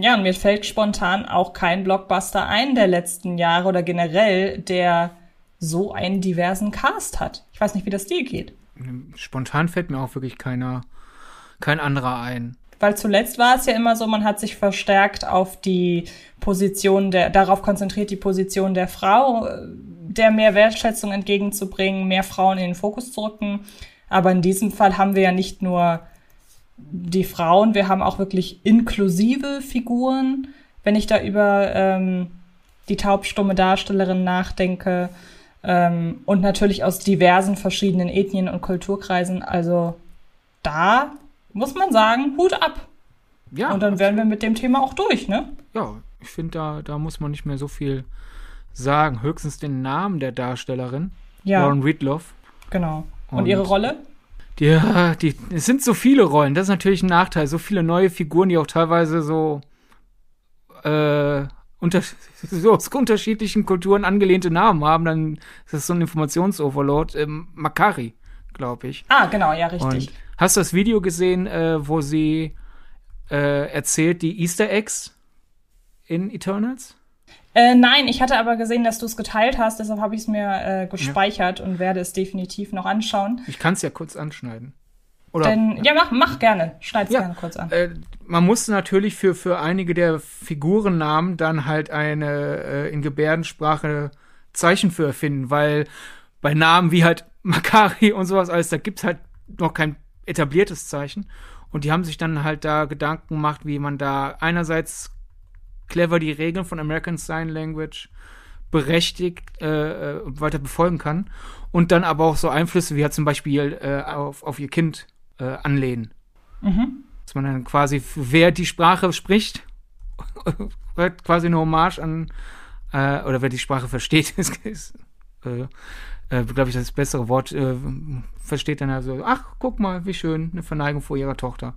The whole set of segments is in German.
Ja, und mir fällt spontan auch kein Blockbuster ein der letzten Jahre oder generell, der so einen diversen Cast hat. Ich weiß nicht, wie das dir geht. Spontan fällt mir auch wirklich keiner, kein anderer ein. Weil zuletzt war es ja immer so, man hat sich verstärkt auf die Position der, darauf konzentriert, die Position der Frau, der mehr Wertschätzung entgegenzubringen, mehr Frauen in den Fokus zu rücken. Aber in diesem Fall haben wir ja nicht nur die Frauen, wir haben auch wirklich inklusive Figuren. Wenn ich da über ähm, die taubstumme Darstellerin nachdenke ähm, und natürlich aus diversen verschiedenen Ethnien und Kulturkreisen. Also da muss man sagen, Hut ab. Ja. Und dann wären wir mit dem Thema auch durch, ne? Ja, ich finde, da, da muss man nicht mehr so viel sagen. Höchstens den Namen der Darstellerin. Ja. Lauren Ridloff. Genau. Und, und ihre Rolle? Ja, die, es sind so viele Rollen. Das ist natürlich ein Nachteil. So viele neue Figuren, die auch teilweise so, äh, unter, so aus unterschiedlichen Kulturen angelehnte Namen haben. Dann ist das so ein Informationsoverload. Ähm, Makari, glaube ich. Ah, genau, ja, richtig. Und hast du das Video gesehen, äh, wo sie äh, erzählt die Easter Eggs in Eternals? Äh, nein, ich hatte aber gesehen, dass du es geteilt hast, deshalb habe ich es mir äh, gespeichert ja. und werde es definitiv noch anschauen. Ich kann es ja kurz anschneiden. Oder, Denn, ja. ja, mach, mach gerne. Schneid es ja, gerne kurz an. Äh, man muss natürlich für, für einige der Figurennamen dann halt eine äh, in Gebärdensprache Zeichen für erfinden, weil bei Namen wie halt Makari und sowas alles, da gibt es halt noch kein etabliertes Zeichen. Und die haben sich dann halt da Gedanken gemacht, wie man da einerseits clever die Regeln von American Sign Language berechtigt äh, äh, weiter befolgen kann und dann aber auch so Einflüsse wie halt zum Beispiel äh, auf, auf ihr Kind äh, anlehnen. Mhm. Dass man dann quasi, wer die Sprache spricht, quasi eine Hommage an, äh, oder wer die Sprache versteht, ist, ist äh, glaube ich, das bessere Wort, versteht dann also, ach, guck mal, wie schön, eine Verneigung vor ihrer Tochter.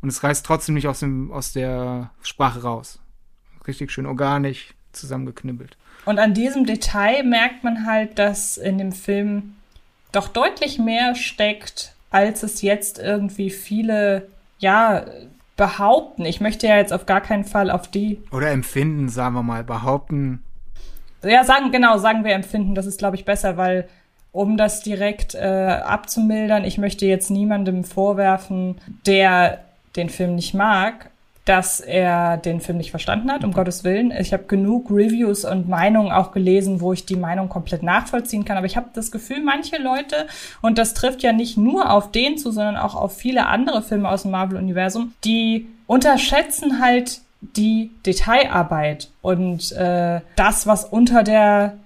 Und es reißt trotzdem nicht aus, dem, aus der Sprache raus richtig schön organisch zusammengeknibbelt. Und an diesem Detail merkt man halt, dass in dem Film doch deutlich mehr steckt, als es jetzt irgendwie viele, ja, behaupten. Ich möchte ja jetzt auf gar keinen Fall auf die. Oder empfinden, sagen wir mal, behaupten. Ja, sagen, genau, sagen wir empfinden. Das ist, glaube ich, besser, weil um das direkt äh, abzumildern, ich möchte jetzt niemandem vorwerfen, der den Film nicht mag, dass er den Film nicht verstanden hat, um Gottes Willen. Ich habe genug Reviews und Meinungen auch gelesen, wo ich die Meinung komplett nachvollziehen kann. Aber ich habe das Gefühl, manche Leute, und das trifft ja nicht nur auf den zu, sondern auch auf viele andere Filme aus dem Marvel-Universum, die unterschätzen halt die Detailarbeit und äh, das, was unter der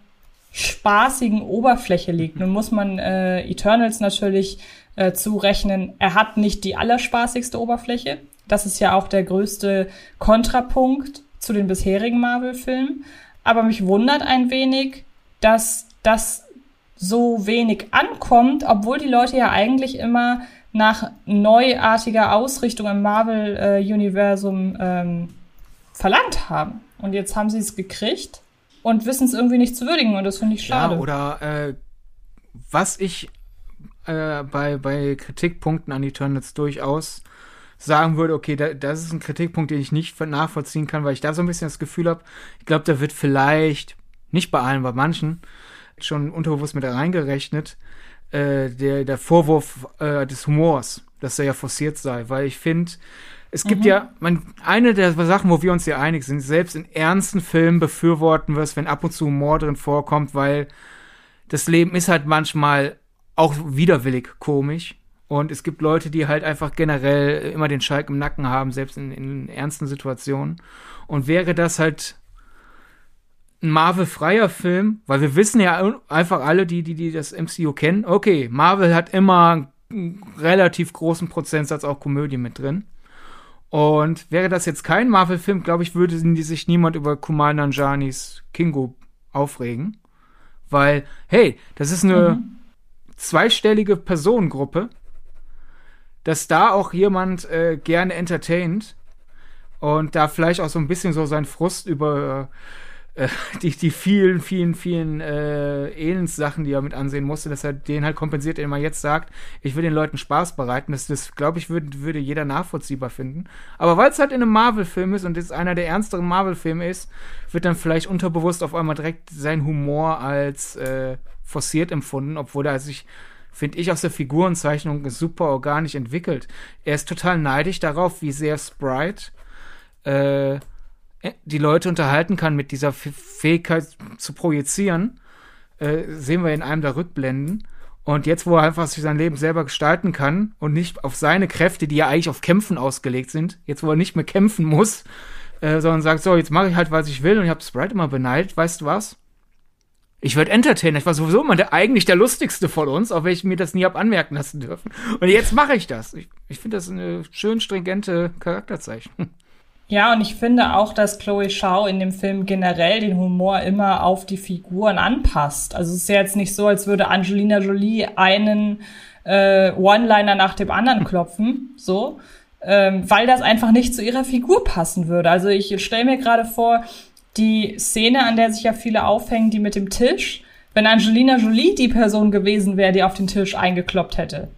spaßigen Oberfläche liegt. Nun muss man äh, Eternals natürlich äh, zurechnen, er hat nicht die allerspaßigste Oberfläche. Das ist ja auch der größte Kontrapunkt zu den bisherigen Marvel-Filmen. Aber mich wundert ein wenig, dass das so wenig ankommt, obwohl die Leute ja eigentlich immer nach neuartiger Ausrichtung im Marvel-Universum ähm, verlangt haben. Und jetzt haben sie es gekriegt und wissen es irgendwie nicht zu würdigen und das finde ich schade. Ja, oder äh, was ich äh, bei, bei Kritikpunkten an Eternals durchaus sagen würde, okay, da, das ist ein Kritikpunkt, den ich nicht nachvollziehen kann, weil ich da so ein bisschen das Gefühl habe, ich glaube, da wird vielleicht, nicht bei allen, bei manchen, schon unterbewusst mit reingerechnet, äh, der, der Vorwurf äh, des Humors, dass er ja forciert sei, weil ich finde, es gibt mhm. ja, man, eine der Sachen, wo wir uns ja einig sind, selbst in ernsten Filmen befürworten wir es, wenn ab und zu Humor drin vorkommt, weil das Leben ist halt manchmal auch widerwillig komisch. Und es gibt Leute, die halt einfach generell immer den Schalk im Nacken haben, selbst in, in ernsten Situationen. Und wäre das halt ein Marvel-freier Film, weil wir wissen ja einfach alle, die, die, die das MCU kennen, okay, Marvel hat immer einen relativ großen Prozentsatz auch Komödie mit drin. Und wäre das jetzt kein Marvel-Film, glaube ich, würde sich niemand über Kumal Nanjanis Kingo aufregen. Weil, hey, das ist eine mhm. zweistellige Personengruppe, dass da auch jemand äh, gerne entertaint und da vielleicht auch so ein bisschen so seinen Frust über äh, die, die vielen, vielen, vielen äh, Elendssachen, die er mit ansehen musste, dass er den halt kompensiert, indem er jetzt sagt, ich will den Leuten Spaß bereiten. Das, das glaube ich, würd, würde jeder nachvollziehbar finden. Aber weil es halt in einem Marvel-Film ist und es einer der ernsteren Marvel-Filme ist, wird dann vielleicht unterbewusst auf einmal direkt sein Humor als äh, forciert empfunden, obwohl er sich finde ich aus der Figurenzeichnung super organisch entwickelt. Er ist total neidisch darauf, wie sehr Sprite äh, die Leute unterhalten kann mit dieser Fähigkeit zu projizieren. Äh, sehen wir in einem der Rückblenden. Und jetzt, wo er einfach sich sein Leben selber gestalten kann und nicht auf seine Kräfte, die ja eigentlich auf Kämpfen ausgelegt sind, jetzt wo er nicht mehr kämpfen muss, äh, sondern sagt, so, jetzt mache ich halt, was ich will und ich habe Sprite immer beneidet, weißt du was? Ich werde Entertainer. Ich war sowieso immer der, eigentlich der lustigste von uns, auch wenn ich mir das nie hab anmerken lassen dürfen. Und jetzt mache ich das. Ich, ich finde das eine schön stringente Charakterzeichnung. Ja, und ich finde auch, dass Chloe Shaw in dem Film generell den Humor immer auf die Figuren anpasst. Also es ist ja jetzt nicht so, als würde Angelina Jolie einen äh, One-Liner nach dem anderen klopfen, so, ähm, weil das einfach nicht zu ihrer Figur passen würde. Also ich stelle mir gerade vor, die Szene, an der sich ja viele aufhängen, die mit dem Tisch, wenn Angelina Jolie die Person gewesen wäre, die auf den Tisch eingekloppt hätte.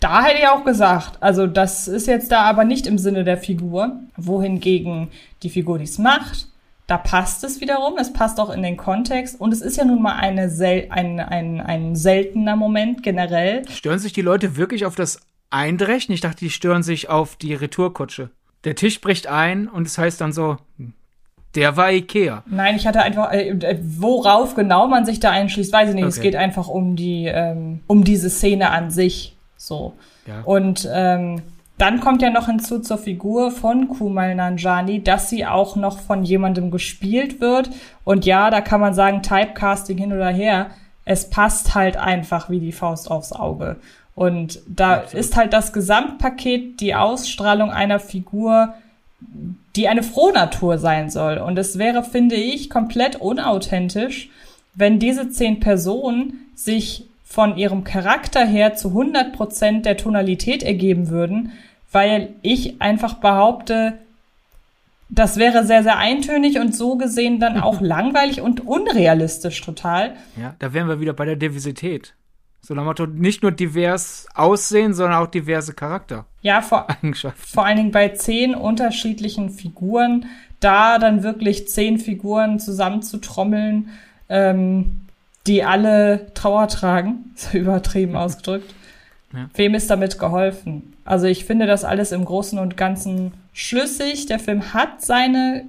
Da hätte ich auch gesagt, also das ist jetzt da aber nicht im Sinne der Figur, wohingegen die Figur dies macht, da passt es wiederum, es passt auch in den Kontext und es ist ja nun mal eine sel ein, ein, ein seltener Moment generell. Stören sich die Leute wirklich auf das Eindrechen? Ich dachte, die stören sich auf die Retourkutsche. Der Tisch bricht ein und es heißt dann so, hm, der war Ikea. Nein, ich hatte einfach, äh, äh, worauf genau man sich da einschließt, weiß ich nicht. Okay. Es geht einfach um die, ähm, um diese Szene an sich. So. Ja. Und ähm, dann kommt ja noch hinzu zur Figur von Kumal Nanjani, dass sie auch noch von jemandem gespielt wird. Und ja, da kann man sagen, Typecasting hin oder her. Es passt halt einfach wie die Faust aufs Auge. Und da Absolut. ist halt das Gesamtpaket, die Ausstrahlung einer Figur, die eine Frohnatur sein soll. Und es wäre, finde ich, komplett unauthentisch, wenn diese zehn Personen sich von ihrem Charakter her zu 100 Prozent der Tonalität ergeben würden, weil ich einfach behaupte, das wäre sehr, sehr eintönig und so gesehen dann auch langweilig und unrealistisch total. Ja, da wären wir wieder bei der Diversität. So nach Motto, nicht nur divers aussehen, sondern auch diverse Charakter. Ja, vor, vor allen Dingen bei zehn unterschiedlichen Figuren, da dann wirklich zehn Figuren zusammenzutrommeln, ähm, die alle Trauer tragen, so übertrieben ausgedrückt. Ja. Wem ist damit geholfen? Also ich finde das alles im Großen und Ganzen schlüssig. Der Film hat seine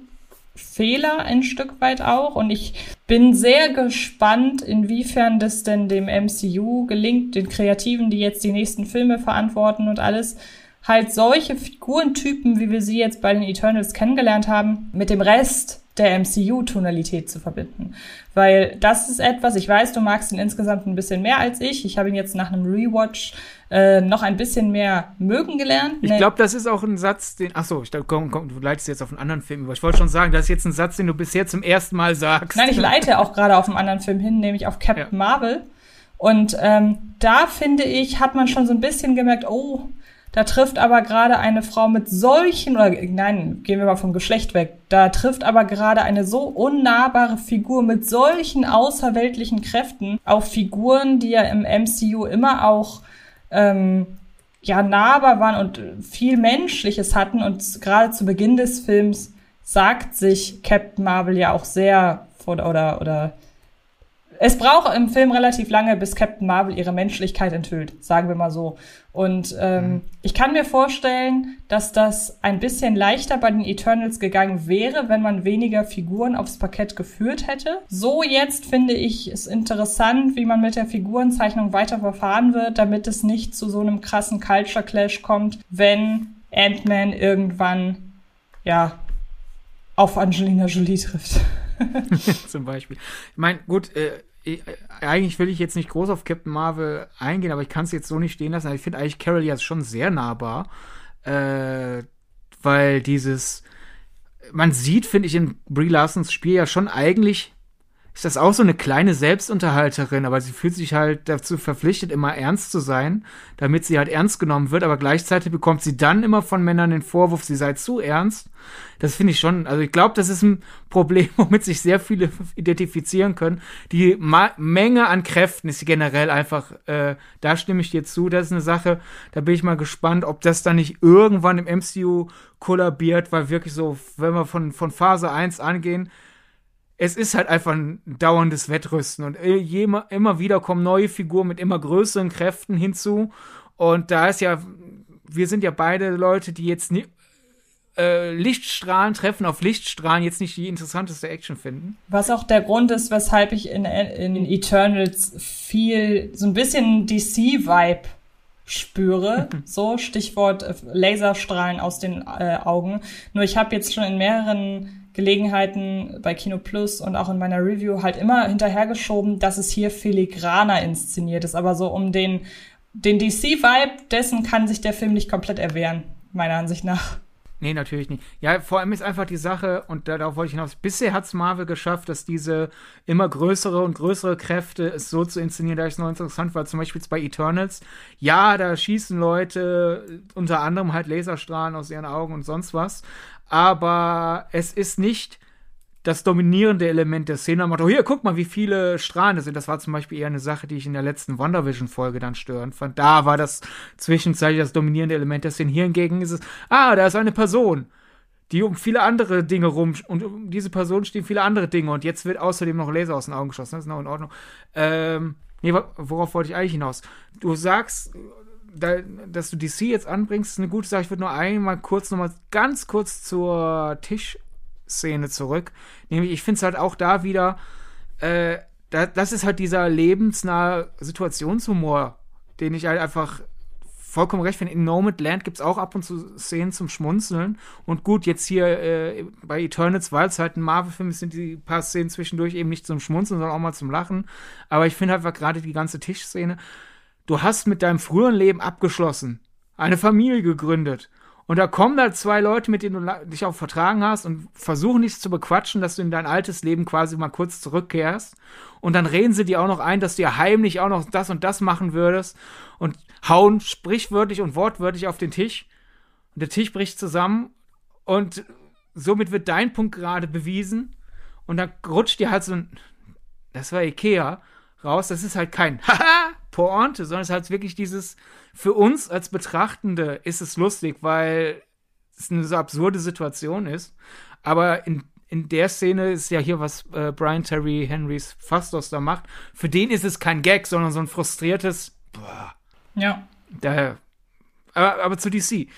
Fehler ein Stück weit auch. Und ich bin sehr gespannt, inwiefern das denn dem MCU gelingt, den Kreativen, die jetzt die nächsten Filme verantworten und alles, halt solche Figurentypen, wie wir sie jetzt bei den Eternals kennengelernt haben, mit dem Rest der MCU-Tonalität zu verbinden. Weil das ist etwas, ich weiß, du magst ihn insgesamt ein bisschen mehr als ich. Ich habe ihn jetzt nach einem Rewatch äh, noch ein bisschen mehr mögen gelernt. Ich glaube, das ist auch ein Satz, den. Ach so, ich glaub, komm, komm, du leitest jetzt auf einen anderen Film über. Ich wollte schon sagen, das ist jetzt ein Satz, den du bisher zum ersten Mal sagst. Nein, ich leite auch gerade auf einen anderen Film hin, nämlich auf Captain ja. Marvel. Und ähm, da finde ich, hat man schon so ein bisschen gemerkt, oh, da trifft aber gerade eine Frau mit solchen, oder nein, gehen wir mal vom Geschlecht weg. Da trifft aber gerade eine so unnahbare Figur mit solchen außerweltlichen Kräften auf Figuren, die ja im MCU immer auch ähm, ja nahbar waren und viel Menschliches hatten. Und gerade zu Beginn des Films sagt sich Captain Marvel ja auch sehr oder oder, oder es braucht im Film relativ lange, bis Captain Marvel ihre Menschlichkeit enthüllt, sagen wir mal so. Und ähm, mhm. ich kann mir vorstellen, dass das ein bisschen leichter bei den Eternals gegangen wäre, wenn man weniger Figuren aufs Parkett geführt hätte. So jetzt finde ich es interessant, wie man mit der Figurenzeichnung weiter verfahren wird, damit es nicht zu so einem krassen Culture Clash kommt, wenn Ant-Man irgendwann, ja, auf Angelina Jolie trifft. Zum Beispiel. Ich meine, gut, äh, ich, eigentlich will ich jetzt nicht groß auf Captain Marvel eingehen, aber ich kann es jetzt so nicht stehen lassen. Also ich finde eigentlich Carol ja schon sehr nahbar, äh, weil dieses, man sieht, finde ich, in Brie Larsons Spiel ja schon eigentlich ist das auch so eine kleine Selbstunterhalterin, aber sie fühlt sich halt dazu verpflichtet, immer ernst zu sein, damit sie halt ernst genommen wird, aber gleichzeitig bekommt sie dann immer von Männern den Vorwurf, sie sei zu ernst. Das finde ich schon, also ich glaube, das ist ein Problem, womit sich sehr viele identifizieren können. Die Ma Menge an Kräften ist generell einfach, äh, da stimme ich dir zu, das ist eine Sache, da bin ich mal gespannt, ob das dann nicht irgendwann im MCU kollabiert, weil wirklich so, wenn wir von, von Phase 1 angehen, es ist halt einfach ein dauerndes Wettrüsten und immer, immer wieder kommen neue Figuren mit immer größeren Kräften hinzu. Und da ist ja, wir sind ja beide Leute, die jetzt nie, äh, Lichtstrahlen treffen auf Lichtstrahlen jetzt nicht die interessanteste Action finden. Was auch der Grund ist, weshalb ich in, in Eternals viel, so ein bisschen DC-Vibe spüre. so, Stichwort äh, Laserstrahlen aus den äh, Augen. Nur ich habe jetzt schon in mehreren Gelegenheiten bei Kino Plus und auch in meiner Review halt immer hinterhergeschoben, dass es hier filigraner inszeniert ist. Aber so um den, den DC-Vibe dessen kann sich der Film nicht komplett erwehren, meiner Ansicht nach. Nee, natürlich nicht. Ja, vor allem ist einfach die Sache, und darauf wollte ich hinaus, bisher hat es Marvel geschafft, dass diese immer größere und größere Kräfte es so zu inszenieren, da ich es noch interessant war, zum Beispiel bei Eternals. Ja, da schießen Leute unter anderem halt Laserstrahlen aus ihren Augen und sonst was aber es ist nicht das dominierende Element der Szene. Motto, hier, guck mal, wie viele Strahlen das sind. Das war zum Beispiel eher eine Sache, die ich in der letzten WandaVision-Folge dann störend fand. Da war das zwischenzeitlich das dominierende Element der Szene. Hier hingegen ist es, ah, da ist eine Person, die um viele andere Dinge rum, und um diese Person stehen viele andere Dinge. Und jetzt wird außerdem noch Laser aus den Augen geschossen. Das ist noch in Ordnung. Ähm, nee, worauf wollte ich eigentlich hinaus? Du sagst, da, dass du DC jetzt anbringst, ist eine gute Sache. Ich würde nur einmal kurz, noch mal ganz kurz zur Tischszene zurück. Nämlich, ich finde es halt auch da wieder, äh, da, das ist halt dieser lebensnahe Situationshumor, den ich halt einfach vollkommen recht finde. In No Land gibt es auch ab und zu Szenen zum Schmunzeln. Und gut, jetzt hier äh, bei Eternals, weil es halt ein Marvel-Film ist, sind die paar Szenen zwischendurch eben nicht zum Schmunzeln, sondern auch mal zum Lachen. Aber ich finde halt gerade die ganze Tischszene du hast mit deinem früheren Leben abgeschlossen, eine Familie gegründet. Und da kommen da zwei Leute, mit denen du dich auch vertragen hast und versuchen dich zu bequatschen, dass du in dein altes Leben quasi mal kurz zurückkehrst. Und dann reden sie dir auch noch ein, dass du ja heimlich auch noch das und das machen würdest und hauen sprichwörtlich und wortwörtlich auf den Tisch. Und der Tisch bricht zusammen und somit wird dein Punkt gerade bewiesen. Und dann rutscht dir halt so ein, das war Ikea, raus. Das ist halt kein Haha Pointe, sondern es ist halt wirklich dieses, für uns als Betrachtende ist es lustig, weil es eine so absurde Situation ist. Aber in, in der Szene ist ja hier, was äh, Brian Terry Henrys Fastos da macht. Für den ist es kein Gag, sondern so ein frustriertes, boah. Ja. Daher. Aber, aber zu DC.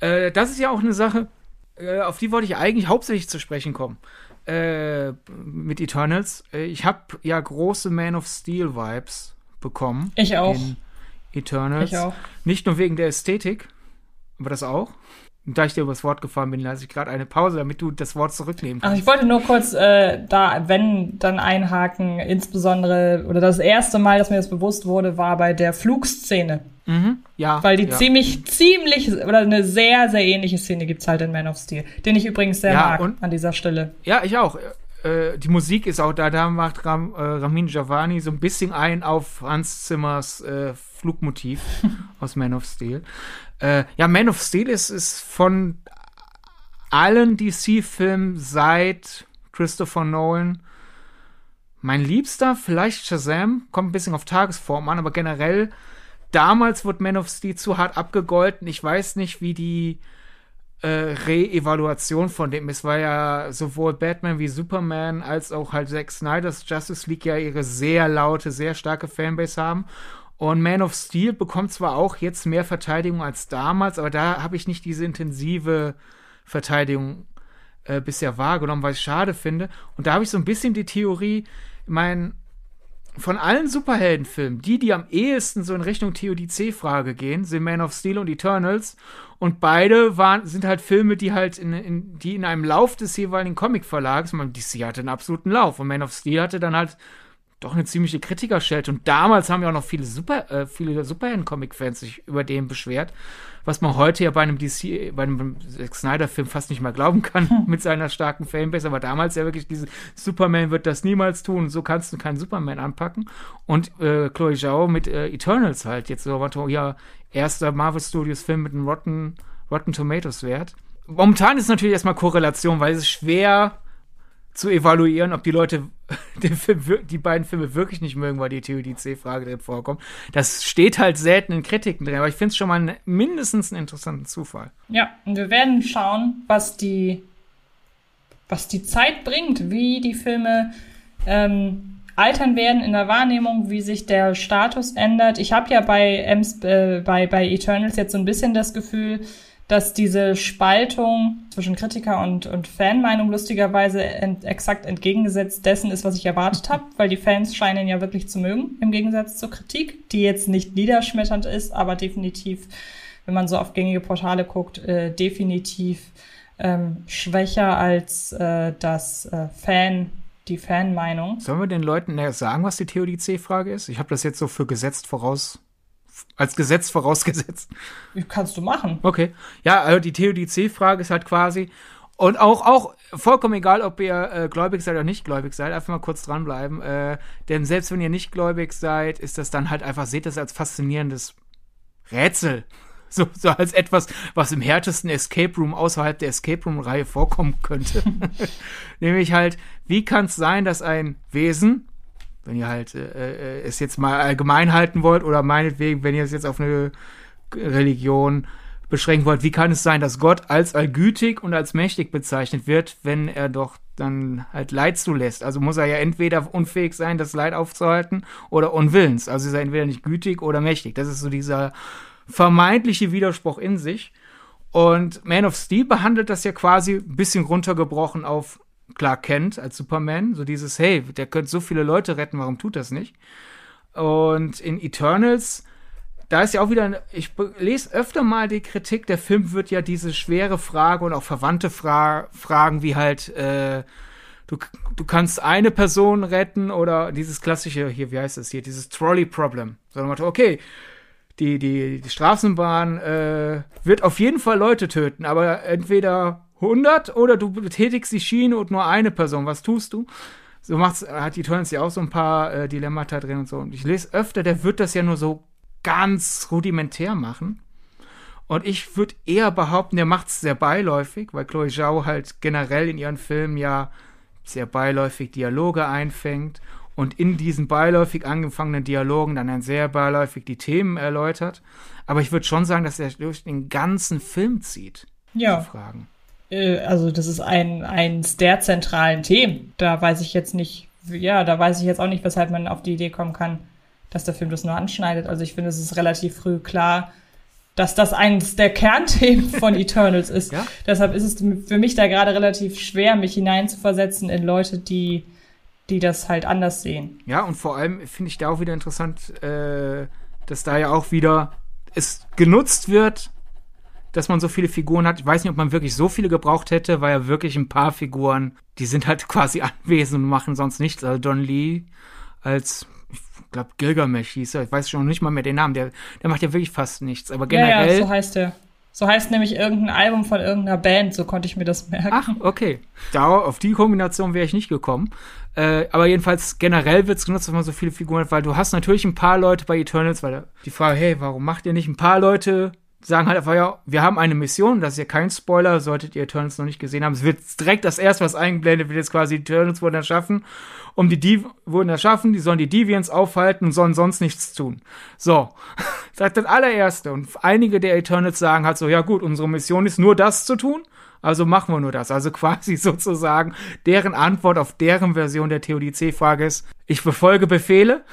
Äh, das ist ja auch eine Sache, äh, auf die wollte ich eigentlich hauptsächlich zu sprechen kommen. Äh, mit Eternals. Äh, ich habe ja große Man of Steel Vibes bekommen. Ich auch. In Eternals. Ich auch. Nicht nur wegen der Ästhetik, aber das auch. Und da ich dir übers Wort gefahren bin, lasse ich gerade eine Pause, damit du das Wort zurücknehmen kannst. Also ich wollte nur kurz äh, da, wenn, dann einhaken, insbesondere, oder das erste Mal, dass mir das bewusst wurde, war bei der Flugszene. Mhm, ja. Weil die ja. ziemlich, ziemlich, oder eine sehr, sehr ähnliche Szene gibt's halt in Man of Steel, den ich übrigens sehr Ja, mag an dieser Stelle. Ja, ich auch. Äh, die Musik ist auch da, da macht Ram, äh, Ramin Javani so ein bisschen ein auf Hans Zimmers äh, Flugmotiv aus Man of Steel. Äh, ja, Man of Steel ist, ist von allen DC-Filmen seit Christopher Nolan mein Liebster, vielleicht Shazam, kommt ein bisschen auf Tagesform an, aber generell, damals wurde Man of Steel zu hart abgegolten. Ich weiß nicht, wie die äh, Re-Evaluation von dem ist, weil ja sowohl Batman wie Superman als auch halt Zack Snyder's Justice League ja ihre sehr laute, sehr starke Fanbase haben. Und Man of Steel bekommt zwar auch jetzt mehr Verteidigung als damals, aber da habe ich nicht diese intensive Verteidigung äh, bisher wahrgenommen, was ich schade finde. Und da habe ich so ein bisschen die Theorie, ich meine, von allen Superheldenfilmen, die, die am ehesten so in Richtung Theodizee-Frage gehen, sind Man of Steel und Eternals. Und beide waren, sind halt Filme, die halt in, in, die in einem Lauf des jeweiligen Comic-Verlags, man, DC hatte einen absoluten Lauf. Und Man of Steel hatte dann halt doch eine ziemliche Kritikerschelte. Und damals haben ja auch noch viele Super, äh, viele Superhelden-Comic-Fans sich über den beschwert, was man heute ja bei einem DC, bei einem Zack Snyder-Film fast nicht mehr glauben kann hm. mit seiner starken Fanbase. Aber damals ja wirklich diese Superman wird das niemals tun. So kannst du keinen Superman anpacken. Und äh, Chloe Zhao mit äh, Eternals halt jetzt so, ja, erster Marvel Studios Film mit einem Rotten, Rotten Tomatoes Wert. Momentan ist natürlich erstmal Korrelation, weil es ist schwer zu evaluieren, ob die Leute Film, die beiden Filme wirklich nicht mögen, weil die TUDC-Frage drin vorkommt. Das steht halt selten in Kritiken drin, aber ich finde es schon mal einen, mindestens einen interessanten Zufall. Ja, und wir werden schauen, was die, was die Zeit bringt, wie die Filme ähm, altern werden in der Wahrnehmung, wie sich der Status ändert. Ich habe ja bei, Ems, äh, bei, bei Eternals jetzt so ein bisschen das Gefühl, dass diese Spaltung zwischen Kritiker und, und Fanmeinung lustigerweise ent, exakt entgegengesetzt dessen ist, was ich erwartet habe, weil die Fans scheinen ja wirklich zu mögen, im Gegensatz zur Kritik, die jetzt nicht niederschmetternd ist, aber definitiv, wenn man so auf gängige Portale guckt, äh, definitiv ähm, schwächer als äh, das äh, Fan, die Fanmeinung. Sollen wir den Leuten sagen, was die Theodizee-Frage ist? Ich habe das jetzt so für gesetzt voraus als Gesetz vorausgesetzt. Kannst du machen. Okay. Ja, also die Theodizee-Frage ist halt quasi, und auch, auch vollkommen egal, ob ihr äh, gläubig seid oder nicht gläubig seid, einfach mal kurz dranbleiben. Äh, denn selbst wenn ihr nicht gläubig seid, ist das dann halt einfach, seht das als faszinierendes Rätsel. So, so als etwas, was im härtesten Escape Room außerhalb der Escape Room-Reihe vorkommen könnte. Nämlich halt, wie kann es sein, dass ein Wesen, wenn ihr halt äh, äh, es jetzt mal allgemein halten wollt oder meinetwegen, wenn ihr es jetzt auf eine Religion beschränken wollt, wie kann es sein, dass Gott als allgütig und als mächtig bezeichnet wird, wenn er doch dann halt Leid zulässt? Also muss er ja entweder unfähig sein, das Leid aufzuhalten oder unwillens. Also ist er entweder nicht gütig oder mächtig. Das ist so dieser vermeintliche Widerspruch in sich. Und Man of Steel behandelt das ja quasi ein bisschen runtergebrochen auf Clark Kent als Superman. So dieses, hey, der könnte so viele Leute retten, warum tut das nicht? Und in Eternals, da ist ja auch wieder, ich lese öfter mal die Kritik, der Film wird ja diese schwere Frage und auch verwandte Fra Fragen wie halt, äh, du, du kannst eine Person retten oder dieses klassische, hier, wie heißt das hier, dieses Trolley-Problem. Sondern okay, die, die, die Straßenbahn äh, wird auf jeden Fall Leute töten, aber entweder 100 oder du betätigst die Schiene und nur eine Person. Was tust du? So macht's, hat die Turns ja auch so ein paar äh, Dilemmata drin und so. Und ich lese öfter, der wird das ja nur so ganz rudimentär machen. Und ich würde eher behaupten, der macht es sehr beiläufig, weil Chloe Zhao halt generell in ihren Filmen ja sehr beiläufig Dialoge einfängt und in diesen beiläufig angefangenen Dialogen dann ein sehr beiläufig die Themen erläutert. Aber ich würde schon sagen, dass er durch den ganzen Film zieht. Ja. Fragen. Äh, also das ist ein, eins der zentralen Themen. Da weiß ich jetzt nicht, ja, da weiß ich jetzt auch nicht, weshalb man auf die Idee kommen kann, dass der Film das nur anschneidet. Also ich finde, es ist relativ früh klar, dass das eines der Kernthemen von Eternals ist. Ja? Deshalb ist es für mich da gerade relativ schwer, mich hineinzuversetzen in Leute, die, die das halt anders sehen. Ja, und vor allem finde ich da auch wieder interessant, äh, dass da ja auch wieder es genutzt wird, dass man so viele Figuren hat. Ich weiß nicht, ob man wirklich so viele gebraucht hätte, weil ja wirklich ein paar Figuren, die sind halt quasi anwesend und machen sonst nichts. Also Don Lee als, ich glaube, Gilgamesh hieß er. Ich weiß schon nicht mal mehr den Namen. Der, der macht ja wirklich fast nichts. Aber generell. Ja, ja so heißt er. So heißt nämlich irgendein Album von irgendeiner Band, so konnte ich mir das merken. Ach, okay. Da, auf die Kombination wäre ich nicht gekommen. Äh, aber jedenfalls generell wird es genutzt, dass man so viele Figuren hat, weil du hast natürlich ein paar Leute bei Eternals, weil die Frage, hey, warum macht ihr nicht ein paar Leute sagen halt einfach, ja, wir haben eine Mission, das ist ja kein Spoiler, solltet ihr Eternals noch nicht gesehen haben. Es wird direkt das erste, was eingeblendet wird, jetzt quasi, die Eternals wurden erschaffen, um die Div wurden erschaffen, die sollen die Deviants aufhalten und sollen sonst nichts tun. So, sagt das allererste. Und einige der Eternals sagen halt so, ja gut, unsere Mission ist nur das zu tun, also machen wir nur das. Also quasi sozusagen deren Antwort auf deren Version der TODC-Frage ist, ich befolge Befehle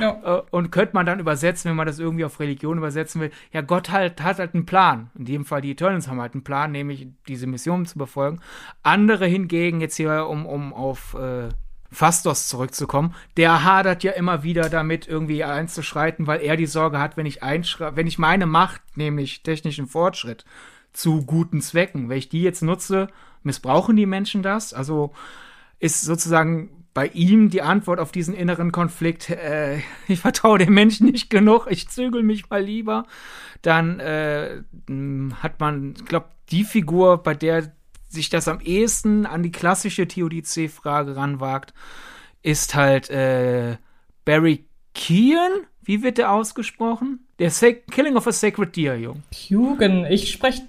ja. Äh, und könnte man dann übersetzen, wenn man das irgendwie auf Religion übersetzen will, ja, Gott halt, hat halt einen Plan. In dem Fall die Eternals haben halt einen Plan, nämlich diese Mission zu befolgen. Andere hingegen, jetzt hier, um, um auf äh, Fastos zurückzukommen, der hadert ja immer wieder damit, irgendwie einzuschreiten, weil er die Sorge hat, wenn ich wenn ich meine Macht, nämlich technischen Fortschritt, zu guten Zwecken, wenn ich die jetzt nutze, missbrauchen die Menschen das? Also ist sozusagen bei ihm die Antwort auf diesen inneren Konflikt, äh, ich vertraue dem Menschen nicht genug, ich zügel mich mal lieber, dann äh, hat man, ich glaube, die Figur, bei der sich das am ehesten an die klassische TODC-Frage ranwagt, ist halt äh, Barry Kean. Wie wird der ausgesprochen? Der Killing of a Sacred Deer, Jung. Kugan. Ich spreche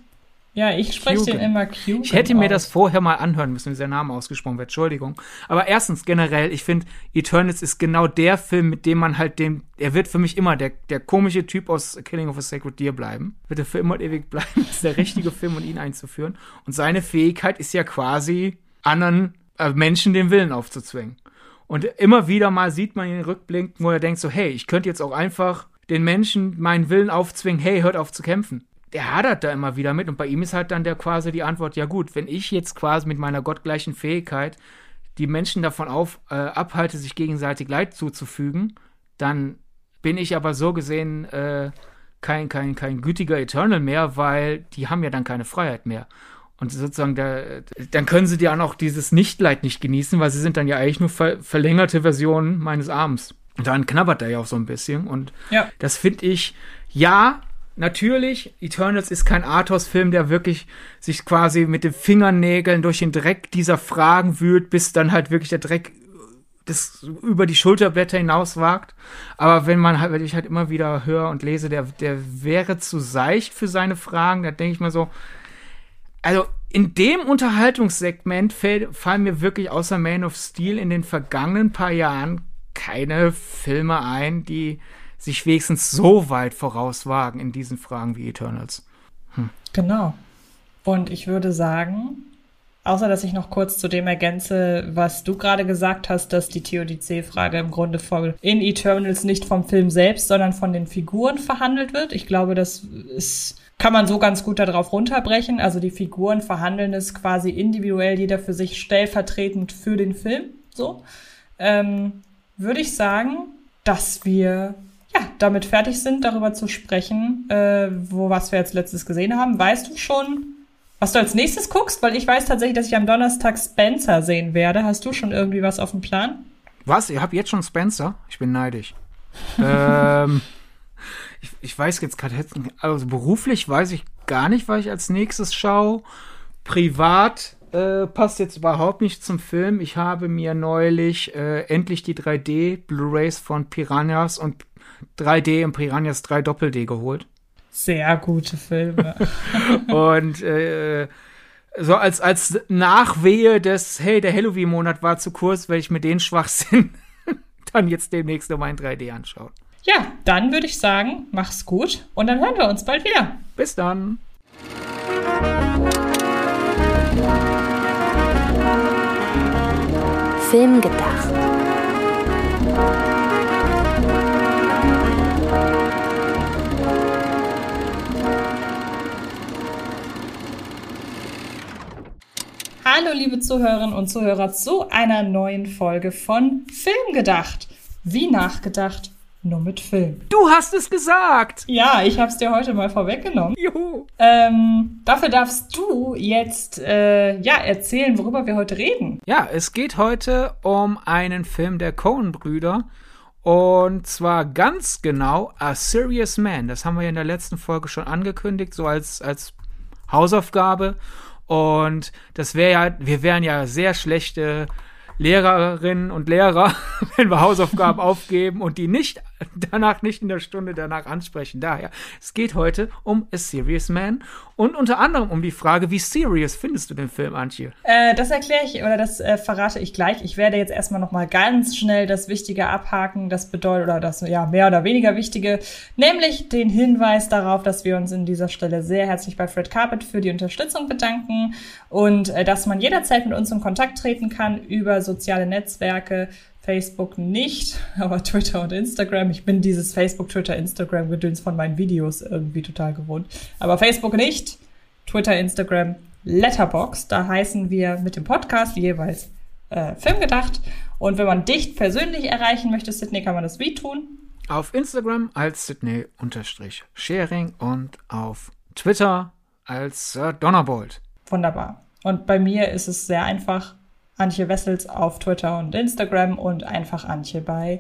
ja, ich spreche den immer Q. Ich hätte mir das vorher mal anhören müssen, wie der Name ausgesprochen wird. Entschuldigung. Aber erstens, generell, ich finde, Eternals ist genau der Film, mit dem man halt den. Er wird für mich immer der, der komische Typ aus Killing of a Sacred Deer bleiben. Wird er für immer und ewig bleiben. Das ist der richtige Film, um ihn einzuführen. Und seine Fähigkeit ist ja quasi, anderen äh, Menschen den Willen aufzuzwingen. Und immer wieder mal sieht man ihn Rückblick, wo er denkt so, hey, ich könnte jetzt auch einfach den Menschen meinen Willen aufzwingen, hey, hört auf zu kämpfen der hadert da immer wieder mit und bei ihm ist halt dann der quasi die Antwort, ja gut, wenn ich jetzt quasi mit meiner gottgleichen Fähigkeit die Menschen davon auf, äh, abhalte, sich gegenseitig Leid zuzufügen, dann bin ich aber so gesehen äh, kein, kein, kein gütiger Eternal mehr, weil die haben ja dann keine Freiheit mehr. Und sozusagen, da, dann können sie ja auch dieses Nichtleid nicht genießen, weil sie sind dann ja eigentlich nur ver verlängerte Versionen meines Arms. Und dann knabbert er ja auch so ein bisschen. Und ja. das finde ich, ja, natürlich, Eternals ist kein Arthouse-Film, der wirklich sich quasi mit den Fingernägeln durch den Dreck dieser Fragen wühlt, bis dann halt wirklich der Dreck das über die Schulterblätter hinaus wagt. Aber wenn man halt, wenn ich halt immer wieder höre und lese, der, der wäre zu seicht für seine Fragen, da denke ich mal so, also in dem Unterhaltungssegment fallen mir wirklich außer Man of Steel in den vergangenen paar Jahren keine Filme ein, die sich wenigstens so weit vorauswagen in diesen Fragen wie Eternals. Hm. Genau. Und ich würde sagen, außer dass ich noch kurz zu dem ergänze, was du gerade gesagt hast, dass die TODC-Frage im Grunde voll in Eternals nicht vom Film selbst, sondern von den Figuren verhandelt wird. Ich glaube, das ist, kann man so ganz gut darauf runterbrechen. Also die Figuren verhandeln es quasi individuell, jeder für sich stellvertretend für den Film. So. Ähm, würde ich sagen, dass wir damit fertig sind, darüber zu sprechen, äh, wo was wir jetzt letztes gesehen haben. Weißt du schon, was du als nächstes guckst? Weil ich weiß tatsächlich, dass ich am Donnerstag Spencer sehen werde. Hast du schon irgendwie was auf dem Plan? Was? Ihr habt jetzt schon Spencer? Ich bin neidisch. ähm, ich, ich weiß jetzt gerade, also beruflich weiß ich gar nicht, was ich als nächstes schaue. Privat äh, passt jetzt überhaupt nicht zum Film. Ich habe mir neulich äh, endlich die 3D Blu-rays von Piranhas und 3D und Piranhas 3 Doppel-D geholt. Sehr gute Filme. und äh, so als, als Nachwehe des, hey, der Halloween-Monat war zu kurz, weil ich mir den Schwachsinn dann jetzt demnächst nochmal in 3D anschauen. Ja, dann würde ich sagen, mach's gut und dann hören wir uns bald wieder. Bis dann. Film gedacht. Hallo liebe Zuhörerinnen und Zuhörer zu einer neuen Folge von Film gedacht. Wie nachgedacht, nur mit Film. Du hast es gesagt! Ja, ich hab's dir heute mal vorweggenommen. Juhu! Ähm, dafür darfst du jetzt äh, ja erzählen, worüber wir heute reden. Ja, es geht heute um einen Film der Coen-Brüder. Und zwar ganz genau A Serious Man. Das haben wir ja in der letzten Folge schon angekündigt, so als, als Hausaufgabe. Und das wäre ja, wir wären ja sehr schlechte Lehrerinnen und Lehrer, wenn wir Hausaufgaben aufgeben und die nicht danach nicht in der Stunde danach ansprechen. Daher, es geht heute um A Serious Man und unter anderem um die Frage, wie serious findest du den Film, Antje? Äh, das erkläre ich oder das äh, verrate ich gleich. Ich werde jetzt erstmal noch mal ganz schnell das Wichtige abhaken, das bedeutet oder das ja mehr oder weniger Wichtige, nämlich den Hinweis darauf, dass wir uns in dieser Stelle sehr herzlich bei Fred Carpet für die Unterstützung bedanken und äh, dass man jederzeit mit uns in Kontakt treten kann über soziale Netzwerke Facebook nicht, aber Twitter und Instagram. Ich bin dieses Facebook, Twitter, Instagram Gedöns von meinen Videos irgendwie total gewohnt. Aber Facebook nicht, Twitter, Instagram, Letterbox. Da heißen wir mit dem Podcast jeweils äh, Filmgedacht. Und wenn man dich persönlich erreichen möchte, Sydney, kann man das wie tun? Auf Instagram als Sydney-Sharing und auf Twitter als äh, Donnerbolt. Wunderbar. Und bei mir ist es sehr einfach Antje Wessels auf Twitter und Instagram und einfach Antje bei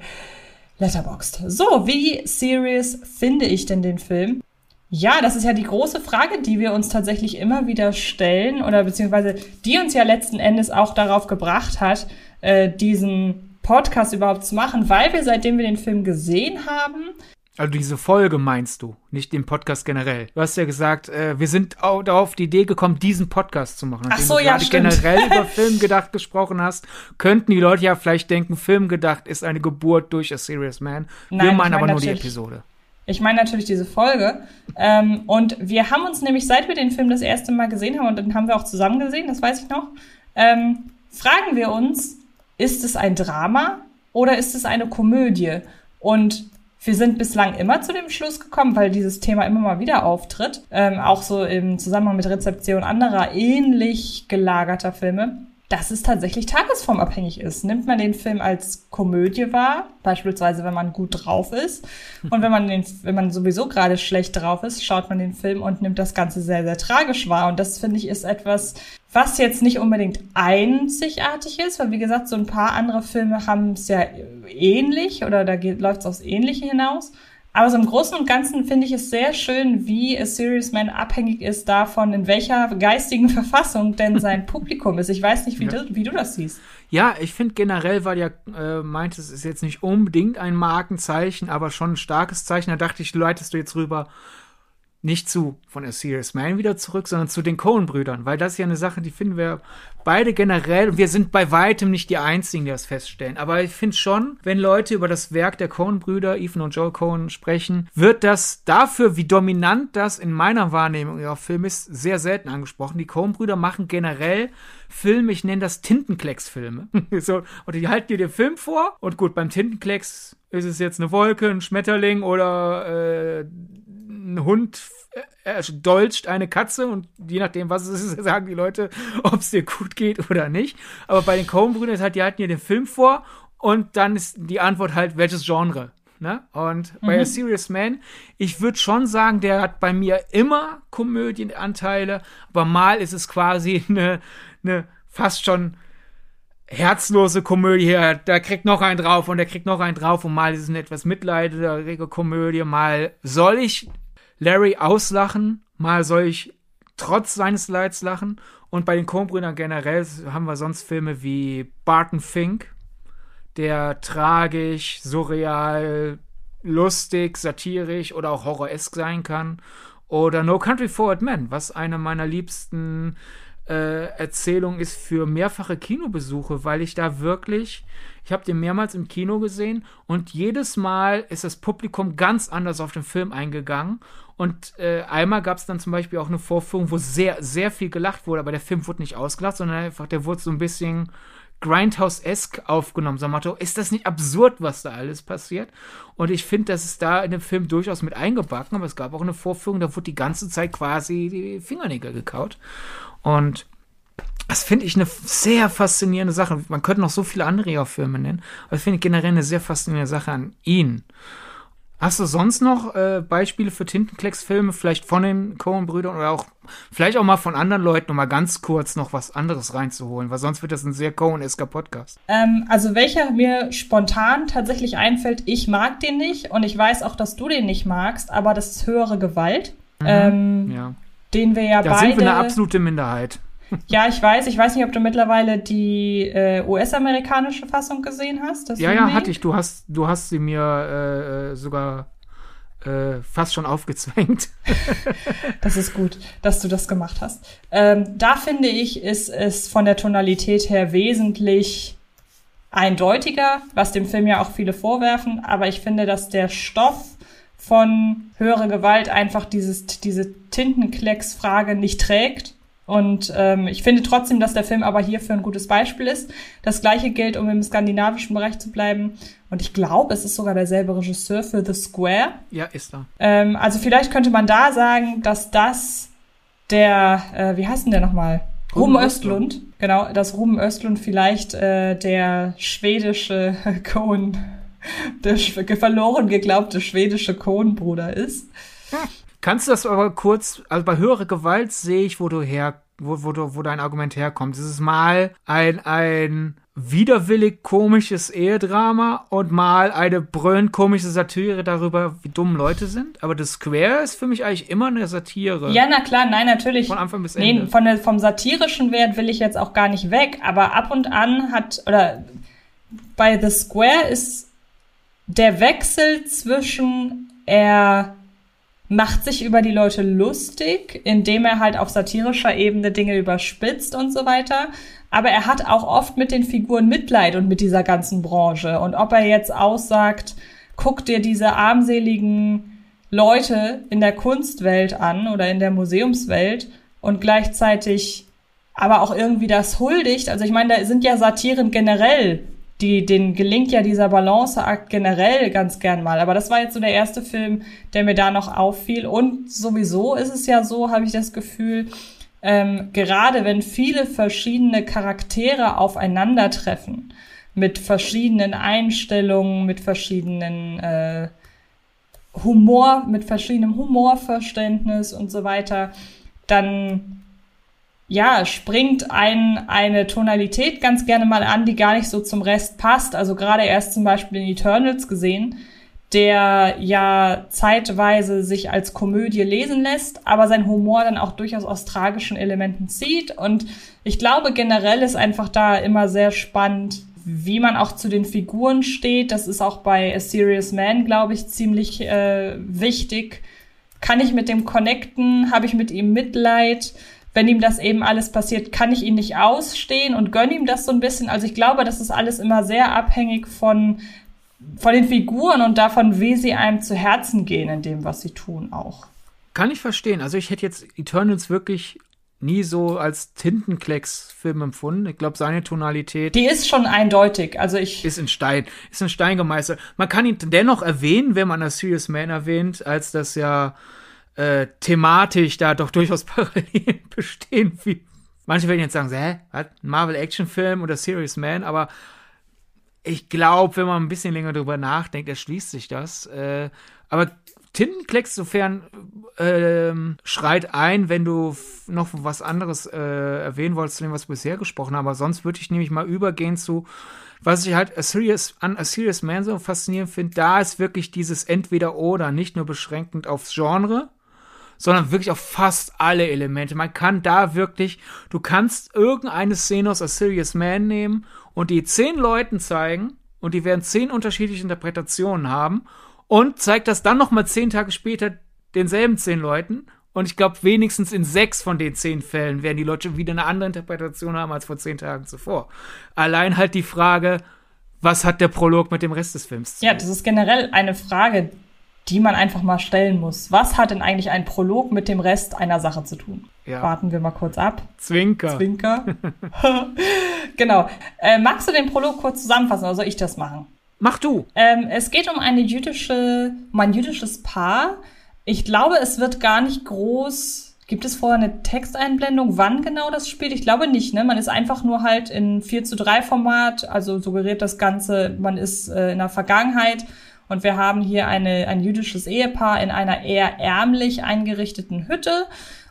Letterboxd. So, wie serious finde ich denn den Film? Ja, das ist ja die große Frage, die wir uns tatsächlich immer wieder stellen oder beziehungsweise die uns ja letzten Endes auch darauf gebracht hat, äh, diesen Podcast überhaupt zu machen, weil wir seitdem wir den Film gesehen haben, also diese Folge meinst du, nicht den Podcast generell. Du hast ja gesagt, äh, wir sind auch auf die Idee gekommen, diesen Podcast zu machen. Ach so, du ja, stimmt. generell über Film gedacht gesprochen hast, könnten die Leute ja vielleicht denken, Film gedacht ist eine Geburt durch A Serious Man. Nein, wir meinen aber nur die Episode. Ich meine natürlich diese Folge. Ähm, und wir haben uns nämlich, seit wir den Film das erste Mal gesehen haben, und dann haben wir auch zusammen gesehen, das weiß ich noch, ähm, fragen wir uns, ist es ein Drama oder ist es eine Komödie? Und wir sind bislang immer zu dem Schluss gekommen, weil dieses Thema immer mal wieder auftritt, ähm, auch so im Zusammenhang mit Rezeption anderer ähnlich gelagerter Filme, dass es tatsächlich tagesformabhängig ist. Nimmt man den Film als Komödie wahr, beispielsweise wenn man gut drauf ist, und wenn man den, wenn man sowieso gerade schlecht drauf ist, schaut man den Film und nimmt das Ganze sehr, sehr tragisch wahr. Und das finde ich ist etwas, was jetzt nicht unbedingt einzigartig ist, weil wie gesagt, so ein paar andere Filme haben es ja ähnlich oder da läuft es aufs Ähnliche hinaus. Aber so im Großen und Ganzen finde ich es sehr schön, wie A Serious Man abhängig ist davon, in welcher geistigen Verfassung denn sein Publikum ist. Ich weiß nicht, wie, ja. du, wie du das siehst. Ja, ich finde generell, weil ja äh, meint, es ist jetzt nicht unbedingt ein Markenzeichen, aber schon ein starkes Zeichen. Da dachte ich, leitest du jetzt rüber nicht zu von A Serious Man wieder zurück, sondern zu den Coen-Brüdern, weil das ist ja eine Sache, die finden wir beide generell, wir sind bei weitem nicht die Einzigen, die das feststellen, aber ich finde schon, wenn Leute über das Werk der Coen-Brüder, Ethan und Joel Coen, sprechen, wird das dafür, wie dominant das in meiner Wahrnehmung ihrer Film ist, sehr selten angesprochen. Die Coen-Brüder machen generell Filme, ich nenne das Tintenklecks-Filme. so, und die halten dir den Film vor und gut, beim Tintenklecks ist es jetzt eine Wolke, ein Schmetterling oder äh, ein Hund er dolcht eine Katze und je nachdem, was es ist, sagen die Leute, ob es dir gut geht oder nicht. Aber bei den Coen-Brüdern ist halt, die halten dir den Film vor und dann ist die Antwort halt, welches Genre. Ne? Und bei mhm. A Serious Man, ich würde schon sagen, der hat bei mir immer Komödienanteile, aber mal ist es quasi eine, eine fast schon herzlose Komödie hier, da kriegt noch einen drauf und der kriegt noch einen drauf und mal ist es eine etwas mitleidige Komödie, mal soll ich Larry auslachen, mal soll ich trotz seines Leids lachen. Und bei den Coen-Brüdern generell haben wir sonst Filme wie Barton Fink, der tragisch, surreal, lustig, satirisch oder auch horroresk sein kann. Oder No Country for Old Men, was eine meiner liebsten äh, Erzählungen ist für mehrfache Kinobesuche, weil ich da wirklich ich habe den mehrmals im Kino gesehen und jedes Mal ist das Publikum ganz anders auf den Film eingegangen. Und äh, einmal gab es dann zum Beispiel auch eine Vorführung, wo sehr, sehr viel gelacht wurde, aber der Film wurde nicht ausgelacht, sondern einfach, der wurde so ein bisschen Grindhouse-esque aufgenommen. So Motto, ist das nicht absurd, was da alles passiert? Und ich finde, das ist da in dem Film durchaus mit eingebacken, aber es gab auch eine Vorführung, da wurde die ganze Zeit quasi die Fingernägel gekaut. Und das finde ich eine sehr faszinierende Sache. Man könnte noch so viele andere Filme nennen, aber ich finde generell eine sehr faszinierende Sache an ihn. Hast du sonst noch äh, Beispiele für Tintenklecks-Filme, vielleicht von den Coen-Brüdern oder auch vielleicht auch mal von anderen Leuten, um mal ganz kurz noch was anderes reinzuholen, weil sonst wird das ein sehr Coen-esker Podcast. Ähm, also welcher mir spontan tatsächlich einfällt, ich mag den nicht und ich weiß auch, dass du den nicht magst, aber das ist höhere Gewalt. Mhm, ähm, ja. Den wir ja da beide. Da sind wir eine absolute Minderheit. Ja, ich weiß. Ich weiß nicht, ob du mittlerweile die äh, US-amerikanische Fassung gesehen hast. ja, Remake. ja, hatte ich. Du hast, du hast sie mir äh, äh, sogar äh, fast schon aufgezwängt. das ist gut, dass du das gemacht hast. Ähm, da finde ich, ist es von der Tonalität her wesentlich eindeutiger, was dem Film ja auch viele vorwerfen. Aber ich finde, dass der Stoff von höhere Gewalt einfach dieses, diese Tintenklecks-Frage nicht trägt und ähm, ich finde trotzdem, dass der Film aber hierfür ein gutes Beispiel ist. Das gleiche gilt, um im skandinavischen Bereich zu bleiben. Und ich glaube, es ist sogar derselbe Regisseur für The Square. Ja, ist er. Ähm, also vielleicht könnte man da sagen, dass das der, äh, wie heißt denn der nochmal? Ruben Östlund. Genau, dass Ruben Östlund vielleicht äh, der schwedische Cohen, der verloren geglaubte schwedische Cohen-Bruder ist. Kannst du das aber kurz, also bei höherer Gewalt sehe ich, wo du her wo, wo, wo dein Argument herkommt. Es ist mal ein, ein widerwillig komisches Ehedrama und mal eine brüllend komische Satire darüber, wie dumm Leute sind. Aber The Square ist für mich eigentlich immer eine Satire. Ja, na klar, nein, natürlich. Von Anfang bis Ende. Nee, von der, vom satirischen Wert will ich jetzt auch gar nicht weg, aber ab und an hat, oder bei The Square ist der Wechsel zwischen er macht sich über die Leute lustig, indem er halt auf satirischer Ebene Dinge überspitzt und so weiter. Aber er hat auch oft mit den Figuren Mitleid und mit dieser ganzen Branche. Und ob er jetzt aussagt, guck dir diese armseligen Leute in der Kunstwelt an oder in der Museumswelt und gleichzeitig aber auch irgendwie das huldigt. Also ich meine, da sind ja Satiren generell die, denen gelingt ja dieser Balanceakt generell ganz gern mal. Aber das war jetzt so der erste Film, der mir da noch auffiel. Und sowieso ist es ja so, habe ich das Gefühl, ähm, gerade wenn viele verschiedene Charaktere aufeinandertreffen, mit verschiedenen Einstellungen, mit verschiedenen äh, Humor, mit verschiedenem Humorverständnis und so weiter, dann ja, springt ein, eine Tonalität ganz gerne mal an, die gar nicht so zum Rest passt. Also gerade erst zum Beispiel in Eternals gesehen, der ja zeitweise sich als Komödie lesen lässt, aber sein Humor dann auch durchaus aus tragischen Elementen zieht. Und ich glaube, generell ist einfach da immer sehr spannend, wie man auch zu den Figuren steht. Das ist auch bei A Serious Man, glaube ich, ziemlich äh, wichtig. Kann ich mit dem connecten? Habe ich mit ihm Mitleid? Wenn ihm das eben alles passiert, kann ich ihn nicht ausstehen und gönne ihm das so ein bisschen. Also ich glaube, das ist alles immer sehr abhängig von, von den Figuren und davon, wie sie einem zu Herzen gehen in dem, was sie tun auch. Kann ich verstehen. Also ich hätte jetzt Eternals wirklich nie so als Tintenklecks-Film empfunden. Ich glaube, seine Tonalität. Die ist schon eindeutig. Also ich. Ist in Stein, ist in Stein gemeißelt. Man kann ihn dennoch erwähnen, wenn man das Serious Man erwähnt, als das ja äh, thematisch da doch durchaus Parallelen bestehen. Wie manche werden jetzt sagen, hä, was? Ein Marvel-Action-Film oder Serious Man, aber ich glaube, wenn man ein bisschen länger drüber nachdenkt, erschließt sich das. Äh, aber Tintenklecks, sofern äh, schreit ein, wenn du noch was anderes äh, erwähnen wolltest, zu dem, was wir bisher gesprochen haben. Aber sonst würde ich nämlich mal übergehen zu, was ich halt a serious, an A Serious Man so faszinierend finde. Da ist wirklich dieses Entweder-Oder, nicht nur beschränkend aufs Genre, sondern wirklich auf fast alle Elemente. Man kann da wirklich, du kannst irgendeine Szene aus A Serious Man nehmen und die zehn Leuten zeigen und die werden zehn unterschiedliche Interpretationen haben und zeigt das dann nochmal zehn Tage später denselben zehn Leuten und ich glaube, wenigstens in sechs von den zehn Fällen werden die Leute wieder eine andere Interpretation haben als vor zehn Tagen zuvor. Allein halt die Frage, was hat der Prolog mit dem Rest des Films zu tun? Ja, das ist generell eine Frage, die man einfach mal stellen muss. Was hat denn eigentlich ein Prolog mit dem Rest einer Sache zu tun? Ja. Warten wir mal kurz ab. Zwinker. Zwinker. genau. Äh, magst du den Prolog kurz zusammenfassen oder soll ich das machen? Mach du. Ähm, es geht um eine jüdische, um ein jüdisches Paar. Ich glaube, es wird gar nicht groß. Gibt es vorher eine Texteinblendung, wann genau das spielt? Ich glaube nicht, ne? Man ist einfach nur halt in 4 zu 3 Format, also suggeriert das Ganze, man ist äh, in der Vergangenheit und wir haben hier eine, ein jüdisches Ehepaar in einer eher ärmlich eingerichteten Hütte.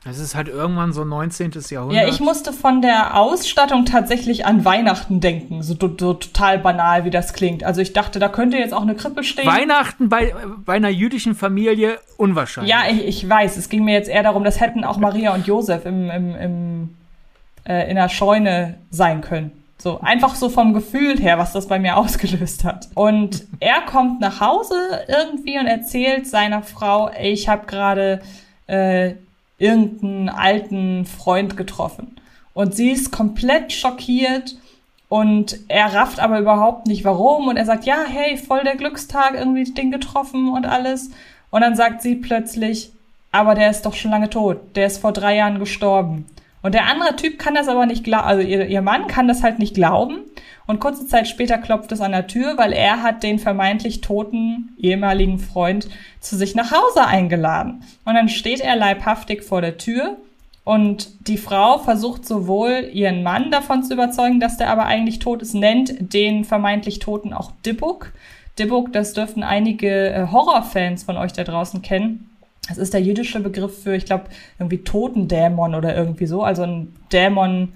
Es ist halt irgendwann so 19. Jahrhundert. Ja, ich musste von der Ausstattung tatsächlich an Weihnachten denken. So, so, total banal, wie das klingt. Also ich dachte, da könnte jetzt auch eine Krippe stehen. Weihnachten bei, bei einer jüdischen Familie unwahrscheinlich. Ja, ich, ich weiß. Es ging mir jetzt eher darum, das hätten auch Maria und Josef im, im, im, äh, in der Scheune sein können. So, einfach so vom Gefühl her, was das bei mir ausgelöst hat. Und er kommt nach Hause irgendwie und erzählt seiner Frau, ich habe gerade äh, irgendeinen alten Freund getroffen. Und sie ist komplett schockiert und er rafft aber überhaupt nicht warum. Und er sagt, ja, hey, voll der Glückstag, irgendwie den getroffen und alles. Und dann sagt sie plötzlich, aber der ist doch schon lange tot. Der ist vor drei Jahren gestorben. Und der andere Typ kann das aber nicht glauben, also ihr, ihr Mann kann das halt nicht glauben. Und kurze Zeit später klopft es an der Tür, weil er hat den vermeintlich toten ehemaligen Freund zu sich nach Hause eingeladen. Und dann steht er leibhaftig vor der Tür und die Frau versucht sowohl ihren Mann davon zu überzeugen, dass der aber eigentlich tot ist, nennt den vermeintlich Toten auch Dibbuk. Dibbuk, das dürften einige äh, Horrorfans von euch da draußen kennen Das ist der jüdische Begriff für, ich glaube, irgendwie Totendämon oder irgendwie so. Also ein Dämon,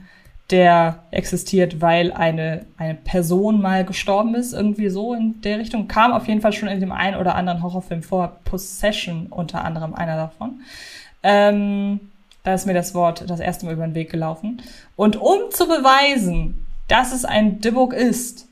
der existiert, weil eine, eine Person mal gestorben ist, irgendwie so in der Richtung. Kam auf jeden Fall schon in dem einen oder anderen Horrorfilm vor, Possession unter anderem einer davon. Ähm, da ist mir das Wort das erste Mal über den Weg gelaufen. Und um zu beweisen, dass es ein Dibuk ist,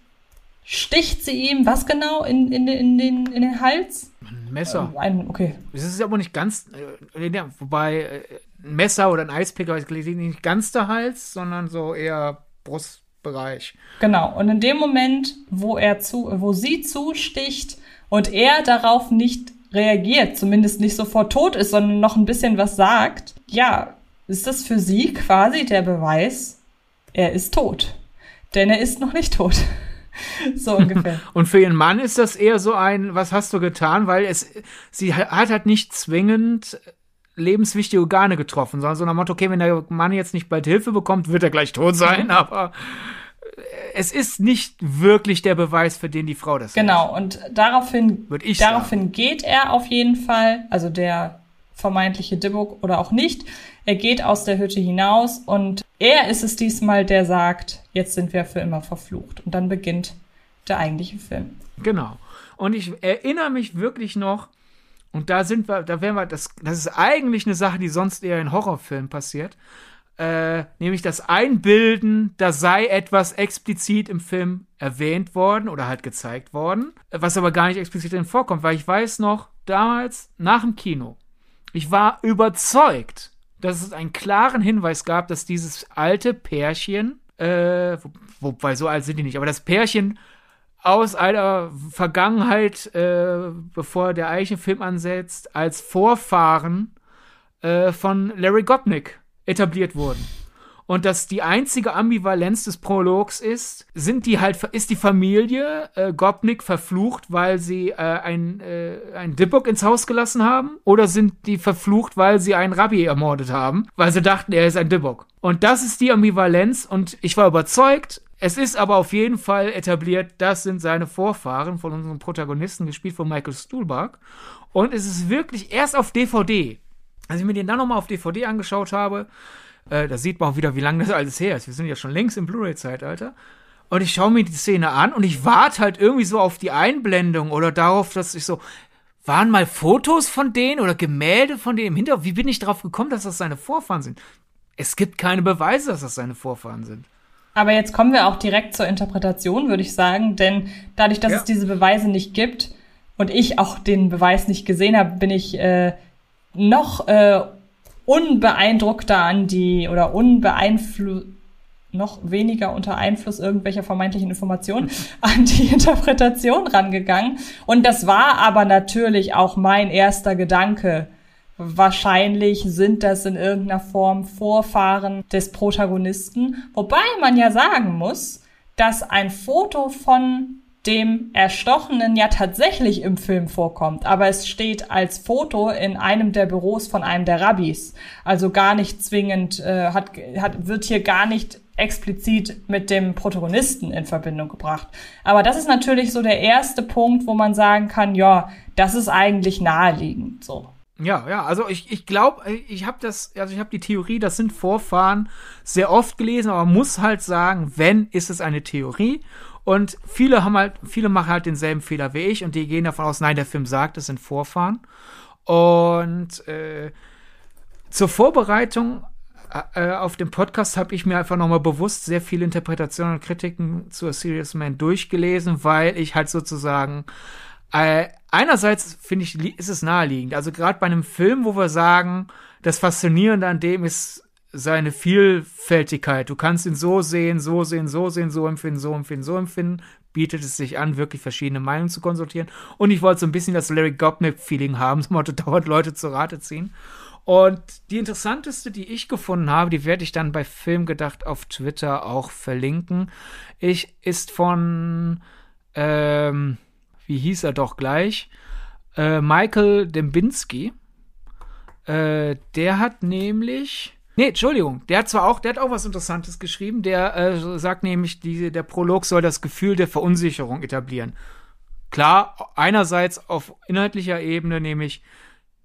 sticht sie ihm was genau in, in, in, den, in den Hals? Ein Messer. Äh, ein, okay. Es ist aber nicht ganz, äh, wobei äh, ein Messer oder ein Eispicker ist nicht ganz der Hals, sondern so eher Brustbereich. Genau. Und in dem Moment, wo er zu, wo sie zusticht und er darauf nicht reagiert, zumindest nicht sofort tot ist, sondern noch ein bisschen was sagt, ja, ist das für sie quasi der Beweis, er ist tot. Denn er ist noch nicht tot. so ungefähr. Und für ihren Mann ist das eher so ein, was hast du getan? Weil es, sie hat halt nicht zwingend lebenswichtige Organe getroffen, sondern so nach Motto, okay, wenn der Mann jetzt nicht bald Hilfe bekommt, wird er gleich tot sein, aber es ist nicht wirklich der Beweis, für den die Frau das Genau, hat. und daraufhin, daraufhin sagen. geht er auf jeden Fall, also der vermeintliche Dibuk oder auch nicht, er geht aus der Hütte hinaus und er ist es diesmal, der sagt, jetzt sind wir für immer verflucht. Und dann beginnt der eigentliche Film. Genau. Und ich erinnere mich wirklich noch, und da sind wir, da wären wir, das, das ist eigentlich eine Sache, die sonst eher in Horrorfilmen passiert. Äh, nämlich das Einbilden, da sei etwas explizit im Film erwähnt worden oder halt gezeigt worden, was aber gar nicht explizit drin vorkommt, weil ich weiß noch, damals nach dem Kino, ich war überzeugt, dass es einen klaren Hinweis gab, dass dieses alte Pärchen, äh, wobei so alt sind die nicht, aber das Pärchen aus einer Vergangenheit, äh, bevor der Eichenfilm ansetzt, als Vorfahren äh, von Larry Gopnik etabliert wurden. Und dass die einzige Ambivalenz des Prologs ist, sind die halt, ist die Familie äh, Gopnik verflucht, weil sie äh, ein, äh, ein Dibbock ins Haus gelassen haben? Oder sind die verflucht, weil sie einen Rabbi ermordet haben, weil sie dachten, er ist ein Dibbock? Und das ist die Ambivalenz und ich war überzeugt, es ist aber auf jeden Fall etabliert, das sind seine Vorfahren von unserem Protagonisten, gespielt von Michael Stuhlbarg. Und es ist wirklich erst auf DVD, als ich mir den dann nochmal auf DVD angeschaut habe, äh, da sieht man auch wieder, wie lange das alles her ist. Wir sind ja schon längst im Blu-ray-Zeitalter. Und ich schaue mir die Szene an und ich warte halt irgendwie so auf die Einblendung oder darauf, dass ich so, waren mal Fotos von denen oder Gemälde von denen im Hintergrund? Wie bin ich darauf gekommen, dass das seine Vorfahren sind? Es gibt keine Beweise, dass das seine Vorfahren sind. Aber jetzt kommen wir auch direkt zur Interpretation, würde ich sagen, denn dadurch, dass ja. es diese Beweise nicht gibt und ich auch den Beweis nicht gesehen habe, bin ich äh, noch äh, unbeeindruckter an die oder unbeeinflusst noch weniger unter Einfluss irgendwelcher vermeintlichen Informationen an die Interpretation rangegangen. Und das war aber natürlich auch mein erster Gedanke Wahrscheinlich sind das in irgendeiner Form Vorfahren des Protagonisten. Wobei man ja sagen muss, dass ein Foto von dem Erstochenen ja tatsächlich im Film vorkommt, aber es steht als Foto in einem der Büros von einem der Rabbis. Also gar nicht zwingend, äh, hat, hat, wird hier gar nicht explizit mit dem Protagonisten in Verbindung gebracht. Aber das ist natürlich so der erste Punkt, wo man sagen kann, ja, das ist eigentlich naheliegend, so. Ja, ja, also ich, ich glaube, ich habe das, also ich habe die Theorie, das sind Vorfahren sehr oft gelesen, aber man muss halt sagen, wenn, ist es eine Theorie. Und viele haben halt, viele machen halt denselben Fehler wie ich und die gehen davon aus, nein, der Film sagt, es sind Vorfahren. Und äh, zur Vorbereitung äh, auf dem Podcast habe ich mir einfach nochmal bewusst sehr viele Interpretationen und Kritiken zu A Serious Man durchgelesen, weil ich halt sozusagen äh, einerseits finde ich, ist es naheliegend. Also gerade bei einem Film, wo wir sagen, das Faszinierende an dem ist seine Vielfältigkeit. Du kannst ihn so sehen, so sehen, so sehen, so empfinden, so empfinden, so empfinden. Bietet es sich an, wirklich verschiedene Meinungen zu konsultieren. Und ich wollte so ein bisschen das Larry Gopnik-Feeling haben, das Motto dauert Leute zu Rate ziehen. Und die interessanteste, die ich gefunden habe, die werde ich dann bei Filmgedacht auf Twitter auch verlinken. Ich ist von ähm, wie hieß er doch gleich, äh, Michael Dembinski. Äh, der hat nämlich. Nee, Entschuldigung, der hat zwar auch, der hat auch was Interessantes geschrieben, der äh, sagt nämlich, die, der Prolog soll das Gefühl der Verunsicherung etablieren. Klar, einerseits auf inhaltlicher Ebene, nämlich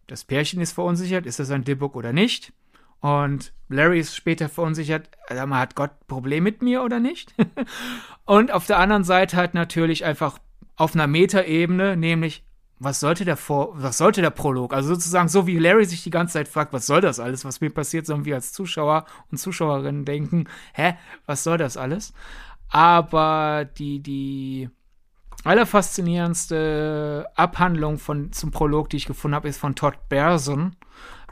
das Pärchen ist verunsichert, ist das ein Dibbock oder nicht? Und Larry ist später verunsichert, hat Gott Problem mit mir oder nicht? und auf der anderen Seite halt natürlich einfach auf einer Metaebene, nämlich was sollte der Vor was sollte der Prolog? Also sozusagen so wie Larry sich die ganze Zeit fragt, was soll das alles, was mir passiert, sollen wir als Zuschauer und Zuschauerinnen denken, hä, was soll das alles? Aber die die allerfaszinierendste Abhandlung von zum Prolog, die ich gefunden habe, ist von Todd Berson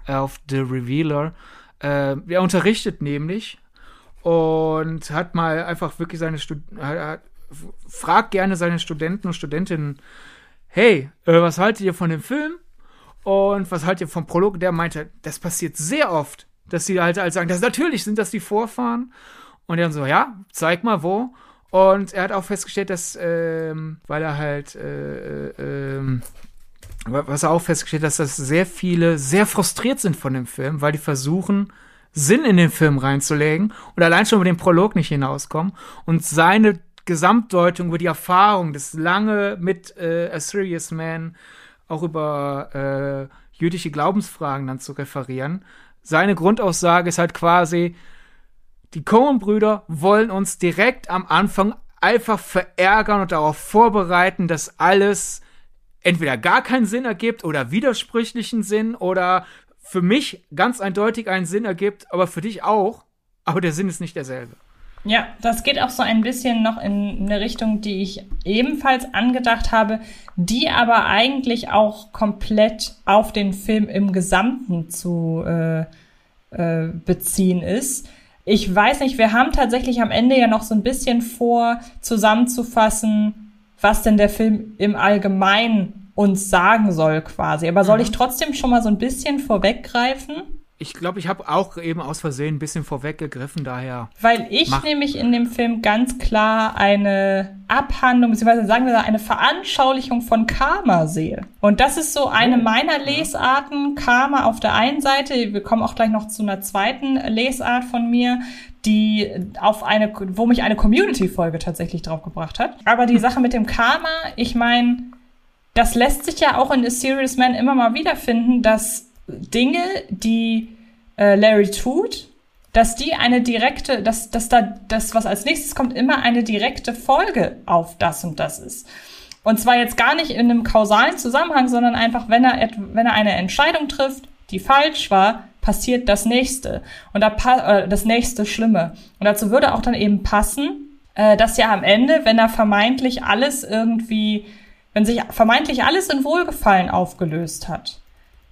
auf The Revealer. Äh, er unterrichtet nämlich und hat mal einfach wirklich seine Stud fragt gerne seine Studenten und Studentinnen hey, äh, was haltet ihr von dem Film? Und was haltet ihr vom Prolog? Der meinte, das passiert sehr oft, dass sie halt, halt sagen, das natürlich sind das die Vorfahren. Und dann so, ja, zeig mal wo. Und er hat auch festgestellt, dass, ähm, weil er halt, äh, äh, ähm, was er auch festgestellt hat, dass das sehr viele sehr frustriert sind von dem Film, weil die versuchen, Sinn in den Film reinzulegen und allein schon über den Prolog nicht hinauskommen. Und seine Gesamtdeutung, über die Erfahrung, das lange mit äh, A Serious Man auch über äh, jüdische Glaubensfragen dann zu referieren. Seine Grundaussage ist halt quasi, die Cohen-Brüder wollen uns direkt am Anfang einfach verärgern und darauf vorbereiten, dass alles entweder gar keinen Sinn ergibt oder widersprüchlichen Sinn oder für mich ganz eindeutig einen Sinn ergibt, aber für dich auch, aber der Sinn ist nicht derselbe. Ja, das geht auch so ein bisschen noch in eine Richtung, die ich ebenfalls angedacht habe, die aber eigentlich auch komplett auf den Film im Gesamten zu äh, äh, beziehen ist. Ich weiß nicht, wir haben tatsächlich am Ende ja noch so ein bisschen vor, zusammenzufassen, was denn der Film im Allgemeinen uns sagen soll quasi. Aber soll mhm. ich trotzdem schon mal so ein bisschen vorweggreifen? Ich glaube, ich habe auch eben aus Versehen ein bisschen vorweggegriffen, daher. Weil ich nämlich in dem Film ganz klar eine Abhandlung, beziehungsweise sagen wir eine Veranschaulichung von Karma sehe. Und das ist so eine oh, meiner Lesarten. Karma auf der einen Seite, wir kommen auch gleich noch zu einer zweiten Lesart von mir, die auf eine, wo mich eine Community-Folge tatsächlich drauf gebracht hat. Aber die Sache mit dem Karma, ich meine, das lässt sich ja auch in A Serious Man immer mal wiederfinden, dass Dinge, die äh, Larry tut, dass die eine direkte, dass, dass da das, was als nächstes kommt, immer eine direkte Folge auf das und das ist. Und zwar jetzt gar nicht in einem kausalen Zusammenhang, sondern einfach, wenn er, wenn er eine Entscheidung trifft, die falsch war, passiert das nächste. Und da äh, das nächste Schlimme. Und dazu würde auch dann eben passen, äh, dass ja am Ende, wenn er vermeintlich alles irgendwie, wenn sich vermeintlich alles in Wohlgefallen aufgelöst hat,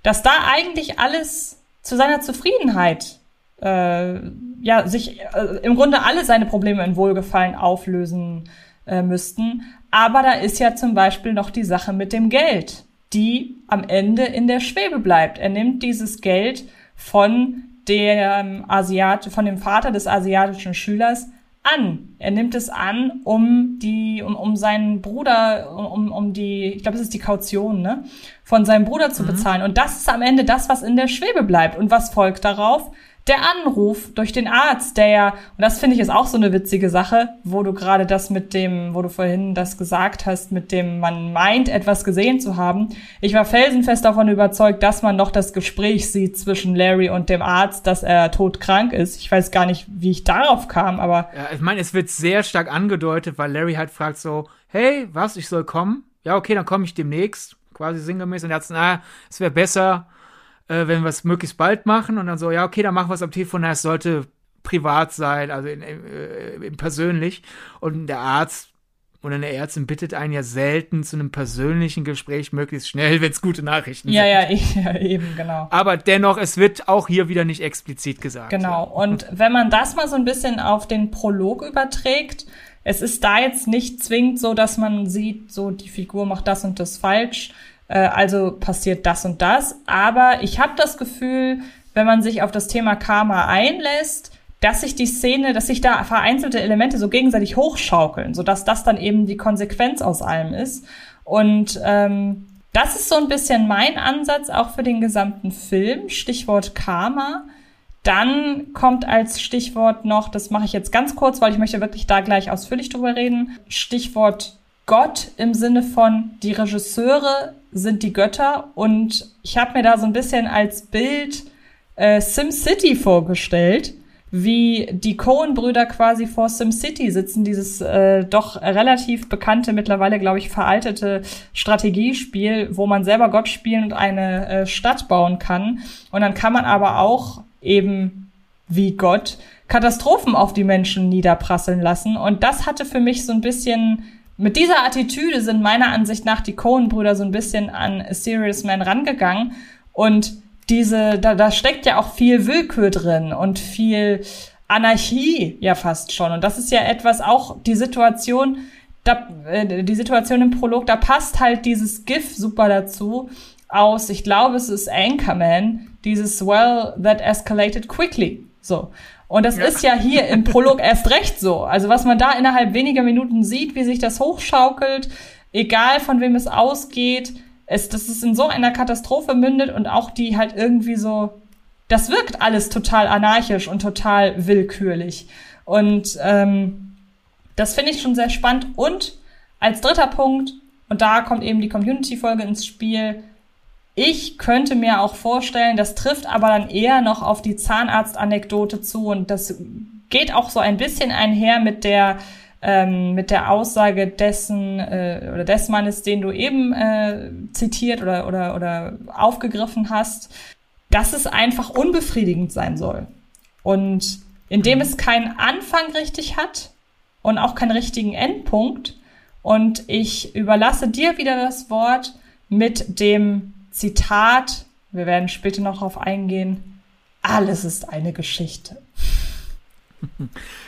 dass da eigentlich alles zu seiner Zufriedenheit äh, ja sich äh, im Grunde alle seine Probleme in Wohlgefallen auflösen äh, müssten. Aber da ist ja zum Beispiel noch die Sache mit dem Geld, die am Ende in der Schwebe bleibt. Er nimmt dieses Geld von dem Asiat von dem Vater des asiatischen Schülers an. Er nimmt es an, um die, um, um seinen Bruder, um, um die, ich glaube, es ist die Kaution, ne, von seinem Bruder zu mhm. bezahlen. Und das ist am Ende das, was in der Schwebe bleibt. Und was folgt darauf? Der Anruf durch den Arzt, der ja, und das finde ich ist auch so eine witzige Sache, wo du gerade das mit dem, wo du vorhin das gesagt hast, mit dem man meint, etwas gesehen zu haben. Ich war felsenfest davon überzeugt, dass man noch das Gespräch sieht zwischen Larry und dem Arzt, dass er todkrank ist. Ich weiß gar nicht, wie ich darauf kam, aber. Ja, ich meine, es wird sehr stark angedeutet, weil Larry halt fragt so, hey, was, ich soll kommen? Ja, okay, dann komme ich demnächst, quasi sinngemäß. Und er hat gesagt, na, es wäre besser, äh, wenn wir es möglichst bald machen und dann so, ja, okay, dann machen wir es am Telefon, es sollte privat sein, also in, in, äh, in persönlich. Und der Arzt oder eine Ärztin bittet einen ja selten zu einem persönlichen Gespräch möglichst schnell, wenn es gute Nachrichten ja, sind. Ja, ja, eben, genau. Aber dennoch, es wird auch hier wieder nicht explizit gesagt. Genau. Und wenn man das mal so ein bisschen auf den Prolog überträgt, es ist da jetzt nicht zwingend so, dass man sieht, so die Figur macht das und das falsch, äh, also passiert das und das. Aber ich habe das Gefühl, wenn man sich auf das Thema Karma einlässt, dass sich die Szene, dass sich da vereinzelte Elemente so gegenseitig hochschaukeln, sodass das dann eben die Konsequenz aus allem ist. Und ähm, das ist so ein bisschen mein Ansatz auch für den gesamten Film. Stichwort Karma. Dann kommt als Stichwort noch, das mache ich jetzt ganz kurz, weil ich möchte wirklich da gleich ausführlich drüber reden. Stichwort Gott im Sinne von die Regisseure sind die Götter und ich habe mir da so ein bisschen als Bild äh, SimCity vorgestellt, wie die Cohen-Brüder quasi vor SimCity sitzen, dieses äh, doch relativ bekannte, mittlerweile glaube ich veraltete Strategiespiel, wo man selber Gott spielen und eine äh, Stadt bauen kann. Und dann kann man aber auch eben wie Gott Katastrophen auf die Menschen niederprasseln lassen. Und das hatte für mich so ein bisschen mit dieser Attitüde sind meiner Ansicht nach die Cohen-Brüder so ein bisschen an A Serious Man rangegangen. Und diese, da, da steckt ja auch viel Willkür drin und viel Anarchie ja fast schon. Und das ist ja etwas auch die Situation, da, äh, die Situation im Prolog, da passt halt dieses GIF super dazu aus, ich glaube, es ist Anchorman, dieses Well, that escalated quickly. So. Und das ja. ist ja hier im Prolog erst recht so. Also was man da innerhalb weniger Minuten sieht, wie sich das hochschaukelt, egal von wem es ausgeht, es, dass es in so einer Katastrophe mündet und auch die halt irgendwie so, das wirkt alles total anarchisch und total willkürlich. Und ähm, das finde ich schon sehr spannend. Und als dritter Punkt, und da kommt eben die Community-Folge ins Spiel, ich könnte mir auch vorstellen, das trifft aber dann eher noch auf die Zahnarzt-Anekdote zu und das geht auch so ein bisschen einher mit der ähm, mit der Aussage dessen äh, oder des Mannes, den du eben äh, zitiert oder, oder, oder aufgegriffen hast, dass es einfach unbefriedigend sein soll. Und indem es keinen Anfang richtig hat und auch keinen richtigen Endpunkt. Und ich überlasse dir wieder das Wort mit dem Zitat, wir werden später noch darauf eingehen, alles ist eine Geschichte.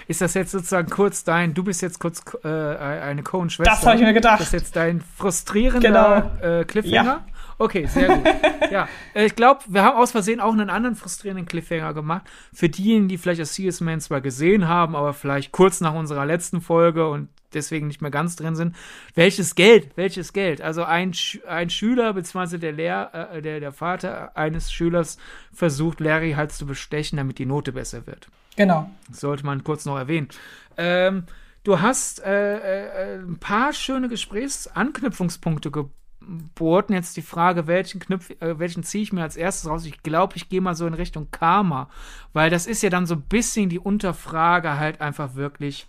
Ist das jetzt sozusagen kurz dein, du bist jetzt kurz äh, eine Cohen-Schwester? Das habe ich mir gedacht. Das ist jetzt dein frustrierender genau. äh, Cliffhanger? Ja. Okay, sehr gut. ja, äh, ich glaube, wir haben aus Versehen auch einen anderen frustrierenden Cliffhanger gemacht. Für diejenigen, die vielleicht das CS Man zwar gesehen haben, aber vielleicht kurz nach unserer letzten Folge und deswegen nicht mehr ganz drin sind. Welches Geld? Welches Geld? Also ein, ein Schüler beziehungsweise der, Lehr äh, der, der Vater eines Schülers versucht, Larry halt zu bestechen, damit die Note besser wird. Genau. Das sollte man kurz noch erwähnen. Ähm, du hast äh, äh, ein paar schöne Gesprächsanknüpfungspunkte geboten. Jetzt die Frage, welchen, Knüpf, äh, welchen ziehe ich mir als erstes raus? Ich glaube, ich gehe mal so in Richtung Karma, weil das ist ja dann so ein bisschen die Unterfrage halt einfach wirklich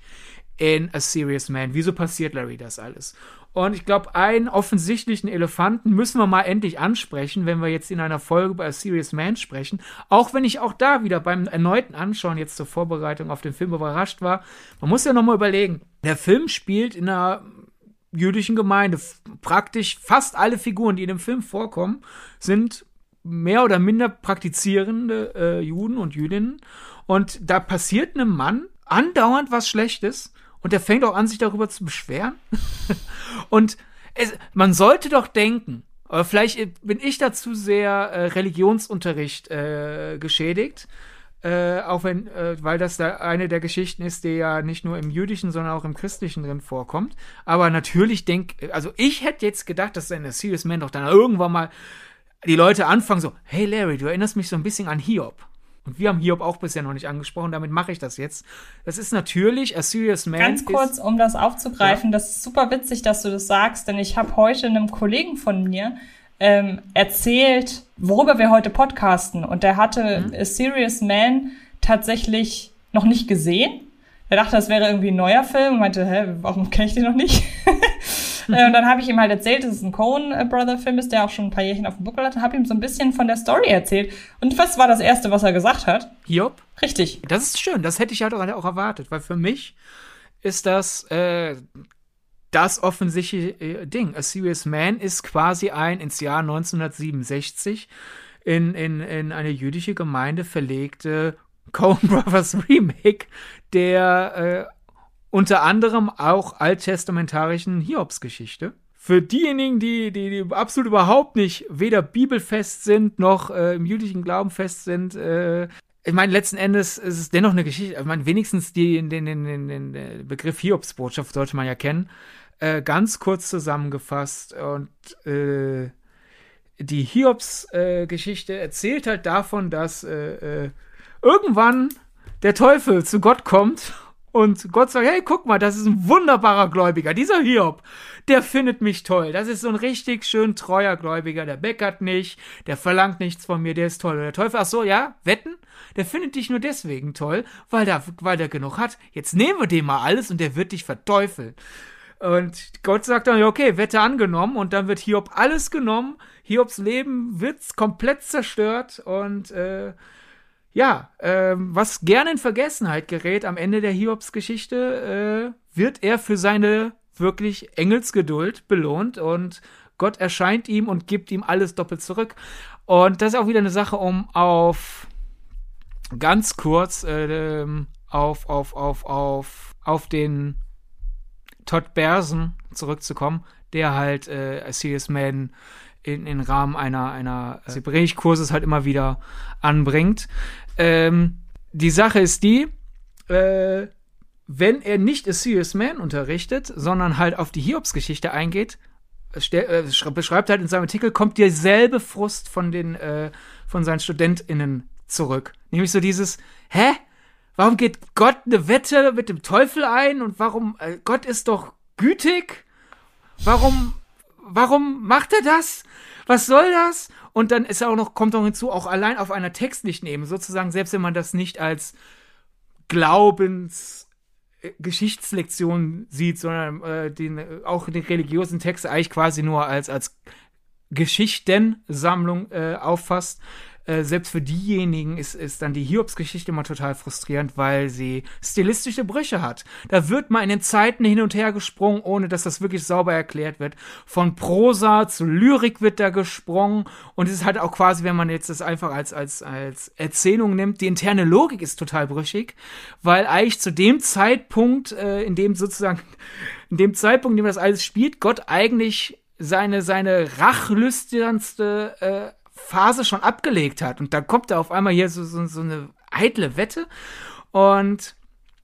in A Serious Man. Wieso passiert Larry das alles? Und ich glaube, einen offensichtlichen Elefanten müssen wir mal endlich ansprechen, wenn wir jetzt in einer Folge über A Serious Man sprechen. Auch wenn ich auch da wieder beim erneuten Anschauen jetzt zur Vorbereitung auf den Film überrascht war. Man muss ja noch mal überlegen. Der Film spielt in einer jüdischen Gemeinde. Praktisch fast alle Figuren, die in dem Film vorkommen, sind mehr oder minder praktizierende äh, Juden und Jüdinnen. Und da passiert einem Mann andauernd was Schlechtes und der fängt auch an, sich darüber zu beschweren. und es, man sollte doch denken, aber vielleicht bin ich dazu sehr äh, Religionsunterricht äh, geschädigt. Äh, auch wenn, äh, weil das da eine der Geschichten ist, die ja nicht nur im jüdischen, sondern auch im christlichen drin vorkommt. Aber natürlich denk, also ich hätte jetzt gedacht, dass in der Serious Man doch dann irgendwann mal die Leute anfangen so, hey Larry, du erinnerst mich so ein bisschen an Hiob. Und wir haben Hiob auch bisher noch nicht angesprochen, damit mache ich das jetzt. Das ist natürlich A Serious Man. Ganz kurz, um das aufzugreifen, ja. das ist super witzig, dass du das sagst, denn ich habe heute einem Kollegen von mir ähm, erzählt, worüber wir heute podcasten. Und der hatte mhm. A Serious Man tatsächlich noch nicht gesehen. Er dachte, das wäre irgendwie ein neuer Film und meinte, hä, warum kenne ich den noch nicht? Äh, und dann habe ich ihm halt erzählt, dass es ein Coen-Brother-Film ist, der auch schon ein paar Jährchen auf dem Buckel hat, und habe ihm so ein bisschen von der Story erzählt. Und was war das Erste, was er gesagt hat? Job. Richtig. Das ist schön, das hätte ich halt auch erwartet, weil für mich ist das äh, das offensichtliche äh, Ding. A Serious Man ist quasi ein ins Jahr 1967 in, in, in eine jüdische Gemeinde verlegte Coen Brothers Remake, der äh, unter anderem auch alttestamentarischen Hiobsgeschichte. Für diejenigen, die, die, die absolut überhaupt nicht weder bibelfest sind, noch äh, im jüdischen Glauben fest sind, äh, ich meine, letzten Endes ist es dennoch eine Geschichte. Ich meine, wenigstens die, den, den, den, den Begriff Hiobsbotschaft sollte man ja kennen. Äh, ganz kurz zusammengefasst und äh, die Hiobs-Geschichte äh, erzählt halt davon, dass äh, äh, irgendwann der Teufel zu Gott kommt Und Gott sagt, hey, guck mal, das ist ein wunderbarer Gläubiger, dieser Hiob. Der findet mich toll. Das ist so ein richtig schön treuer Gläubiger. Der meckert nicht, der verlangt nichts von mir, der ist toll. Und der Teufel, ach so, ja, wetten? Der findet dich nur deswegen toll, weil der, weil der genug hat. Jetzt nehmen wir dem mal alles und der wird dich verteufeln. Und Gott sagt dann, ja, okay, Wette angenommen und dann wird Hiob alles genommen. Hiobs Leben wird komplett zerstört und äh, ja, äh, was gerne in Vergessenheit gerät am Ende der Hiobs-Geschichte, äh, wird er für seine wirklich Engelsgeduld belohnt und Gott erscheint ihm und gibt ihm alles doppelt zurück. Und das ist auch wieder eine Sache, um auf ganz kurz äh, auf, auf, auf, auf, auf den Todd Bersen zurückzukommen, der halt äh, Serious Man in, in Rahmen einer, einer äh, Hebräisch-Kurses halt immer wieder anbringt. Ähm, die Sache ist die, äh, wenn er nicht A Serious Man unterrichtet, sondern halt auf die Hiobs-Geschichte eingeht, äh, beschreibt halt in seinem Artikel, kommt dieselbe Frust von den, äh, von seinen StudentInnen zurück. Nämlich so dieses, hä? Warum geht Gott eine Wette mit dem Teufel ein und warum, äh, Gott ist doch gütig? Warum, warum macht er das? Was soll das? Und dann ist auch noch, kommt noch hinzu, auch allein auf einer textlichen Ebene, sozusagen, selbst wenn man das nicht als Glaubens, Geschichtslektion sieht, sondern äh, den, äh, auch den religiösen Text eigentlich quasi nur als, als Geschichtensammlung äh, auffasst, äh, selbst für diejenigen ist, ist dann die Hiobs-Geschichte immer total frustrierend, weil sie stilistische Brüche hat. Da wird mal in den Zeiten hin und her gesprungen, ohne dass das wirklich sauber erklärt wird. Von Prosa zu Lyrik wird da gesprungen und es ist halt auch quasi, wenn man jetzt das einfach als, als, als Erzählung nimmt, die interne Logik ist total brüchig, weil eigentlich zu dem Zeitpunkt, äh, in dem sozusagen, in dem Zeitpunkt, in dem das alles spielt, Gott eigentlich seine, seine rachlüsternste äh, Phase schon abgelegt hat. Und dann kommt da auf einmal hier so, so, so eine eitle Wette. Und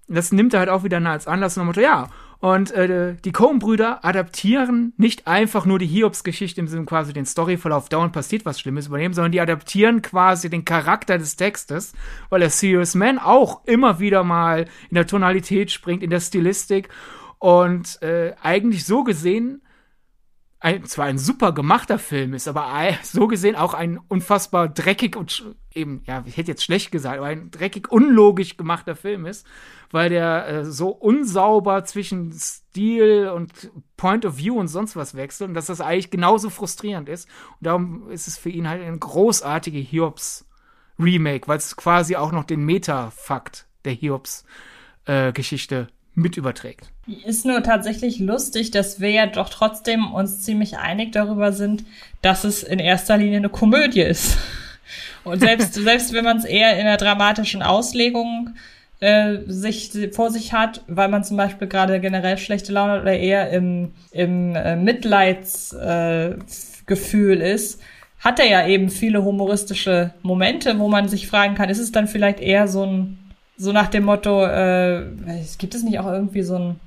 das nimmt er halt auch wieder als Anlass und ja. Und äh, die Coen-Brüder adaptieren nicht einfach nur die Hiobs-Geschichte im Sinne quasi den Storyverlauf, dauernd passiert was Schlimmes übernehmen, sondern die adaptieren quasi den Charakter des Textes, weil der Serious Man auch immer wieder mal in der Tonalität springt, in der Stilistik. Und äh, eigentlich so gesehen ein, zwar ein super gemachter Film ist, aber so gesehen auch ein unfassbar dreckig und eben, ja, ich hätte jetzt schlecht gesagt, aber ein dreckig unlogisch gemachter Film ist, weil der äh, so unsauber zwischen Stil und Point of View und sonst was wechselt und dass das eigentlich genauso frustrierend ist. Und darum ist es für ihn halt ein großartige Hiobs Remake, weil es quasi auch noch den Meta-Fakt der Hiobs äh, Geschichte mit überträgt. Ist nur tatsächlich lustig, dass wir ja doch trotzdem uns ziemlich einig darüber sind, dass es in erster Linie eine Komödie ist. Und selbst, selbst wenn man es eher in einer dramatischen Auslegung äh, sich vor sich hat, weil man zum Beispiel gerade generell schlechte Laune oder eher im, im äh, Mitleidsgefühl äh, ist, hat er ja eben viele humoristische Momente, wo man sich fragen kann, ist es dann vielleicht eher so ein so nach dem Motto, äh, gibt es nicht auch irgendwie so ein,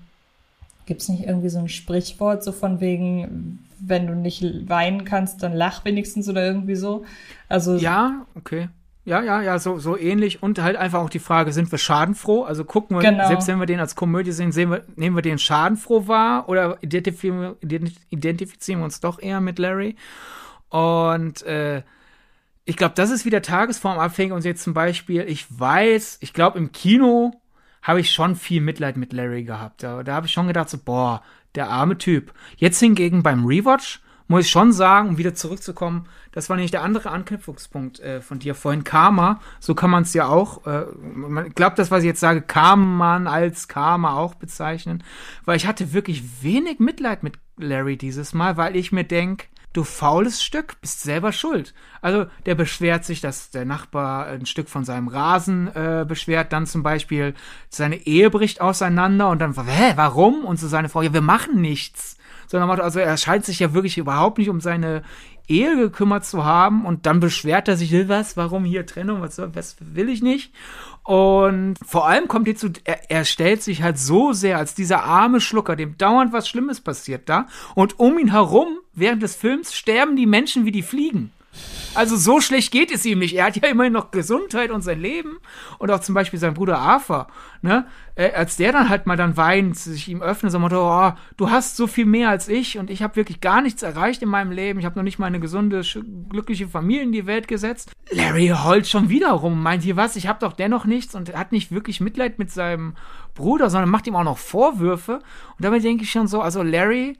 gibt es nicht irgendwie so ein Sprichwort, so von wegen, wenn du nicht weinen kannst, dann lach wenigstens oder irgendwie so? Also. Ja, okay. Ja, ja, ja, so, so ähnlich. Und halt einfach auch die Frage, sind wir schadenfroh? Also gucken wir, genau. selbst wenn wir den als Komödie sehen, sehen wir, nehmen wir den schadenfroh wahr oder identifizieren, identifizieren wir uns doch eher mit Larry? Und äh, ich glaube, das ist wieder tagesformabhängig und jetzt zum Beispiel, ich weiß, ich glaube, im Kino habe ich schon viel Mitleid mit Larry gehabt. Da, da habe ich schon gedacht, so, boah, der arme Typ. Jetzt hingegen beim Rewatch muss ich schon sagen, um wieder zurückzukommen, das war nämlich der andere Anknüpfungspunkt äh, von dir vorhin. Karma, so kann man es ja auch, äh, man glaubt das, was ich jetzt sage, kann man als Karma auch bezeichnen, weil ich hatte wirklich wenig Mitleid mit Larry dieses Mal, weil ich mir denke, du faules Stück, bist selber schuld. Also der beschwert sich, dass der Nachbar ein Stück von seinem Rasen äh, beschwert, dann zum Beispiel seine Ehe bricht auseinander und dann, hä, warum? Und so seine Frau, ja, wir machen nichts. Sondern also er scheint sich ja wirklich überhaupt nicht um seine Ehe gekümmert zu haben und dann beschwert er sich, was, warum hier Trennung, was, was will ich nicht? Und vor allem kommt hierzu, er, er stellt sich halt so sehr als dieser arme Schlucker, dem dauernd was Schlimmes passiert da und um ihn herum während des Films sterben die Menschen wie die Fliegen. Also so schlecht geht es ihm nicht. Er hat ja immerhin noch Gesundheit und sein Leben. Und auch zum Beispiel sein Bruder Arthur, ne? Äh, als der dann halt mal dann weint, sich ihm öffnet, so Motto, oh, du hast so viel mehr als ich und ich habe wirklich gar nichts erreicht in meinem Leben. Ich habe noch nicht mal eine gesunde, glückliche Familie in die Welt gesetzt. Larry heult schon wieder rum, meint hier was, ich habe doch dennoch nichts und hat nicht wirklich Mitleid mit seinem Bruder, sondern macht ihm auch noch Vorwürfe. Und damit denke ich schon so, also Larry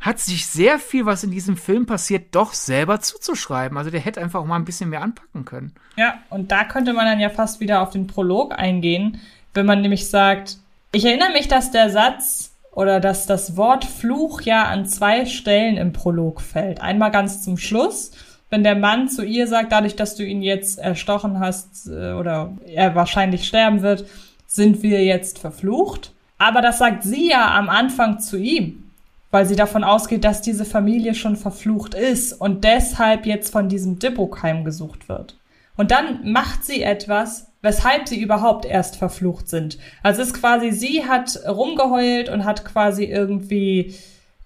hat sich sehr viel, was in diesem Film passiert, doch selber zuzuschreiben. Also der hätte einfach auch mal ein bisschen mehr anpacken können. Ja, und da könnte man dann ja fast wieder auf den Prolog eingehen, wenn man nämlich sagt, ich erinnere mich, dass der Satz oder dass das Wort Fluch ja an zwei Stellen im Prolog fällt. Einmal ganz zum Schluss, wenn der Mann zu ihr sagt, dadurch, dass du ihn jetzt erstochen hast äh, oder er wahrscheinlich sterben wird, sind wir jetzt verflucht. Aber das sagt sie ja am Anfang zu ihm weil sie davon ausgeht, dass diese Familie schon verflucht ist und deshalb jetzt von diesem Dibbuck heimgesucht wird. Und dann macht sie etwas, weshalb sie überhaupt erst verflucht sind. Also es ist quasi, sie hat rumgeheult und hat quasi irgendwie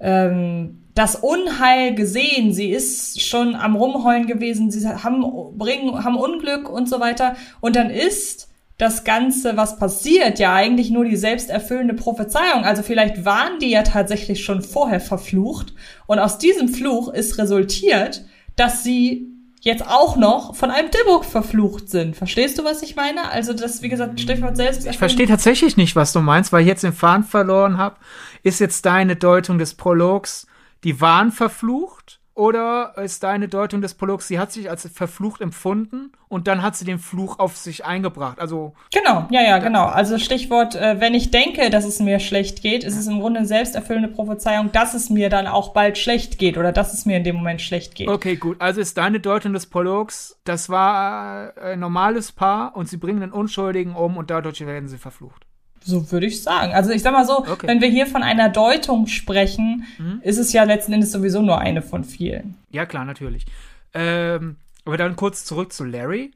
ähm, das Unheil gesehen. Sie ist schon am Rumheulen gewesen, sie haben, bringen, haben Unglück und so weiter. Und dann ist das Ganze, was passiert, ja eigentlich nur die selbsterfüllende Prophezeiung. Also vielleicht waren die ja tatsächlich schon vorher verflucht und aus diesem Fluch ist resultiert, dass sie jetzt auch noch von einem Dibbuck verflucht sind. Verstehst du, was ich meine? Also das, wie gesagt, Stichwort selbst. Ich verstehe tatsächlich nicht, was du meinst, weil ich jetzt den Faden verloren habe. Ist jetzt deine Deutung des Prologs, die waren verflucht? Oder ist deine Deutung des Prologs, sie hat sich als verflucht empfunden und dann hat sie den Fluch auf sich eingebracht? Also. Genau, ja, ja, genau. Also Stichwort, äh, wenn ich denke, dass es mir schlecht geht, ist es im Grunde eine selbsterfüllende Prophezeiung, dass es mir dann auch bald schlecht geht oder dass es mir in dem Moment schlecht geht. Okay, gut. Also ist deine Deutung des Prologs, das war ein normales Paar und sie bringen den Unschuldigen um und dadurch werden sie verflucht. So würde ich sagen. Also ich sag mal so, okay. wenn wir hier von einer Deutung sprechen, mhm. ist es ja letzten Endes sowieso nur eine von vielen. Ja, klar, natürlich. Ähm, aber dann kurz zurück zu Larry.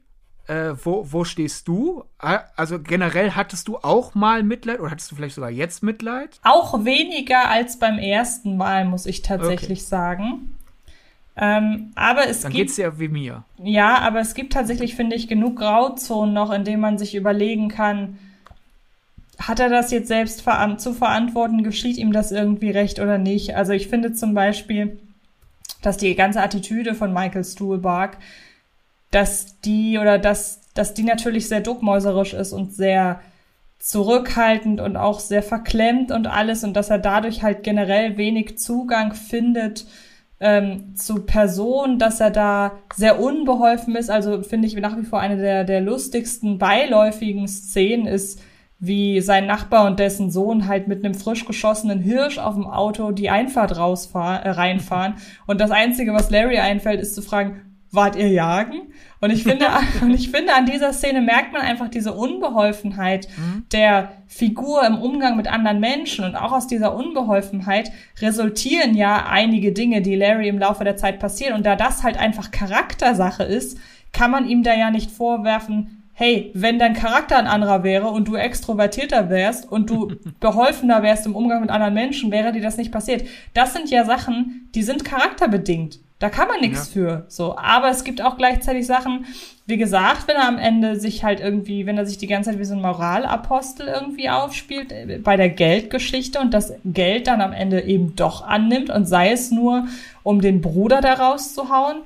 Äh, wo, wo stehst du? Also generell hattest du auch mal Mitleid oder hattest du vielleicht sogar jetzt Mitleid? Auch weniger als beim ersten Mal, muss ich tatsächlich okay. sagen. Ähm, aber es Dann gibt, geht's ja wie mir. Ja, aber es gibt tatsächlich, finde ich, genug Grauzonen noch, in denen man sich überlegen kann, hat er das jetzt selbst veran zu verantworten? Geschieht ihm das irgendwie recht oder nicht? Also ich finde zum Beispiel, dass die ganze Attitüde von Michael Stuhlbarg, dass die oder dass, dass die natürlich sehr duckmäuserisch ist und sehr zurückhaltend und auch sehr verklemmt und alles und dass er dadurch halt generell wenig Zugang findet ähm, zu Personen, dass er da sehr unbeholfen ist. Also finde ich nach wie vor eine der, der lustigsten beiläufigen Szenen ist, wie sein Nachbar und dessen Sohn halt mit einem frisch geschossenen Hirsch auf dem Auto die Einfahrt rausfahren, äh, reinfahren. Und das Einzige, was Larry einfällt, ist zu fragen, wart ihr jagen? Und ich finde, und ich finde, an dieser Szene merkt man einfach diese Unbeholfenheit mhm. der Figur im Umgang mit anderen Menschen. Und auch aus dieser Unbeholfenheit resultieren ja einige Dinge, die Larry im Laufe der Zeit passieren. Und da das halt einfach Charaktersache ist, kann man ihm da ja nicht vorwerfen, hey, wenn dein Charakter ein anderer wäre und du extrovertierter wärst und du beholfener wärst im Umgang mit anderen Menschen, wäre dir das nicht passiert. Das sind ja Sachen, die sind charakterbedingt. Da kann man nichts ja. für. So, aber es gibt auch gleichzeitig Sachen, wie gesagt, wenn er am Ende sich halt irgendwie, wenn er sich die ganze Zeit wie so ein Moralapostel irgendwie aufspielt äh, bei der Geldgeschichte und das Geld dann am Ende eben doch annimmt und sei es nur, um den Bruder da rauszuhauen,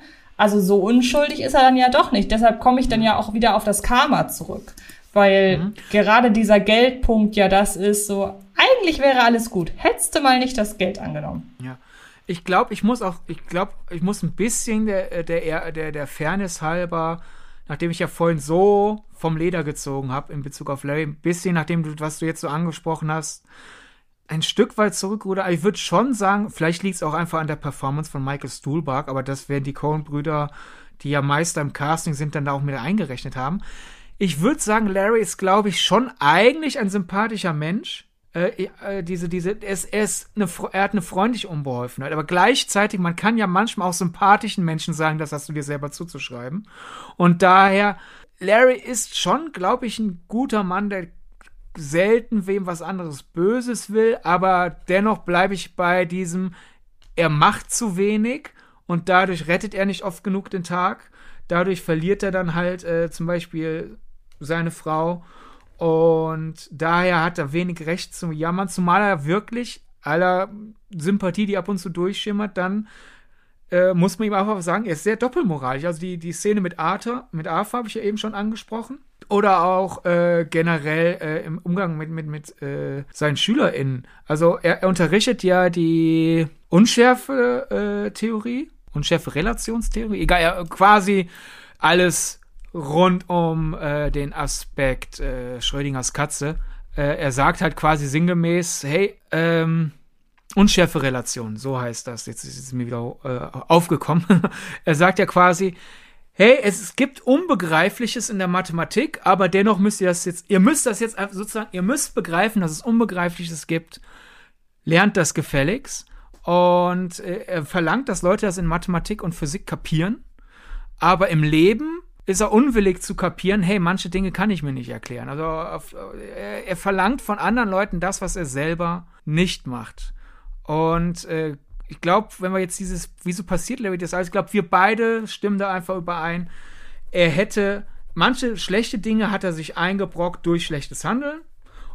also so unschuldig ist er dann ja doch nicht. Deshalb komme ich dann ja auch wieder auf das Karma zurück. Weil mhm. gerade dieser Geldpunkt ja das ist, so, eigentlich wäre alles gut. Hättest du mal nicht das Geld angenommen. Ja. Ich glaube, ich muss auch, ich glaube, ich muss ein bisschen der, der, der, der Fairness halber, nachdem ich ja vorhin so vom Leder gezogen habe in Bezug auf Larry, ein bisschen nachdem du, was du jetzt so angesprochen hast, ein Stück weit zurückrudern. Ich würde schon sagen, vielleicht liegt es auch einfach an der Performance von Michael Stuhlbarg, aber das werden die Coen-Brüder, die ja Meister im Casting sind, dann da auch mit eingerechnet haben. Ich würde sagen, Larry ist, glaube ich, schon eigentlich ein sympathischer Mensch. Äh, äh, diese, diese, er, ist, er, ist eine, er hat eine freundliche Unbeholfenheit, aber gleichzeitig, man kann ja manchmal auch sympathischen Menschen sagen, das hast du dir selber zuzuschreiben. Und daher, Larry ist schon, glaube ich, ein guter Mann, der selten wem was anderes Böses will, aber dennoch bleibe ich bei diesem, er macht zu wenig und dadurch rettet er nicht oft genug den Tag. Dadurch verliert er dann halt äh, zum Beispiel seine Frau. Und daher hat er wenig Recht zum Jammern, zumal er wirklich aller Sympathie, die ab und zu durchschimmert, dann äh, muss man ihm einfach sagen, er ist sehr doppelmoralisch. Also die, die Szene mit Arthur, mit Arthur habe ich ja eben schon angesprochen. Oder auch äh, generell äh, im Umgang mit, mit, mit äh, seinen SchülerInnen. Also er, er unterrichtet ja die Unschärfe-Theorie, Unschärfe-Relationstheorie, egal, ja, quasi alles rund um äh, den Aspekt äh, Schrödingers Katze. Äh, er sagt halt quasi sinngemäß, hey, ähm, unschärfe Relation, so heißt das. Jetzt ist es mir wieder äh, aufgekommen. er sagt ja quasi, hey, es gibt Unbegreifliches in der Mathematik, aber dennoch müsst ihr das jetzt, ihr müsst das jetzt sozusagen, ihr müsst begreifen, dass es Unbegreifliches gibt. Lernt das gefälligst. Und äh, er verlangt, dass Leute das in Mathematik und Physik kapieren. Aber im Leben ist er unwillig zu kapieren, hey, manche Dinge kann ich mir nicht erklären. Also auf, er, er, verlangt von anderen Leuten das, was er selber nicht macht. Und äh, ich glaube, wenn wir jetzt dieses, wieso passiert Larry das alles, ich glaube, wir beide stimmen da einfach überein. Er hätte, manche schlechte Dinge hat er sich eingebrockt durch schlechtes Handeln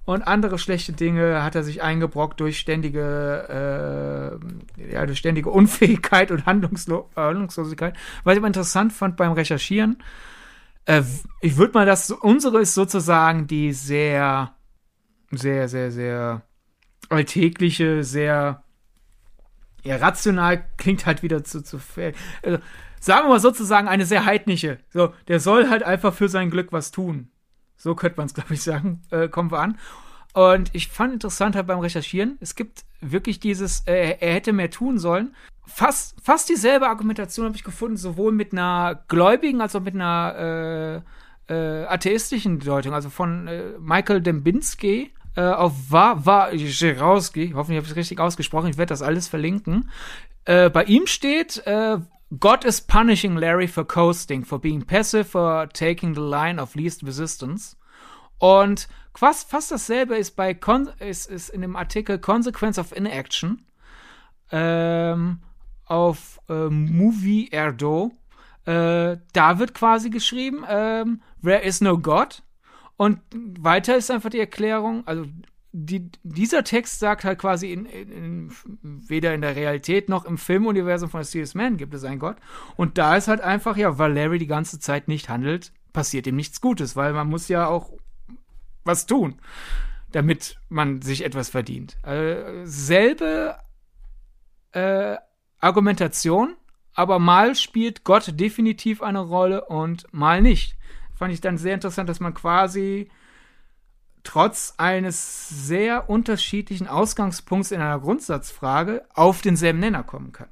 und andere schlechte Dinge hat er sich eingebrockt durch ständige, äh, ja, durch ständige Unfähigkeit und Handlungslo Handlungslosigkeit. Was ich aber interessant fand beim Recherchieren, äh, ich würde mal das, unsere ist sozusagen die sehr, sehr, sehr, sehr alltägliche, sehr ja, rational klingt halt wieder zu, zu also, sagen wir mal sozusagen eine sehr heidnische. So, der soll halt einfach für sein Glück was tun. So könnte man es, glaube ich, sagen. Äh, kommen wir an. Und ich fand interessant halt beim Recherchieren, es gibt wirklich dieses, äh, er hätte mehr tun sollen. Fast, fast dieselbe Argumentation habe ich gefunden, sowohl mit einer gläubigen als auch mit einer äh, äh, atheistischen Deutung. Also von äh, Michael Dembinski, äh, auf Jerowski, hoffentlich habe ich es richtig ausgesprochen, ich werde das alles verlinken. Äh, bei ihm steht, äh, God is punishing Larry for coasting, for being passive, for taking the line of least resistance. Und fast, fast dasselbe ist bei Con ist, ist in dem Artikel Consequence of Inaction ähm, auf äh, Movie Erdo. Äh, da wird quasi geschrieben, ähm, There is no God. Und weiter ist einfach die Erklärung, also die, dieser Text sagt halt quasi, in, in, weder in der Realität noch im Filmuniversum von Serious Man gibt es einen Gott. Und da ist halt einfach, ja, weil Larry die ganze Zeit nicht handelt, passiert ihm nichts Gutes, weil man muss ja auch was tun, damit man sich etwas verdient. Also, selbe äh, Argumentation, aber mal spielt Gott definitiv eine Rolle und mal nicht fand ich dann sehr interessant, dass man quasi trotz eines sehr unterschiedlichen Ausgangspunkts in einer Grundsatzfrage auf denselben Nenner kommen kann.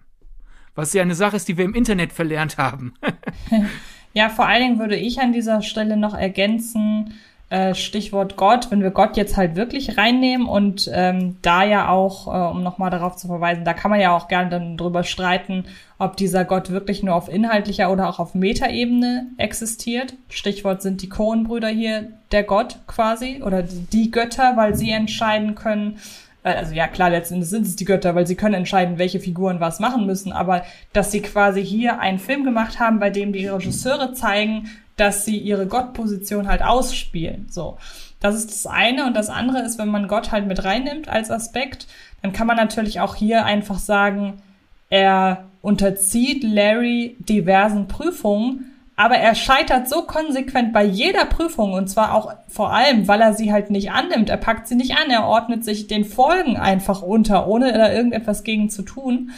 Was ja eine Sache ist, die wir im Internet verlernt haben. ja, vor allen Dingen würde ich an dieser Stelle noch ergänzen, äh, Stichwort Gott, wenn wir Gott jetzt halt wirklich reinnehmen und ähm, da ja auch, äh, um nochmal darauf zu verweisen, da kann man ja auch gerne dann drüber streiten, ob dieser Gott wirklich nur auf inhaltlicher oder auch auf Metaebene existiert. Stichwort sind die Cohen-Brüder hier der Gott quasi oder die Götter, weil sie entscheiden können, äh, also ja klar, letztendlich sind es die Götter, weil sie können entscheiden, welche Figuren was machen müssen, aber dass sie quasi hier einen Film gemacht haben, bei dem die Regisseure zeigen, dass sie ihre Gottposition halt ausspielen. So. Das ist das eine. Und das andere ist, wenn man Gott halt mit reinnimmt als Aspekt, dann kann man natürlich auch hier einfach sagen, er unterzieht Larry diversen Prüfungen, aber er scheitert so konsequent bei jeder Prüfung und zwar auch vor allem, weil er sie halt nicht annimmt. Er packt sie nicht an, er ordnet sich den Folgen einfach unter, ohne da irgendetwas gegen zu tun.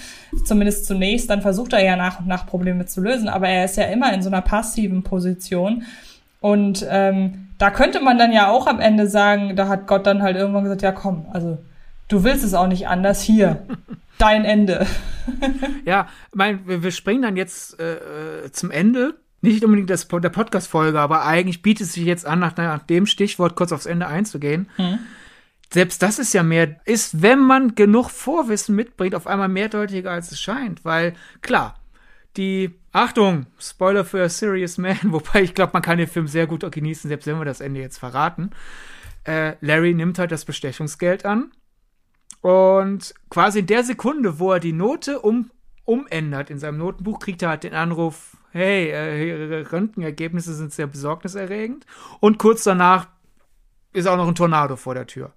Zumindest zunächst, dann versucht er ja nach und nach Probleme zu lösen, aber er ist ja immer in so einer passiven Position. Und ähm, da könnte man dann ja auch am Ende sagen, da hat Gott dann halt irgendwann gesagt, ja komm, also du willst es auch nicht anders, hier, dein Ende. ja, mein, wir springen dann jetzt äh, äh zum Ende nicht unbedingt das, der Podcast-Folge, aber eigentlich bietet es sich jetzt an, nach, nach, dem Stichwort kurz aufs Ende einzugehen. Mhm. Selbst das ist ja mehr, ist, wenn man genug Vorwissen mitbringt, auf einmal mehrdeutiger als es scheint, weil klar, die Achtung, Spoiler für A Serious Man, wobei ich glaube, man kann den Film sehr gut genießen, selbst wenn wir das Ende jetzt verraten. Äh, Larry nimmt halt das Bestechungsgeld an und quasi in der Sekunde, wo er die Note um, umändert in seinem Notenbuch, kriegt er halt den Anruf, hey, äh, ihre Röntgenergebnisse sind sehr besorgniserregend. Und kurz danach ist auch noch ein Tornado vor der Tür.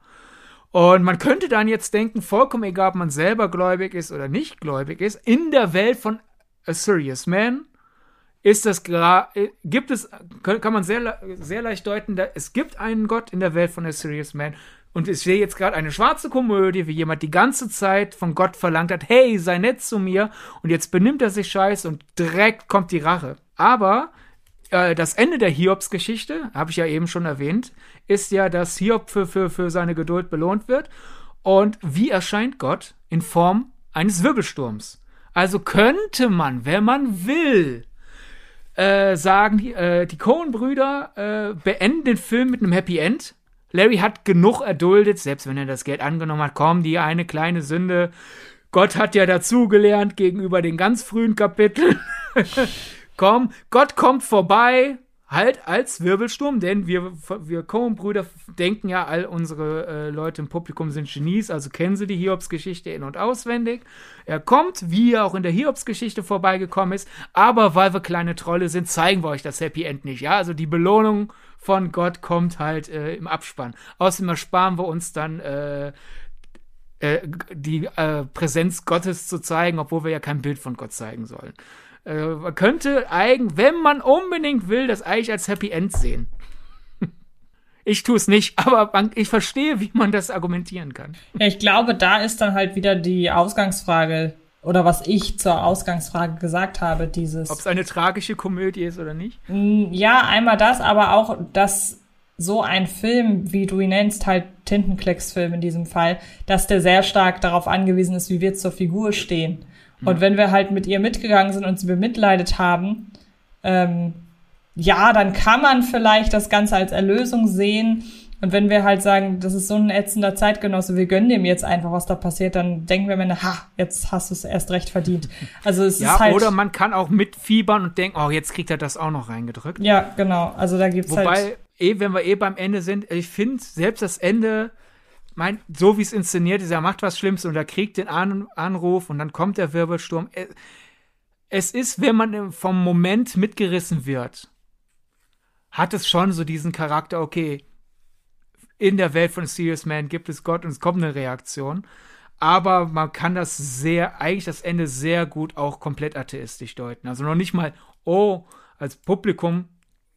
Und man könnte dann jetzt denken, vollkommen egal, ob man selber gläubig ist oder nicht gläubig ist, in der Welt von A Serious Man ist das gibt es, kann man sehr, sehr leicht deuten, es gibt einen Gott in der Welt von A Serious Man. Und ich sehe jetzt gerade eine schwarze Komödie, wie jemand die ganze Zeit von Gott verlangt hat, hey, sei nett zu mir. Und jetzt benimmt er sich scheiße und direkt kommt die Rache. Aber äh, das Ende der Hiobs-Geschichte, habe ich ja eben schon erwähnt, ist ja, dass Hiob für, für, für seine Geduld belohnt wird. Und wie erscheint Gott? In Form eines Wirbelsturms. Also könnte man, wenn man will, äh, sagen, die, äh, die Coen-Brüder äh, beenden den Film mit einem Happy End. Larry hat genug erduldet, selbst wenn er das Geld angenommen hat, komm, die eine kleine Sünde. Gott hat ja dazugelernt gegenüber den ganz frühen Kapiteln. komm, Gott kommt vorbei, halt als Wirbelsturm, denn wir, wir Coen-Brüder denken ja, all unsere äh, Leute im Publikum sind Genies, also kennen sie die Hiobs-Geschichte in- und auswendig. Er kommt, wie er auch in der Hiobs-Geschichte vorbeigekommen ist, aber weil wir kleine Trolle sind, zeigen wir euch das Happy End nicht, ja? Also die Belohnung von Gott kommt halt äh, im Abspann. Außerdem ersparen wir uns dann äh, äh die äh, Präsenz Gottes zu zeigen, obwohl wir ja kein Bild von Gott zeigen sollen. Äh, man könnte eigentlich, wenn man unbedingt will, das eigentlich als Happy End sehen. Ich tue es nicht, aber ich verstehe, wie man das argumentieren kann. Ja, ich glaube, da ist dann halt wieder die Ausgangsfrage oder was ich zur Ausgangsfrage gesagt habe, dieses. Ob es eine tragische Komödie ist oder nicht? Ja, einmal das, aber auch, dass so ein Film, wie du ihn nennst, halt Tintenklecksfilm in diesem Fall, dass der sehr stark darauf angewiesen ist, wie wir zur Figur stehen. Und wenn wir halt mit ihr mitgegangen sind und sie bemitleidet haben, ähm, ja, dann kann man vielleicht das Ganze als Erlösung sehen. Und wenn wir halt sagen, das ist so ein ätzender Zeitgenosse, wir gönnen dem jetzt einfach, was da passiert, dann denken wir am ha, jetzt hast du es erst recht verdient. Also es ja, ist halt. Oder man kann auch mitfiebern und denken, oh, jetzt kriegt er das auch noch reingedrückt. Ja, genau. Also da gibt's Wobei, halt. Wobei, eh, wenn wir eh beim Ende sind, ich finde selbst das Ende mein, so wie es inszeniert ist, er macht was Schlimmes und er kriegt den An Anruf und dann kommt der Wirbelsturm. Es ist, wenn man vom Moment mitgerissen wird, hat es schon so diesen Charakter, okay, in der Welt von Serious Man gibt es Gott und es kommt eine Reaktion. Aber man kann das sehr, eigentlich das Ende sehr gut auch komplett atheistisch deuten. Also noch nicht mal, oh, als Publikum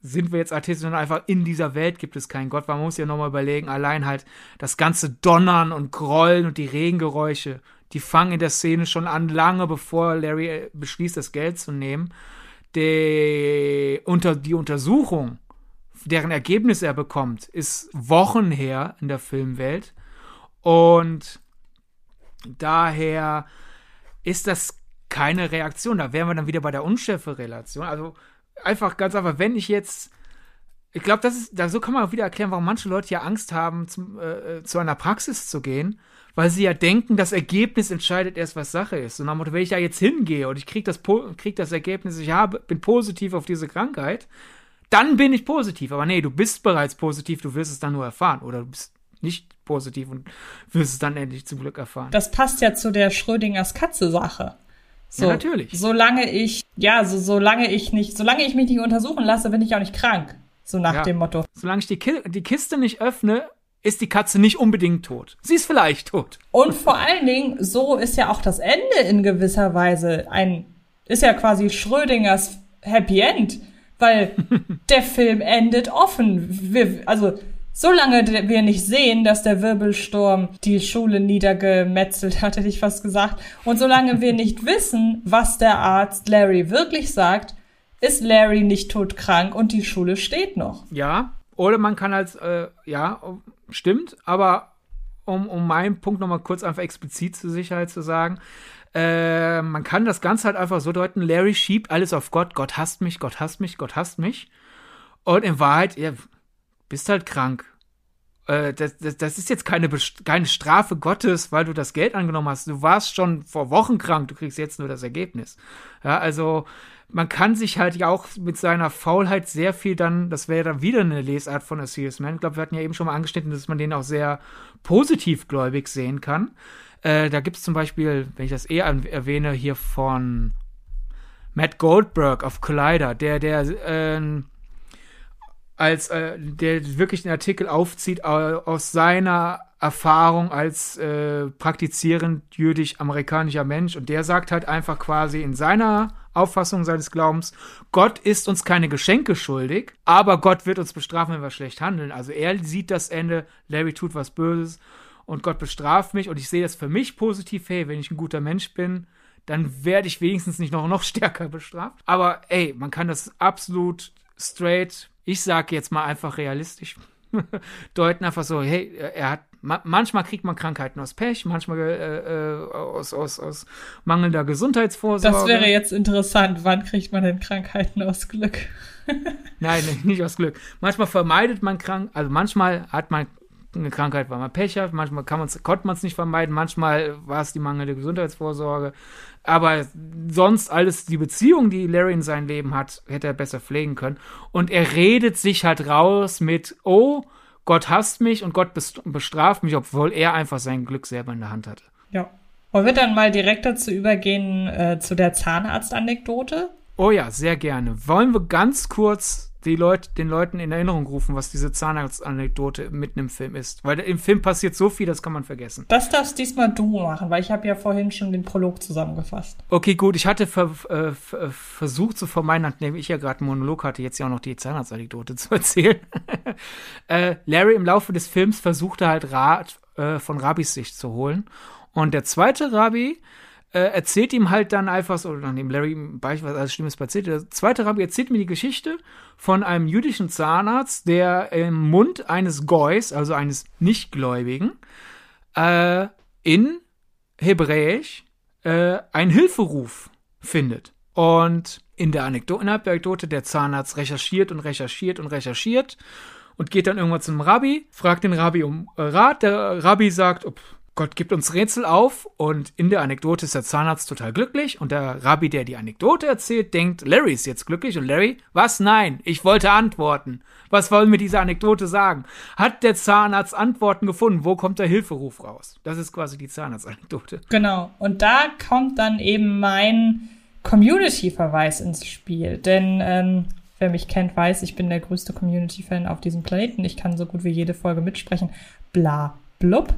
sind wir jetzt Atheisten, sondern einfach in dieser Welt gibt es keinen Gott. Man muss ja nochmal überlegen, allein halt das ganze Donnern und Grollen und die Regengeräusche, die fangen in der Szene schon an, lange bevor Larry äh, beschließt, das Geld zu nehmen. Die, unter, die Untersuchung, deren Ergebnis er bekommt, ist Wochen her in der Filmwelt. Und daher ist das keine Reaktion. Da wären wir dann wieder bei der Unschärfe-Relation. Also einfach ganz einfach, wenn ich jetzt ich glaube, das ist, so kann man auch wieder erklären, warum manche Leute ja Angst haben, zum, äh, zu einer Praxis zu gehen, weil sie ja denken, das Ergebnis entscheidet erst, was Sache ist. Und dann, wenn ich da jetzt hingehe und ich kriege das, krieg das Ergebnis, ich habe, bin positiv auf diese Krankheit, dann bin ich positiv. Aber nee, du bist bereits positiv, du wirst es dann nur erfahren. Oder du bist nicht positiv und wirst es dann endlich zum Glück erfahren. Das passt ja zu der Schrödingers Katze-Sache. So, ja, natürlich. Solange ich, ja, so, solange ich nicht, solange ich mich nicht untersuchen lasse, bin ich auch nicht krank. So nach ja. dem Motto. Solange ich die, Ki die Kiste nicht öffne, ist die Katze nicht unbedingt tot. Sie ist vielleicht tot. Und vor allen Dingen, so ist ja auch das Ende in gewisser Weise ein, ist ja quasi Schrödingers Happy End, weil der Film endet offen. Wir, also, Solange wir nicht sehen, dass der Wirbelsturm die Schule niedergemetzelt hat, hätte ich fast gesagt, und solange wir nicht wissen, was der Arzt Larry wirklich sagt, ist Larry nicht todkrank und die Schule steht noch. Ja, oder man kann als, äh, ja, stimmt, aber um, um meinen Punkt nochmal kurz einfach explizit zur Sicherheit zu sagen, äh, man kann das Ganze halt einfach so deuten, Larry schiebt alles auf Gott, Gott hasst mich, Gott hasst mich, Gott hasst mich. Und in Wahrheit, ja, bist halt krank. Äh, das, das, das, ist jetzt keine, keine Strafe Gottes, weil du das Geld angenommen hast. Du warst schon vor Wochen krank, du kriegst jetzt nur das Ergebnis. Ja, also man kann sich halt ja auch mit seiner Faulheit sehr viel dann, das wäre dann wieder eine Lesart von A Serious Man. Ich glaube, wir hatten ja eben schon mal angeschnitten, dass man den auch sehr positivgläubig sehen kann. Äh, da gibt es zum Beispiel, wenn ich das eher erwähne, hier von Matt Goldberg auf Collider, der, der, äh, als, äh, der wirklich den Artikel aufzieht aus seiner Erfahrung als äh, praktizierend jüdisch-amerikanischer Mensch und der sagt halt einfach quasi in seiner Auffassung seines Glaubens, Gott ist uns keine Geschenke schuldig, aber Gott wird uns bestrafen, wenn wir schlecht handeln. Also er sieht das Ende, Larry tut was Böses und Gott bestraft mich und ich sehe das für mich positiv, hey, wenn ich ein guter Mensch bin, dann werde ich wenigstens nicht noch, noch stärker bestraft. Aber ey, man kann das absolut straight, ich sage jetzt mal einfach realistisch deuten, einfach so, hey, er hat manchmal kriegt man Krankheiten aus Pech, manchmal äh, äh, aus, aus, aus mangelnder Gesundheitsvorsorge. Das wäre jetzt interessant. Wann kriegt man denn Krankheiten aus Glück? Nein, nicht aus Glück. Manchmal vermeidet man krank, also manchmal hat man eine Krankheit, weil man Pech hat, manchmal kann man's, konnte man es nicht vermeiden, manchmal war es die mangelnde Gesundheitsvorsorge. Aber sonst alles, die Beziehung, die Larry in seinem Leben hat, hätte er besser pflegen können. Und er redet sich halt raus mit, oh, Gott hasst mich und Gott bestraft mich, obwohl er einfach sein Glück selber in der Hand hatte. Ja. Wollen wir dann mal direkt dazu übergehen, äh, zu der Zahnarzt-Anekdote? Oh ja, sehr gerne. Wollen wir ganz kurz die Leute, den Leuten in Erinnerung rufen, was diese Zahnarzt-Anekdote mitten im Film ist. Weil im Film passiert so viel, das kann man vergessen. Das darfst diesmal du machen, weil ich habe ja vorhin schon den Prolog zusammengefasst. Okay, gut. Ich hatte ver äh, äh versucht zu vermeiden, nachdem ich ja gerade einen Monolog hatte, jetzt ja auch noch die Zahnarzt-Anekdote zu erzählen. äh, Larry im Laufe des Films versuchte halt Rat äh, von Rabbis Sicht zu holen. Und der zweite Rabbi äh, erzählt ihm halt dann einfach so, nachdem Larry beispielsweise alles Schlimmes passiert, der zweite Rabbi erzählt mir die Geschichte von einem jüdischen Zahnarzt, der im Mund eines Goys, also eines Nichtgläubigen, äh, in Hebräisch äh, einen Hilferuf findet. Und in der Anekdote, innerhalb der Anekdote, der Zahnarzt recherchiert und recherchiert und recherchiert und geht dann irgendwann zum Rabbi, fragt den Rabbi um Rat. Der Rabbi sagt, oh, Gott gibt uns Rätsel auf und in der Anekdote ist der Zahnarzt total glücklich und der Rabbi, der die Anekdote erzählt, denkt, Larry ist jetzt glücklich und Larry, was? Nein, ich wollte antworten. Was wollen wir diese Anekdote sagen? Hat der Zahnarzt Antworten gefunden? Wo kommt der Hilferuf raus? Das ist quasi die Zahnarztanekdote. Genau. Und da kommt dann eben mein Community-Verweis ins Spiel. Denn ähm, wer mich kennt, weiß, ich bin der größte Community-Fan auf diesem Planeten. Ich kann so gut wie jede Folge mitsprechen. Bla, blub.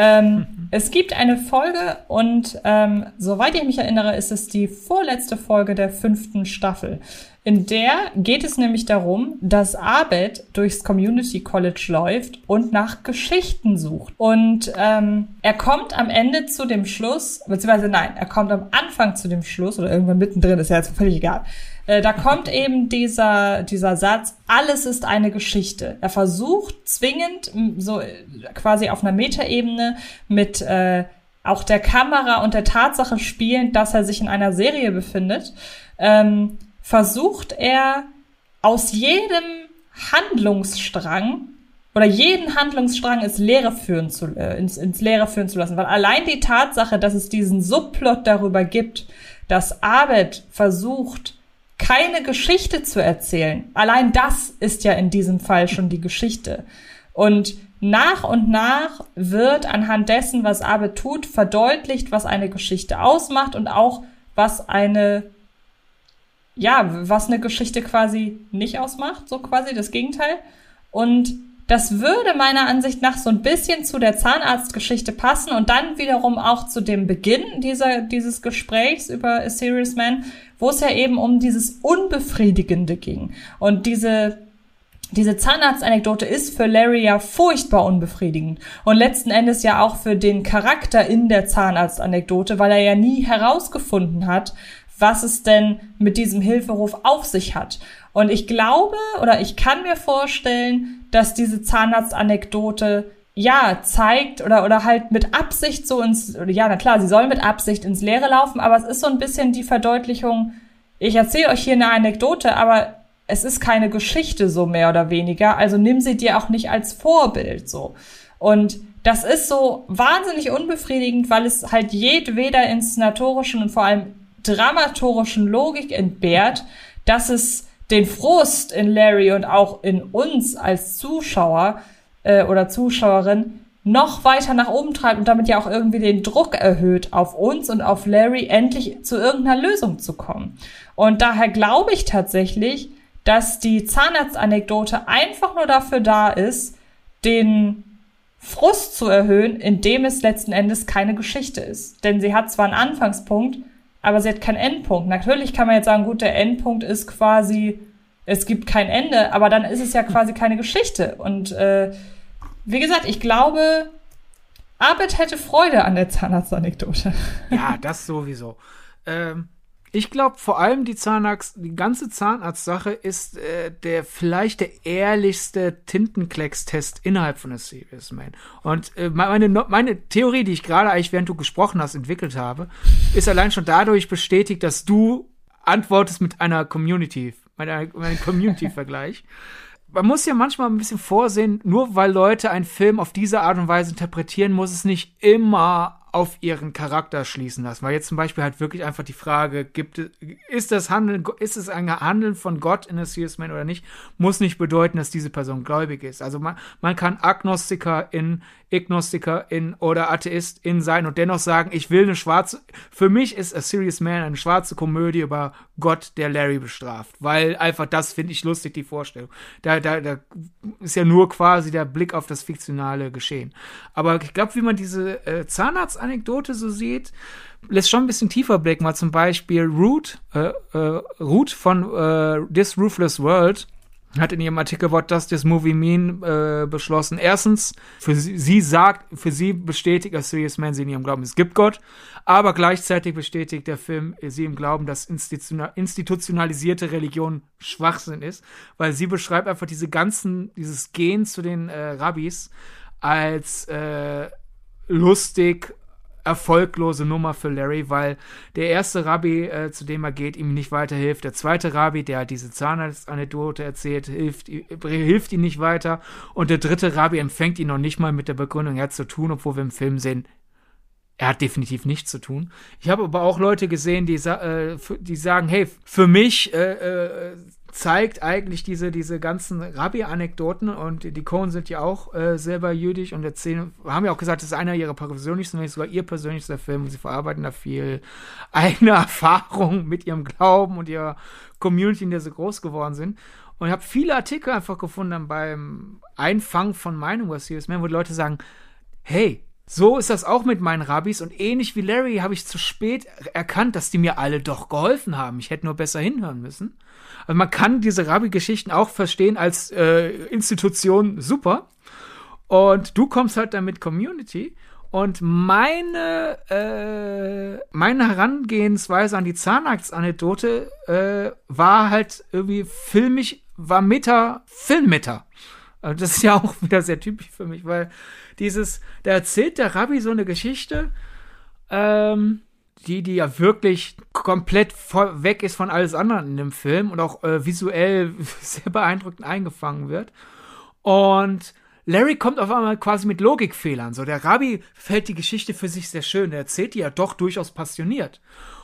Ähm. Es gibt eine Folge und ähm, soweit ich mich erinnere, ist es die vorletzte Folge der fünften Staffel. In der geht es nämlich darum, dass Abed durchs Community College läuft und nach Geschichten sucht. Und ähm, er kommt am Ende zu dem Schluss, beziehungsweise nein, er kommt am Anfang zu dem Schluss oder irgendwann mittendrin, ist ja jetzt völlig egal. Äh, da kommt eben dieser, dieser Satz, alles ist eine Geschichte. Er versucht zwingend, so äh, quasi auf einer Metaebene mit äh, auch der Kamera und der Tatsache spielend, dass er sich in einer Serie befindet, ähm, versucht er aus jedem Handlungsstrang oder jeden Handlungsstrang ins Leere führen zu, äh, ins, ins Leere führen zu lassen. Weil allein die Tatsache, dass es diesen Subplot darüber gibt, dass Abed versucht, keine Geschichte zu erzählen, allein das ist ja in diesem Fall schon die Geschichte. Und nach und nach wird anhand dessen, was Abed tut, verdeutlicht, was eine Geschichte ausmacht und auch was eine ja, was eine Geschichte quasi nicht ausmacht, so quasi das Gegenteil. Und das würde meiner Ansicht nach so ein bisschen zu der Zahnarztgeschichte passen und dann wiederum auch zu dem Beginn dieser, dieses Gesprächs über A Serious Man, wo es ja eben um dieses Unbefriedigende ging. Und diese, diese Zahnarztanekdote ist für Larry ja furchtbar unbefriedigend. Und letzten Endes ja auch für den Charakter in der Zahnarztanekdote, weil er ja nie herausgefunden hat, was es denn mit diesem Hilferuf auf sich hat. Und ich glaube oder ich kann mir vorstellen, dass diese Zahnarztanekdote ja zeigt oder oder halt mit Absicht so ins ja na klar, sie soll mit Absicht ins Leere laufen, aber es ist so ein bisschen die Verdeutlichung. Ich erzähle euch hier eine Anekdote, aber es ist keine Geschichte so mehr oder weniger, also nimm sie dir auch nicht als Vorbild so. Und das ist so wahnsinnig unbefriedigend, weil es halt jedweder inszenatorischen und vor allem dramaturgischen Logik entbehrt, dass es den Frust in Larry und auch in uns als Zuschauer äh, oder Zuschauerin noch weiter nach oben treibt und damit ja auch irgendwie den Druck erhöht auf uns und auf Larry, endlich zu irgendeiner Lösung zu kommen. Und daher glaube ich tatsächlich, dass die Zahnarztanekdote einfach nur dafür da ist, den Frust zu erhöhen, indem es letzten Endes keine Geschichte ist. Denn sie hat zwar einen Anfangspunkt, aber sie hat keinen Endpunkt. Natürlich kann man jetzt sagen, gut, der Endpunkt ist quasi, es gibt kein Ende, aber dann ist es ja quasi keine Geschichte. Und äh, wie gesagt, ich glaube, Abed hätte Freude an der Zahnarztanekdote. Ja, das sowieso. Ähm, ich glaube vor allem die Zahnarzt, die ganze Zahnarztsache ist äh, der vielleicht der ehrlichste Tintenklecks-Test innerhalb von der Serious Man. Und äh, meine, meine Theorie, die ich gerade eigentlich während du gesprochen hast entwickelt habe, ist allein schon dadurch bestätigt, dass du antwortest mit einer Community, mit einem Community-Vergleich. Man muss ja manchmal ein bisschen vorsehen, nur weil Leute einen Film auf diese Art und Weise interpretieren, muss es nicht immer auf ihren Charakter schließen lassen. Weil jetzt zum Beispiel halt wirklich einfach die Frage, gibt es, ist das Handeln, ist es ein Handeln von Gott in A Serious Man oder nicht, muss nicht bedeuten, dass diese Person gläubig ist. Also man, man kann Agnostiker in Agnostikerin oder Atheistin sein und dennoch sagen, ich will eine schwarze, für mich ist A Serious Man eine schwarze Komödie über Gott, der Larry bestraft, weil einfach das finde ich lustig, die Vorstellung. Da, da, da ist ja nur quasi der Blick auf das fiktionale Geschehen. Aber ich glaube, wie man diese äh, Zahnarztanekdote so sieht, lässt schon ein bisschen tiefer blicken, mal zum Beispiel Root, äh, äh, Root von äh, This Ruthless World, hat in ihrem Artikel What Does This Movie Mean äh, beschlossen. Erstens, für sie, sie sagt, für sie bestätigt A Serious Man sie in ihrem Glauben, es gibt Gott, aber gleichzeitig bestätigt der Film sie im Glauben, dass institutionalisierte Religion Schwachsinn ist, weil sie beschreibt einfach diese ganzen, dieses Gehen zu den äh, Rabbis als äh, lustig, erfolglose Nummer für Larry, weil der erste Rabbi, äh, zu dem er geht, ihm nicht weiterhilft. Der zweite Rabbi, der diese Zahnarztanekdote erzählt, hilft, hilft ihm nicht weiter. Und der dritte Rabbi empfängt ihn noch nicht mal mit der Begründung, er hat zu tun, obwohl wir im Film sehen, er hat definitiv nichts zu tun. Ich habe aber auch Leute gesehen, die, äh, die sagen, hey, für mich äh, äh, zeigt eigentlich diese, diese ganzen Rabbi-Anekdoten und die Cohen sind ja auch äh, selber jüdisch und erzählen, haben ja auch gesagt, das ist einer ihrer persönlichsten, wenn nicht sogar ihr persönlichster Film und sie verarbeiten da viel eigene Erfahrung mit ihrem Glauben und ihrer Community, in der sie groß geworden sind. Und ich habe viele Artikel einfach gefunden beim Einfangen von Meinung über Serious Man, wo die Leute sagen, hey, so ist das auch mit meinen Rabbis und ähnlich wie Larry habe ich zu spät erkannt, dass die mir alle doch geholfen haben. Ich hätte nur besser hinhören müssen. Also man kann diese Rabbi-Geschichten auch verstehen als äh, Institution super. Und du kommst halt damit Community. Und meine, äh, meine Herangehensweise an die Zahnarztanekdote äh, war halt irgendwie filmisch, war Meta, Filmmeta. Das ist ja auch wieder sehr typisch für mich, weil dieses, da erzählt der Rabbi so eine Geschichte, ähm, die, die ja wirklich komplett weg ist von alles anderen in dem Film und auch äh, visuell sehr beeindruckend eingefangen wird. Und Larry kommt auf einmal quasi mit Logikfehlern. So, der Rabbi fällt die Geschichte für sich sehr schön. Er erzählt die ja doch durchaus passioniert.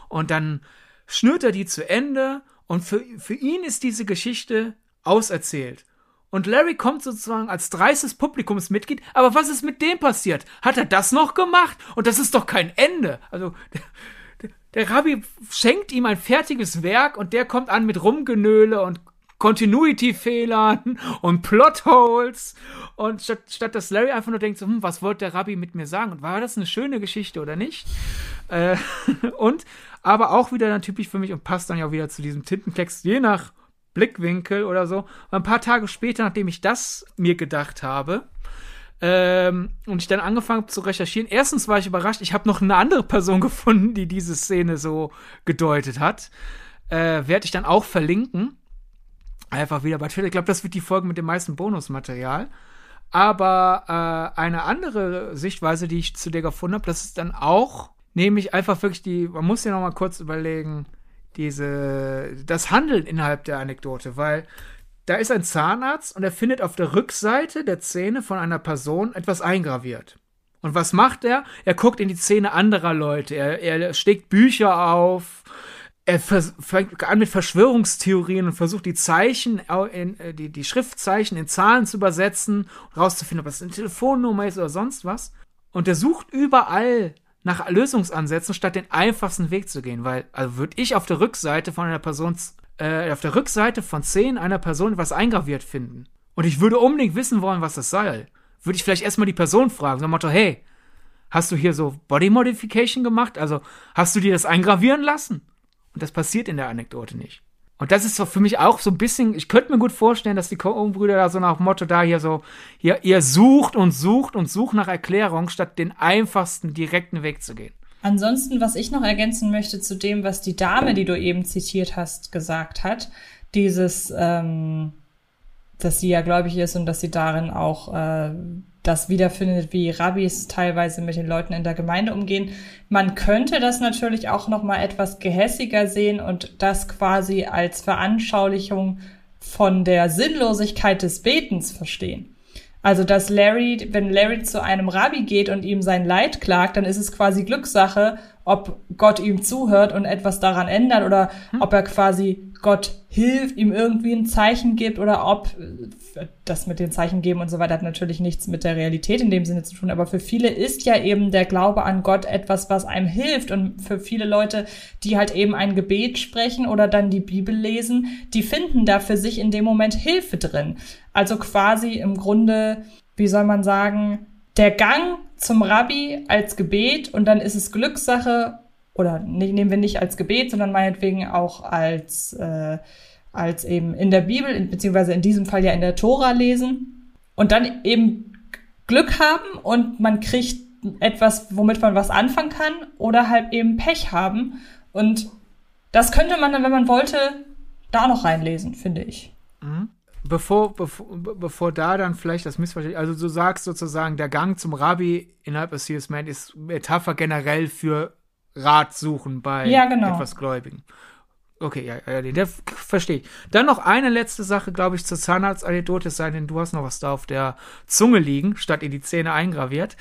Und dann schnürt er die zu Ende und für, für ihn ist diese Geschichte auserzählt. Und Larry kommt sozusagen als dreistes Publikumsmitglied. Aber was ist mit dem passiert? Hat er das noch gemacht? Und das ist doch kein Ende. Also, der, der Rabbi schenkt ihm ein fertiges Werk und der kommt an mit Rumgenöle und Continuity-Fehlern und Plotholes. Und statt, statt dass Larry einfach nur denkt, so, hm, was wollte der Rabbi mit mir sagen? Und war das eine schöne Geschichte oder nicht? Äh, und aber auch wieder dann typisch für mich und passt dann ja auch wieder zu diesem Tintenklecks, je nach Blickwinkel oder so. Und ein paar Tage später, nachdem ich das mir gedacht habe, ähm, und ich dann angefangen habe zu recherchieren. Erstens war ich überrascht, ich habe noch eine andere Person gefunden, die diese Szene so gedeutet hat. Äh, Werde ich dann auch verlinken. Einfach wieder bei Twitter. Ich glaube, das wird die Folge mit dem meisten Bonusmaterial. Aber äh, eine andere Sichtweise, die ich zu der gefunden habe, das ist dann auch, nämlich einfach wirklich die, man muss ja noch mal kurz überlegen, diese, das Handeln innerhalb der Anekdote, weil da ist ein Zahnarzt und er findet auf der Rückseite der Zähne von einer Person etwas eingraviert. Und was macht er? Er guckt in die Zähne anderer Leute. Er, er steckt Bücher auf. er fängt an mit Verschwörungstheorien und versucht die Zeichen, in, äh, die, die Schriftzeichen in Zahlen zu übersetzen, rauszufinden, ob das eine Telefonnummer ist oder sonst was. Und er sucht überall nach Lösungsansätzen, statt den einfachsten Weg zu gehen. Weil, also würde ich auf der Rückseite von einer Person, äh, auf der Rückseite von 10 einer Person etwas eingraviert finden. Und ich würde unbedingt wissen wollen, was das sei. Würde ich vielleicht erstmal die Person fragen, so Motto, hey, hast du hier so Body Modification gemacht? Also, hast du dir das eingravieren lassen? Und das passiert in der Anekdote nicht. Und das ist so für mich auch so ein bisschen, ich könnte mir gut vorstellen, dass die Coen-Brüder da so nach Motto da hier so, hier, ihr sucht und sucht und sucht nach Erklärung, statt den einfachsten, direkten Weg zu gehen. Ansonsten, was ich noch ergänzen möchte zu dem, was die Dame, die du eben zitiert hast, gesagt hat, dieses, ähm, dass sie ja gläubig ist und dass sie darin auch äh, das wiederfindet, wie Rabbis teilweise mit den Leuten in der Gemeinde umgehen. Man könnte das natürlich auch noch mal etwas gehässiger sehen und das quasi als Veranschaulichung von der Sinnlosigkeit des Betens verstehen. Also, dass Larry, wenn Larry zu einem Rabbi geht und ihm sein Leid klagt, dann ist es quasi Glückssache, ob Gott ihm zuhört und etwas daran ändert oder hm. ob er quasi Gott hilft, ihm irgendwie ein Zeichen gibt oder ob das mit den Zeichen geben und so weiter hat natürlich nichts mit der Realität in dem Sinne zu tun. Aber für viele ist ja eben der Glaube an Gott etwas, was einem hilft. Und für viele Leute, die halt eben ein Gebet sprechen oder dann die Bibel lesen, die finden da für sich in dem Moment Hilfe drin. Also quasi im Grunde, wie soll man sagen, der Gang zum Rabbi als Gebet und dann ist es Glückssache oder nehmen wir nicht als Gebet, sondern meinetwegen auch als, äh, als eben in der Bibel, beziehungsweise in diesem Fall ja in der Tora lesen und dann eben Glück haben und man kriegt etwas, womit man was anfangen kann oder halt eben Pech haben und das könnte man dann, wenn man wollte, da noch reinlesen, finde ich. Mhm bevor, bevor, bevor da dann vielleicht das Missverständnis, also du sagst sozusagen, der Gang zum Rabbi innerhalb des Serious Man ist Metapher generell für Rat suchen bei ja, genau. etwas Gläubigen. Okay, ja, ja, der verstehe ich. Dann noch eine letzte Sache, glaube ich, zur Zahnarztanekdote, sei denn, du hast noch was da auf der Zunge liegen, statt in die Zähne eingraviert.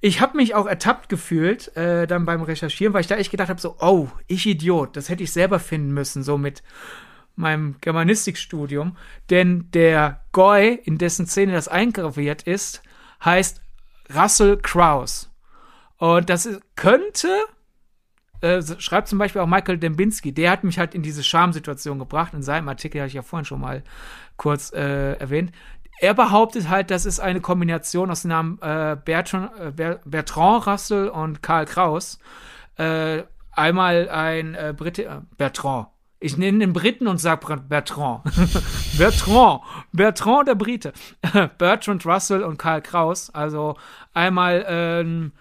Ich habe mich auch ertappt gefühlt, äh, dann beim Recherchieren, weil ich da echt gedacht habe, so, oh, ich Idiot, das hätte ich selber finden müssen, so mit meinem Germanistikstudium, denn der Goy, in dessen Szene das eingraviert ist, heißt Russell Krauss. Und das könnte, äh, schreibt zum Beispiel auch Michael Dembinski, der hat mich halt in diese Schamsituation gebracht. In seinem Artikel habe ich ja vorhin schon mal kurz äh, erwähnt. Er behauptet halt, das ist eine Kombination aus den Namen äh, Bertrand, äh, Bertrand Russell und Karl Kraus. Äh, einmal ein äh, Brite, äh, Bertrand, ich nenne den Briten und sage Bertrand. Bertrand. Bertrand der Brite. Bertrand Russell und Karl Kraus. Also einmal ähm,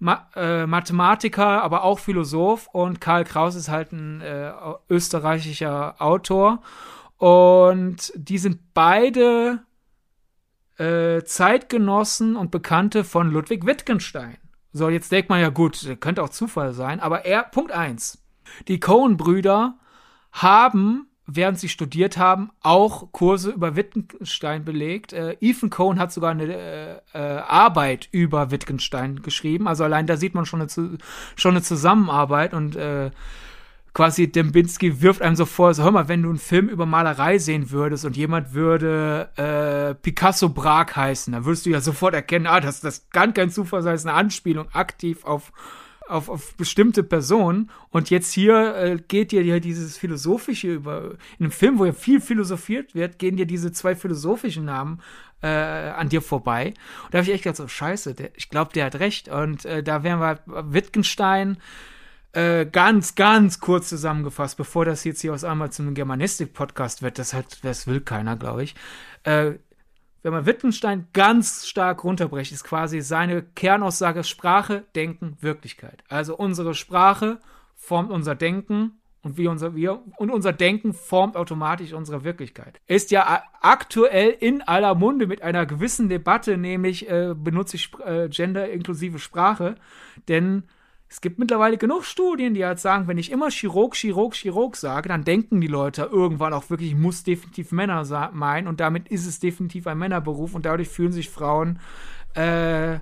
Ma äh, Mathematiker, aber auch Philosoph. Und Karl Kraus ist halt ein äh, österreichischer Autor. Und die sind beide äh, Zeitgenossen und Bekannte von Ludwig Wittgenstein. So, jetzt denkt man ja gut, könnte auch Zufall sein, aber er, Punkt eins: Die Cohen-Brüder haben, während sie studiert haben, auch Kurse über Wittgenstein belegt. Äh, Ethan Cohen hat sogar eine äh, äh, Arbeit über Wittgenstein geschrieben. Also allein da sieht man schon eine, schon eine Zusammenarbeit und äh, quasi Dembinski wirft einem so vor, so, hör mal, wenn du einen Film über Malerei sehen würdest und jemand würde äh, Picasso Brag heißen, dann würdest du ja sofort erkennen, ah, das, das kann kein Zufall sein, das ist eine Anspielung aktiv auf auf, auf bestimmte Personen. Und jetzt hier äh, geht dir ja dieses Philosophische über, in einem Film, wo ja viel philosophiert wird, gehen dir diese zwei philosophischen Namen äh, an dir vorbei. Und da habe ich echt gedacht, so, scheiße, der, ich glaube, der hat recht. Und äh, da wären wir Wittgenstein, äh, ganz, ganz kurz zusammengefasst, bevor das jetzt hier aus einmal zu einem Germanistik-Podcast wird, das hat, das will keiner, glaube ich. Äh, wenn man Wittgenstein ganz stark runterbrecht, ist quasi seine Kernaussage Sprache, Denken, Wirklichkeit. Also unsere Sprache formt unser Denken und wie unser wir und unser Denken formt automatisch unsere Wirklichkeit. Ist ja aktuell in aller Munde mit einer gewissen Debatte, nämlich äh, benutze ich äh, gender-inklusive Sprache, denn es gibt mittlerweile genug Studien, die halt sagen, wenn ich immer Chirurg, Chirurg, Chirurg sage, dann denken die Leute irgendwann auch wirklich, ich muss definitiv Männer meinen und damit ist es definitiv ein Männerberuf und dadurch fühlen sich Frauen äh,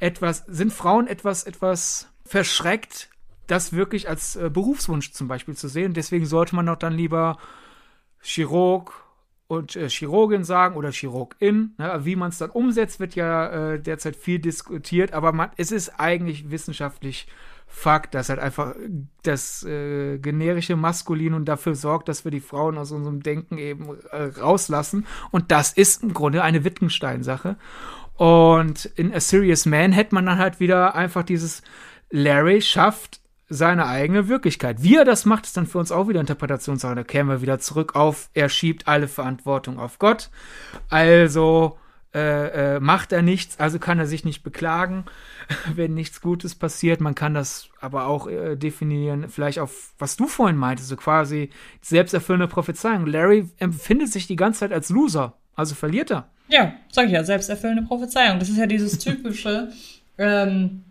etwas, sind Frauen etwas, etwas verschreckt, das wirklich als äh, Berufswunsch zum Beispiel zu sehen. Deswegen sollte man doch dann lieber Chirurg und äh, Chirurgin sagen oder Chirurgin. Ne? Wie man es dann umsetzt, wird ja äh, derzeit viel diskutiert, aber man, es ist eigentlich wissenschaftlich Fakt, dass halt einfach das äh, generische Maskulin und dafür sorgt, dass wir die Frauen aus unserem Denken eben äh, rauslassen. Und das ist im Grunde eine Wittgenstein-Sache. Und in A Serious Man hätte man dann halt wieder einfach dieses Larry schafft seine eigene Wirklichkeit. Wie er das macht, ist dann für uns auch wieder Interpretationssache. Da kämen wir wieder zurück auf, er schiebt alle Verantwortung auf Gott. Also äh, äh, macht er nichts, also kann er sich nicht beklagen, wenn nichts Gutes passiert. Man kann das aber auch äh, definieren, vielleicht auf, was du vorhin meintest, so quasi selbsterfüllende Prophezeiung. Larry empfindet sich die ganze Zeit als Loser, also verliert er. Ja, sag ich ja, selbsterfüllende Prophezeiung. Das ist ja dieses typische, ähm,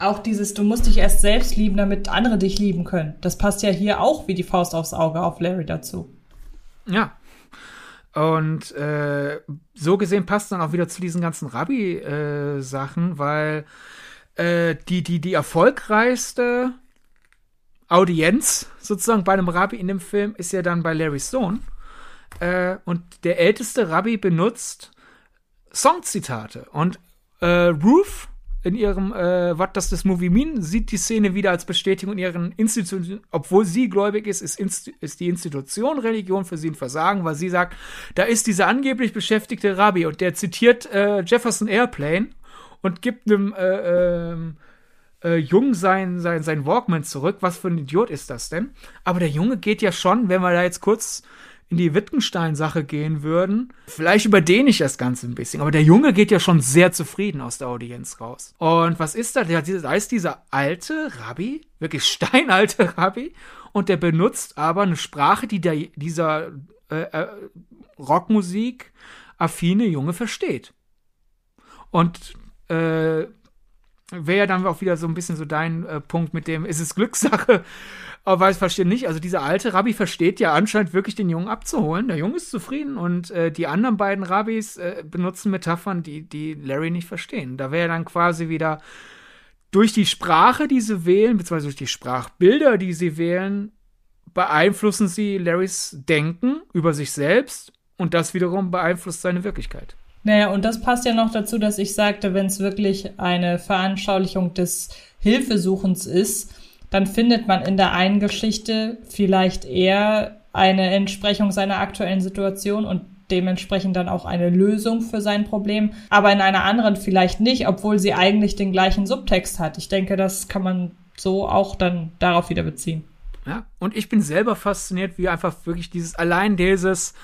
auch dieses, du musst dich erst selbst lieben, damit andere dich lieben können. Das passt ja hier auch wie die Faust aufs Auge auf Larry dazu. Ja. Und äh, so gesehen passt dann auch wieder zu diesen ganzen Rabbi-Sachen, äh, weil äh, die, die, die erfolgreichste Audienz sozusagen bei einem Rabbi in dem Film ist ja dann bei Larry Stone. Äh, und der älteste Rabbi benutzt Songzitate. Und äh, Ruth in ihrem äh, What Does This Movie Mean sieht die Szene wieder als Bestätigung in ihren Institutionen, obwohl sie gläubig ist, ist, Inst ist die Institution Religion für sie ein Versagen, weil sie sagt, da ist dieser angeblich beschäftigte Rabbi und der zitiert äh, Jefferson Airplane und gibt einem äh, ähm, äh, Jungen sein, sein, sein Walkman zurück. Was für ein Idiot ist das denn? Aber der Junge geht ja schon, wenn wir da jetzt kurz in die Wittgenstein-Sache gehen würden, vielleicht überdehne ich das Ganze ein bisschen, aber der Junge geht ja schon sehr zufrieden aus der Audienz raus. Und was ist da? Da ist dieser alte Rabbi, wirklich steinalte Rabbi, und der benutzt aber eine Sprache, die der, dieser äh, äh, Rockmusik affine Junge versteht. Und äh, wäre ja dann auch wieder so ein bisschen so dein äh, Punkt mit dem, ist es Glückssache, aber ich verstehe nicht. Also dieser alte Rabbi versteht ja anscheinend wirklich den Jungen abzuholen. Der Junge ist zufrieden und äh, die anderen beiden Rabbis äh, benutzen Metaphern, die, die Larry nicht verstehen. Da wäre dann quasi wieder durch die Sprache, die sie wählen, beziehungsweise durch die Sprachbilder, die sie wählen, beeinflussen sie Larrys Denken über sich selbst und das wiederum beeinflusst seine Wirklichkeit. Naja, und das passt ja noch dazu, dass ich sagte, wenn es wirklich eine Veranschaulichung des Hilfesuchens ist, dann findet man in der einen Geschichte vielleicht eher eine Entsprechung seiner aktuellen Situation und dementsprechend dann auch eine Lösung für sein Problem, aber in einer anderen vielleicht nicht, obwohl sie eigentlich den gleichen Subtext hat. Ich denke, das kann man so auch dann darauf wieder beziehen. Ja, und ich bin selber fasziniert, wie einfach wirklich dieses allein dieses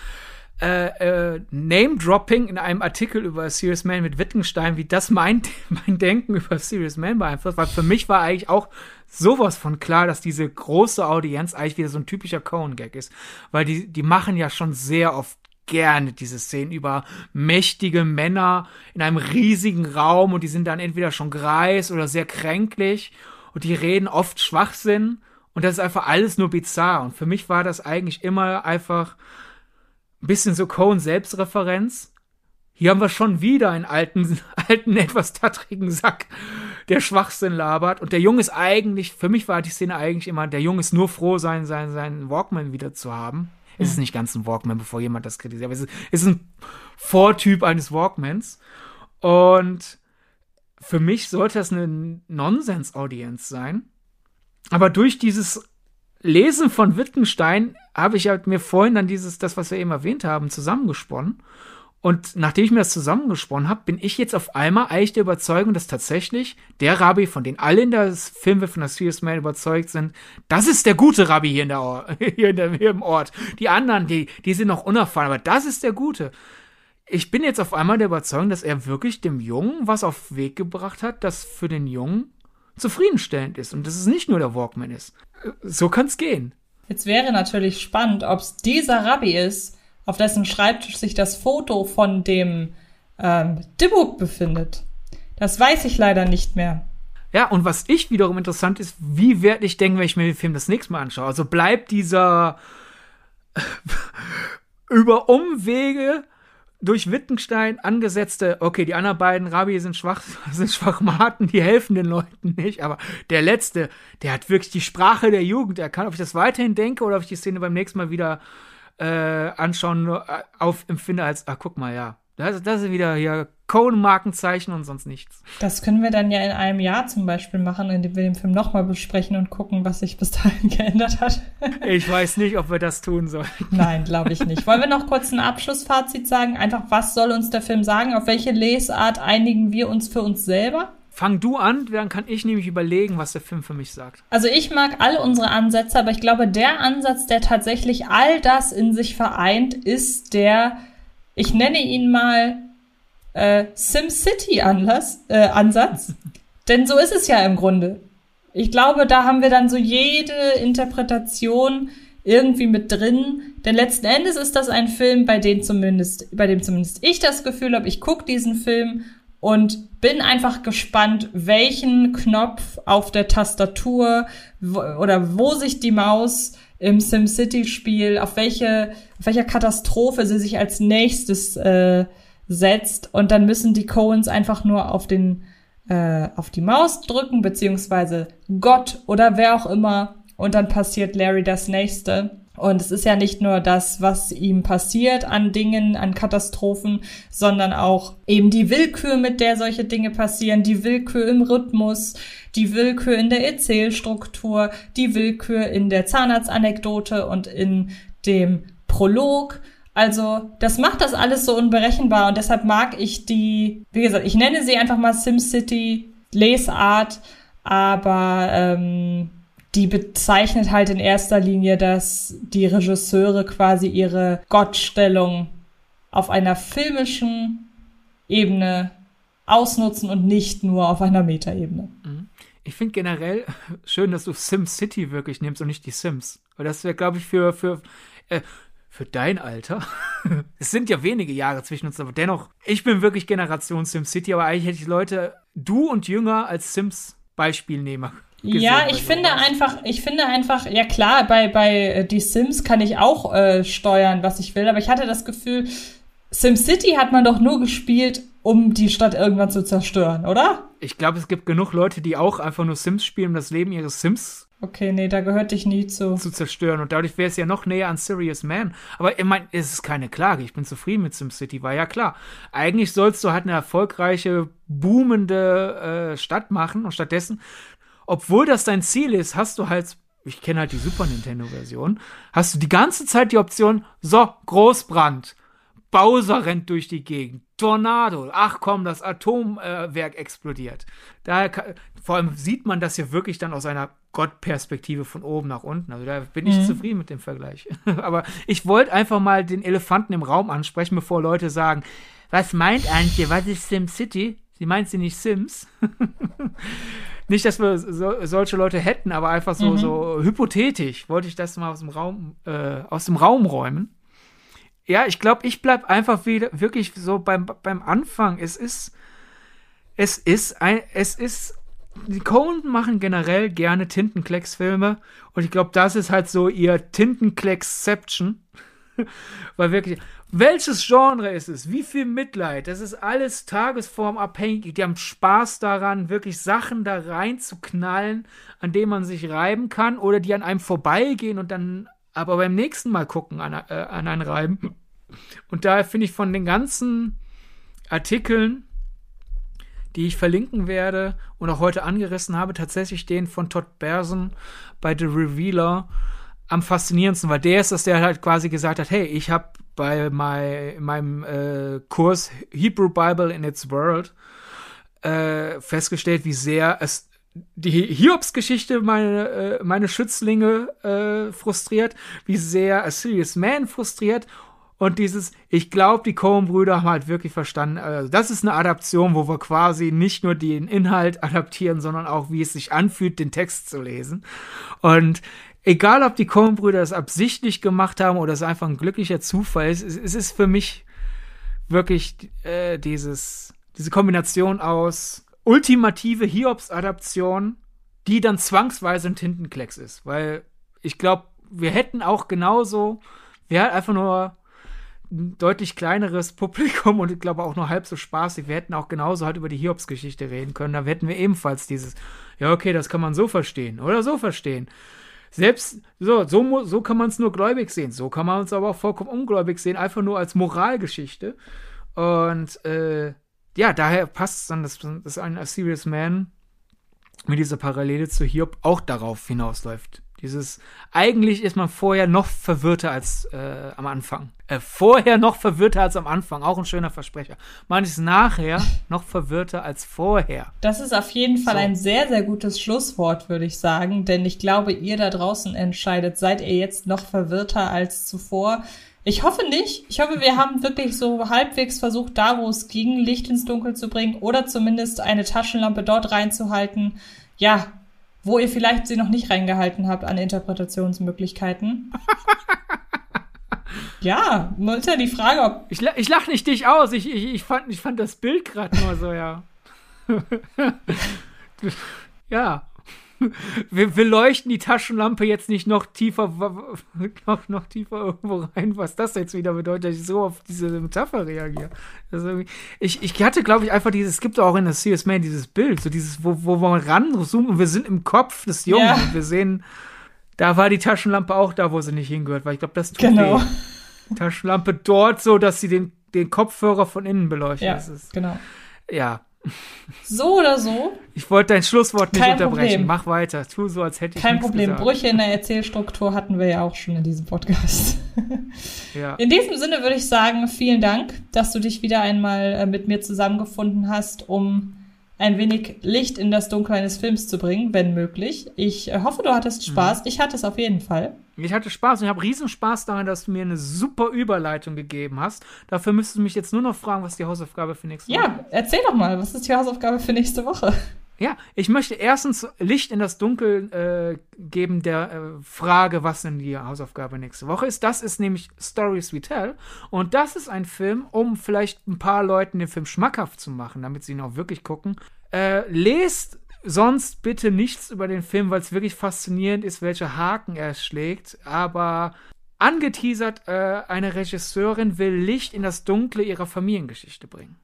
äh, äh, Name-Dropping in einem Artikel über Serious Man mit Wittgenstein, wie das mein, mein Denken über Serious Man beeinflusst, weil für mich war eigentlich auch sowas von klar, dass diese große Audienz eigentlich wieder so ein typischer Cohen-Gag ist. Weil die, die machen ja schon sehr oft gerne diese Szenen über mächtige Männer in einem riesigen Raum und die sind dann entweder schon greis oder sehr kränklich und die reden oft Schwachsinn und das ist einfach alles nur bizarr und für mich war das eigentlich immer einfach ein bisschen so Cohen Selbstreferenz. Hier haben wir schon wieder einen alten, alten, etwas tattrigen Sack, der Schwachsinn labert. Und der Junge ist eigentlich, für mich war die Szene eigentlich immer, der Junge ist nur froh, seinen, seinen, seinen Walkman wieder zu haben. Es ist nicht ganz ein Walkman, bevor jemand das kritisiert, aber es ist, es ist ein Vortyp eines Walkmans. Und für mich sollte das eine Nonsens-Audience sein. Aber durch dieses Lesen von Wittgenstein habe ich halt mir vorhin dann dieses, das, was wir eben erwähnt haben, zusammengesponnen. Und nachdem ich mir das zusammengesponnen habe, bin ich jetzt auf einmal eigentlich der Überzeugung, dass tatsächlich der Rabbi, von dem alle in der Filme von der Serious Man überzeugt sind, das ist der gute Rabbi hier, in der, hier, in der, hier im Ort. Die anderen, die, die sind noch unerfahren, aber das ist der gute. Ich bin jetzt auf einmal der Überzeugung, dass er wirklich dem Jungen was auf Weg gebracht hat, das für den Jungen zufriedenstellend ist und dass es nicht nur der Walkman ist. So kann es gehen. Jetzt wäre natürlich spannend, ob es dieser Rabbi ist, auf dessen Schreibtisch sich das Foto von dem ähm, Dibuk befindet. Das weiß ich leider nicht mehr. Ja, und was ich wiederum interessant ist, wie werde ich denken, wenn ich mir den Film das nächste Mal anschaue? Also bleibt dieser über Umwege durch Wittgenstein angesetzte, okay, die anderen beiden Rabbi sind schwach, sind Schwachmaten, die helfen den Leuten nicht, aber der letzte, der hat wirklich die Sprache der Jugend erkannt. Ob ich das weiterhin denke oder ob ich die Szene beim nächsten Mal wieder äh, anschauen, äh, auf empfinde als, ah, guck mal, ja, das, das ist wieder hier Cohen-Markenzeichen und sonst nichts. Das können wir dann ja in einem Jahr zum Beispiel machen, indem wir den Film nochmal besprechen und gucken, was sich bis dahin geändert hat. ich weiß nicht, ob wir das tun sollen. Nein, glaube ich nicht. Wollen wir noch kurz ein Abschlussfazit sagen? Einfach, was soll uns der Film sagen? Auf welche Lesart einigen wir uns für uns selber? Fang du an, dann kann ich nämlich überlegen, was der Film für mich sagt. Also ich mag all unsere Ansätze, aber ich glaube, der Ansatz, der tatsächlich all das in sich vereint, ist der, ich nenne ihn mal äh, SimCity-Ansatz. Äh, Ansatz. Denn so ist es ja im Grunde. Ich glaube, da haben wir dann so jede Interpretation irgendwie mit drin. Denn letzten Endes ist das ein Film, bei dem zumindest, bei dem zumindest ich das Gefühl habe, ich gucke diesen Film und bin einfach gespannt, welchen Knopf auf der Tastatur wo, oder wo sich die Maus im SimCity-Spiel, auf welche, auf welcher Katastrophe sie sich als nächstes äh, setzt. Und dann müssen die Coens einfach nur auf den äh, auf die Maus drücken beziehungsweise Gott oder wer auch immer. Und dann passiert Larry das nächste und es ist ja nicht nur das, was ihm passiert an Dingen, an Katastrophen, sondern auch eben die Willkür, mit der solche Dinge passieren, die Willkür im Rhythmus, die Willkür in der Erzählstruktur, die Willkür in der Zahnarztanekdote und in dem Prolog. Also, das macht das alles so unberechenbar und deshalb mag ich die, wie gesagt, ich nenne sie einfach mal SimCity Lesart, aber ähm, die bezeichnet halt in erster Linie, dass die Regisseure quasi ihre Gottstellung auf einer filmischen Ebene ausnutzen und nicht nur auf einer Metaebene. Mhm. Ich finde generell schön, dass du SimCity wirklich nimmst und nicht die Sims. Weil das wäre, glaube ich, für, für äh, für dein Alter. es sind ja wenige Jahre zwischen uns, aber dennoch, ich bin wirklich Generation SimCity, aber eigentlich hätte ich Leute, du und Jünger, als Sims-Beispielnehmer. Ja, ich finde warst. einfach, ich finde einfach, ja klar, bei, bei äh, die Sims kann ich auch äh, steuern, was ich will, aber ich hatte das Gefühl, SimCity hat man doch nur gespielt, um die Stadt irgendwann zu zerstören, oder? Ich glaube, es gibt genug Leute, die auch einfach nur Sims spielen, um das Leben ihres Sims Okay, nee, da gehört dich nie zu. Zu zerstören. Und dadurch wäre es ja noch näher an Serious Man. Aber ich meine, es ist keine Klage. Ich bin zufrieden mit SimCity, war ja klar. Eigentlich sollst du halt eine erfolgreiche, boomende äh, Stadt machen. Und stattdessen, obwohl das dein Ziel ist, hast du halt, ich kenne halt die Super Nintendo-Version, hast du die ganze Zeit die Option, so, Großbrand. Bowser rennt durch die Gegend. Tornado. Ach komm, das Atomwerk äh, explodiert. Daher vor allem sieht man das ja wirklich dann aus einer Gottperspektive von oben nach unten. Also da bin ich mhm. zufrieden mit dem Vergleich. Aber ich wollte einfach mal den Elefanten im Raum ansprechen, bevor Leute sagen, was meint Antje, was ist SimCity? Sie meint sie nicht Sims. nicht, dass wir so, solche Leute hätten, aber einfach so, mhm. so hypothetisch wollte ich das mal aus dem Raum, äh, aus dem Raum räumen ja, ich glaube, ich bleib einfach wieder wirklich so beim, beim Anfang. Es ist, es ist ein, es ist, die Cohen machen generell gerne Tintenklecks-Filme und ich glaube, das ist halt so ihr Tintenklecksception. Weil wirklich, welches Genre ist es? Wie viel Mitleid? Das ist alles tagesformabhängig. Die haben Spaß daran, wirklich Sachen da reinzuknallen, an denen man sich reiben kann oder die an einem vorbeigehen und dann aber beim nächsten Mal gucken an, äh, an ein Reiben. Und daher finde ich von den ganzen Artikeln, die ich verlinken werde und auch heute angerissen habe, tatsächlich den von Todd Bersen bei The Revealer am faszinierendsten, weil der ist es, der halt quasi gesagt hat, hey, ich habe bei my, meinem äh, Kurs Hebrew Bible in its World äh, festgestellt, wie sehr es die Hiobs-Geschichte meine, äh, meine Schützlinge äh, frustriert, wie sehr A Serious Man frustriert und dieses, ich glaube, die Coen-Brüder haben halt wirklich verstanden, also das ist eine Adaption, wo wir quasi nicht nur den Inhalt adaptieren, sondern auch, wie es sich anfühlt, den Text zu lesen. Und egal, ob die Coen-Brüder das absichtlich gemacht haben oder es einfach ein glücklicher Zufall ist, es, es ist für mich wirklich äh, dieses, diese Kombination aus ultimative Hiobs-Adaption, die dann zwangsweise ein Tintenklecks ist. Weil ich glaube, wir hätten auch genauso, wir halt einfach nur ein deutlich kleineres Publikum und ich glaube auch nur halb so spaßig. Wir hätten auch genauso halt über die Hiobs-Geschichte reden können. Da hätten wir ebenfalls dieses, ja, okay, das kann man so verstehen oder so verstehen. Selbst so, so, so kann man es nur gläubig sehen. So kann man es aber auch vollkommen ungläubig sehen, einfach nur als Moralgeschichte. Und äh, ja, daher passt es dann, dass, dass ein A Serious Man mit dieser Parallele zu Hiob auch darauf hinausläuft. Dieses, eigentlich ist man vorher noch verwirrter als äh, am Anfang. Äh, vorher noch verwirrter als am Anfang, auch ein schöner Versprecher. Man ist nachher noch verwirrter als vorher. Das ist auf jeden Fall so. ein sehr, sehr gutes Schlusswort, würde ich sagen, denn ich glaube, ihr da draußen entscheidet, seid ihr jetzt noch verwirrter als zuvor? Ich hoffe nicht. Ich hoffe, wir haben wirklich so halbwegs versucht, da wo es ging, Licht ins Dunkel zu bringen oder zumindest eine Taschenlampe dort reinzuhalten. Ja, wo ihr vielleicht sie noch nicht reingehalten habt an Interpretationsmöglichkeiten. ja, ist ja die Frage, ob. Ich, ich lach nicht dich aus. Ich, ich, ich, fand, ich fand das Bild gerade nur so, ja. ja wir, wir, leuchten die Taschenlampe jetzt nicht noch tiefer, noch, noch tiefer irgendwo rein, was das jetzt wieder bedeutet, dass ich so auf diese Metapher reagiere. Also ich, ich hatte, glaube ich, einfach dieses, es gibt auch in der Serious Man dieses Bild, so dieses, wo, wo man ranzoomt und wir sind im Kopf des Jungen ja. und wir sehen, da war die Taschenlampe auch da, wo sie nicht hingehört, weil ich glaube, das tut genau. weh. Taschenlampe dort so, dass sie den, den Kopfhörer von innen beleuchtet. Ja, ist, genau. Ja, so oder so. Ich wollte dein Schlusswort nicht unterbrechen. Problem. Mach weiter. Tu so, als hätte ich Kein Problem. Gesagt. Brüche in der Erzählstruktur hatten wir ja auch schon in diesem Podcast. ja. In diesem Sinne würde ich sagen, vielen Dank, dass du dich wieder einmal äh, mit mir zusammengefunden hast, um ein wenig Licht in das Dunkel eines Films zu bringen, wenn möglich. Ich äh, hoffe, du hattest mhm. Spaß. Ich hatte es auf jeden Fall. Ich hatte Spaß und ich habe riesen Spaß daran, dass du mir eine super Überleitung gegeben hast. Dafür müsstest du mich jetzt nur noch fragen, was die Hausaufgabe für nächste Woche ist. Ja, erzähl doch mal, was ist die Hausaufgabe für nächste Woche? Ja, ich möchte erstens Licht in das Dunkel äh, geben der äh, Frage, was denn die Hausaufgabe nächste Woche ist. Das ist nämlich Stories We Tell. Und das ist ein Film, um vielleicht ein paar Leuten den Film schmackhaft zu machen, damit sie ihn auch wirklich gucken. Äh, lest sonst bitte nichts über den Film, weil es wirklich faszinierend ist, welche Haken er schlägt. Aber angeteasert, äh, eine Regisseurin will Licht in das Dunkle ihrer Familiengeschichte bringen.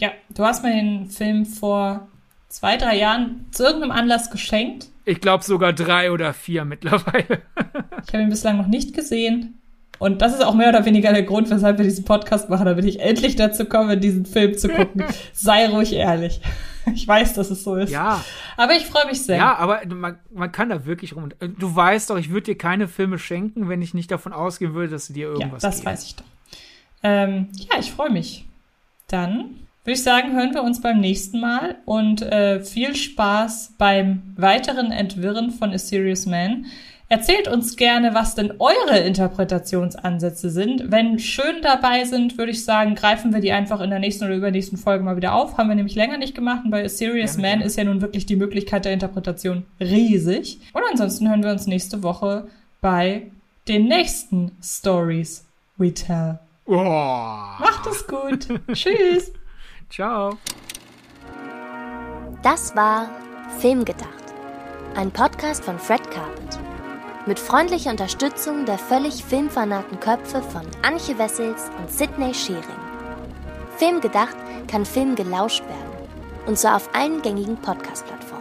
Ja, du hast mir den Film vor zwei, drei Jahren zu irgendeinem Anlass geschenkt. Ich glaube sogar drei oder vier mittlerweile. ich habe ihn bislang noch nicht gesehen. Und das ist auch mehr oder weniger der Grund, weshalb wir diesen Podcast machen, damit ich endlich dazu komme, diesen Film zu gucken. Sei ruhig ehrlich. Ich weiß, dass es so ist. Ja. Aber ich freue mich sehr. Ja, aber man, man kann da wirklich rum. Du weißt doch, ich würde dir keine Filme schenken, wenn ich nicht davon ausgehen würde, dass sie dir irgendwas Ja, das geben. weiß ich doch. Ähm, ja, ich freue mich. Dann würde ich sagen, hören wir uns beim nächsten Mal und äh, viel Spaß beim weiteren Entwirren von A Serious Man. Erzählt uns gerne, was denn eure Interpretationsansätze sind. Wenn schön dabei sind, würde ich sagen, greifen wir die einfach in der nächsten oder übernächsten Folge mal wieder auf. Haben wir nämlich länger nicht gemacht. Und bei A Serious Man ist ja nun wirklich die Möglichkeit der Interpretation riesig. Und ansonsten hören wir uns nächste Woche bei den nächsten Stories we tell. Oh. Macht es gut. Tschüss. Ciao. Das war Filmgedacht. Ein Podcast von Fred Carpet. Mit freundlicher Unterstützung der völlig filmfanaten Köpfe von Anche Wessels und Sidney Schering. Filmgedacht kann Film gelauscht werden. Und zwar auf allen gängigen Podcast-Plattformen.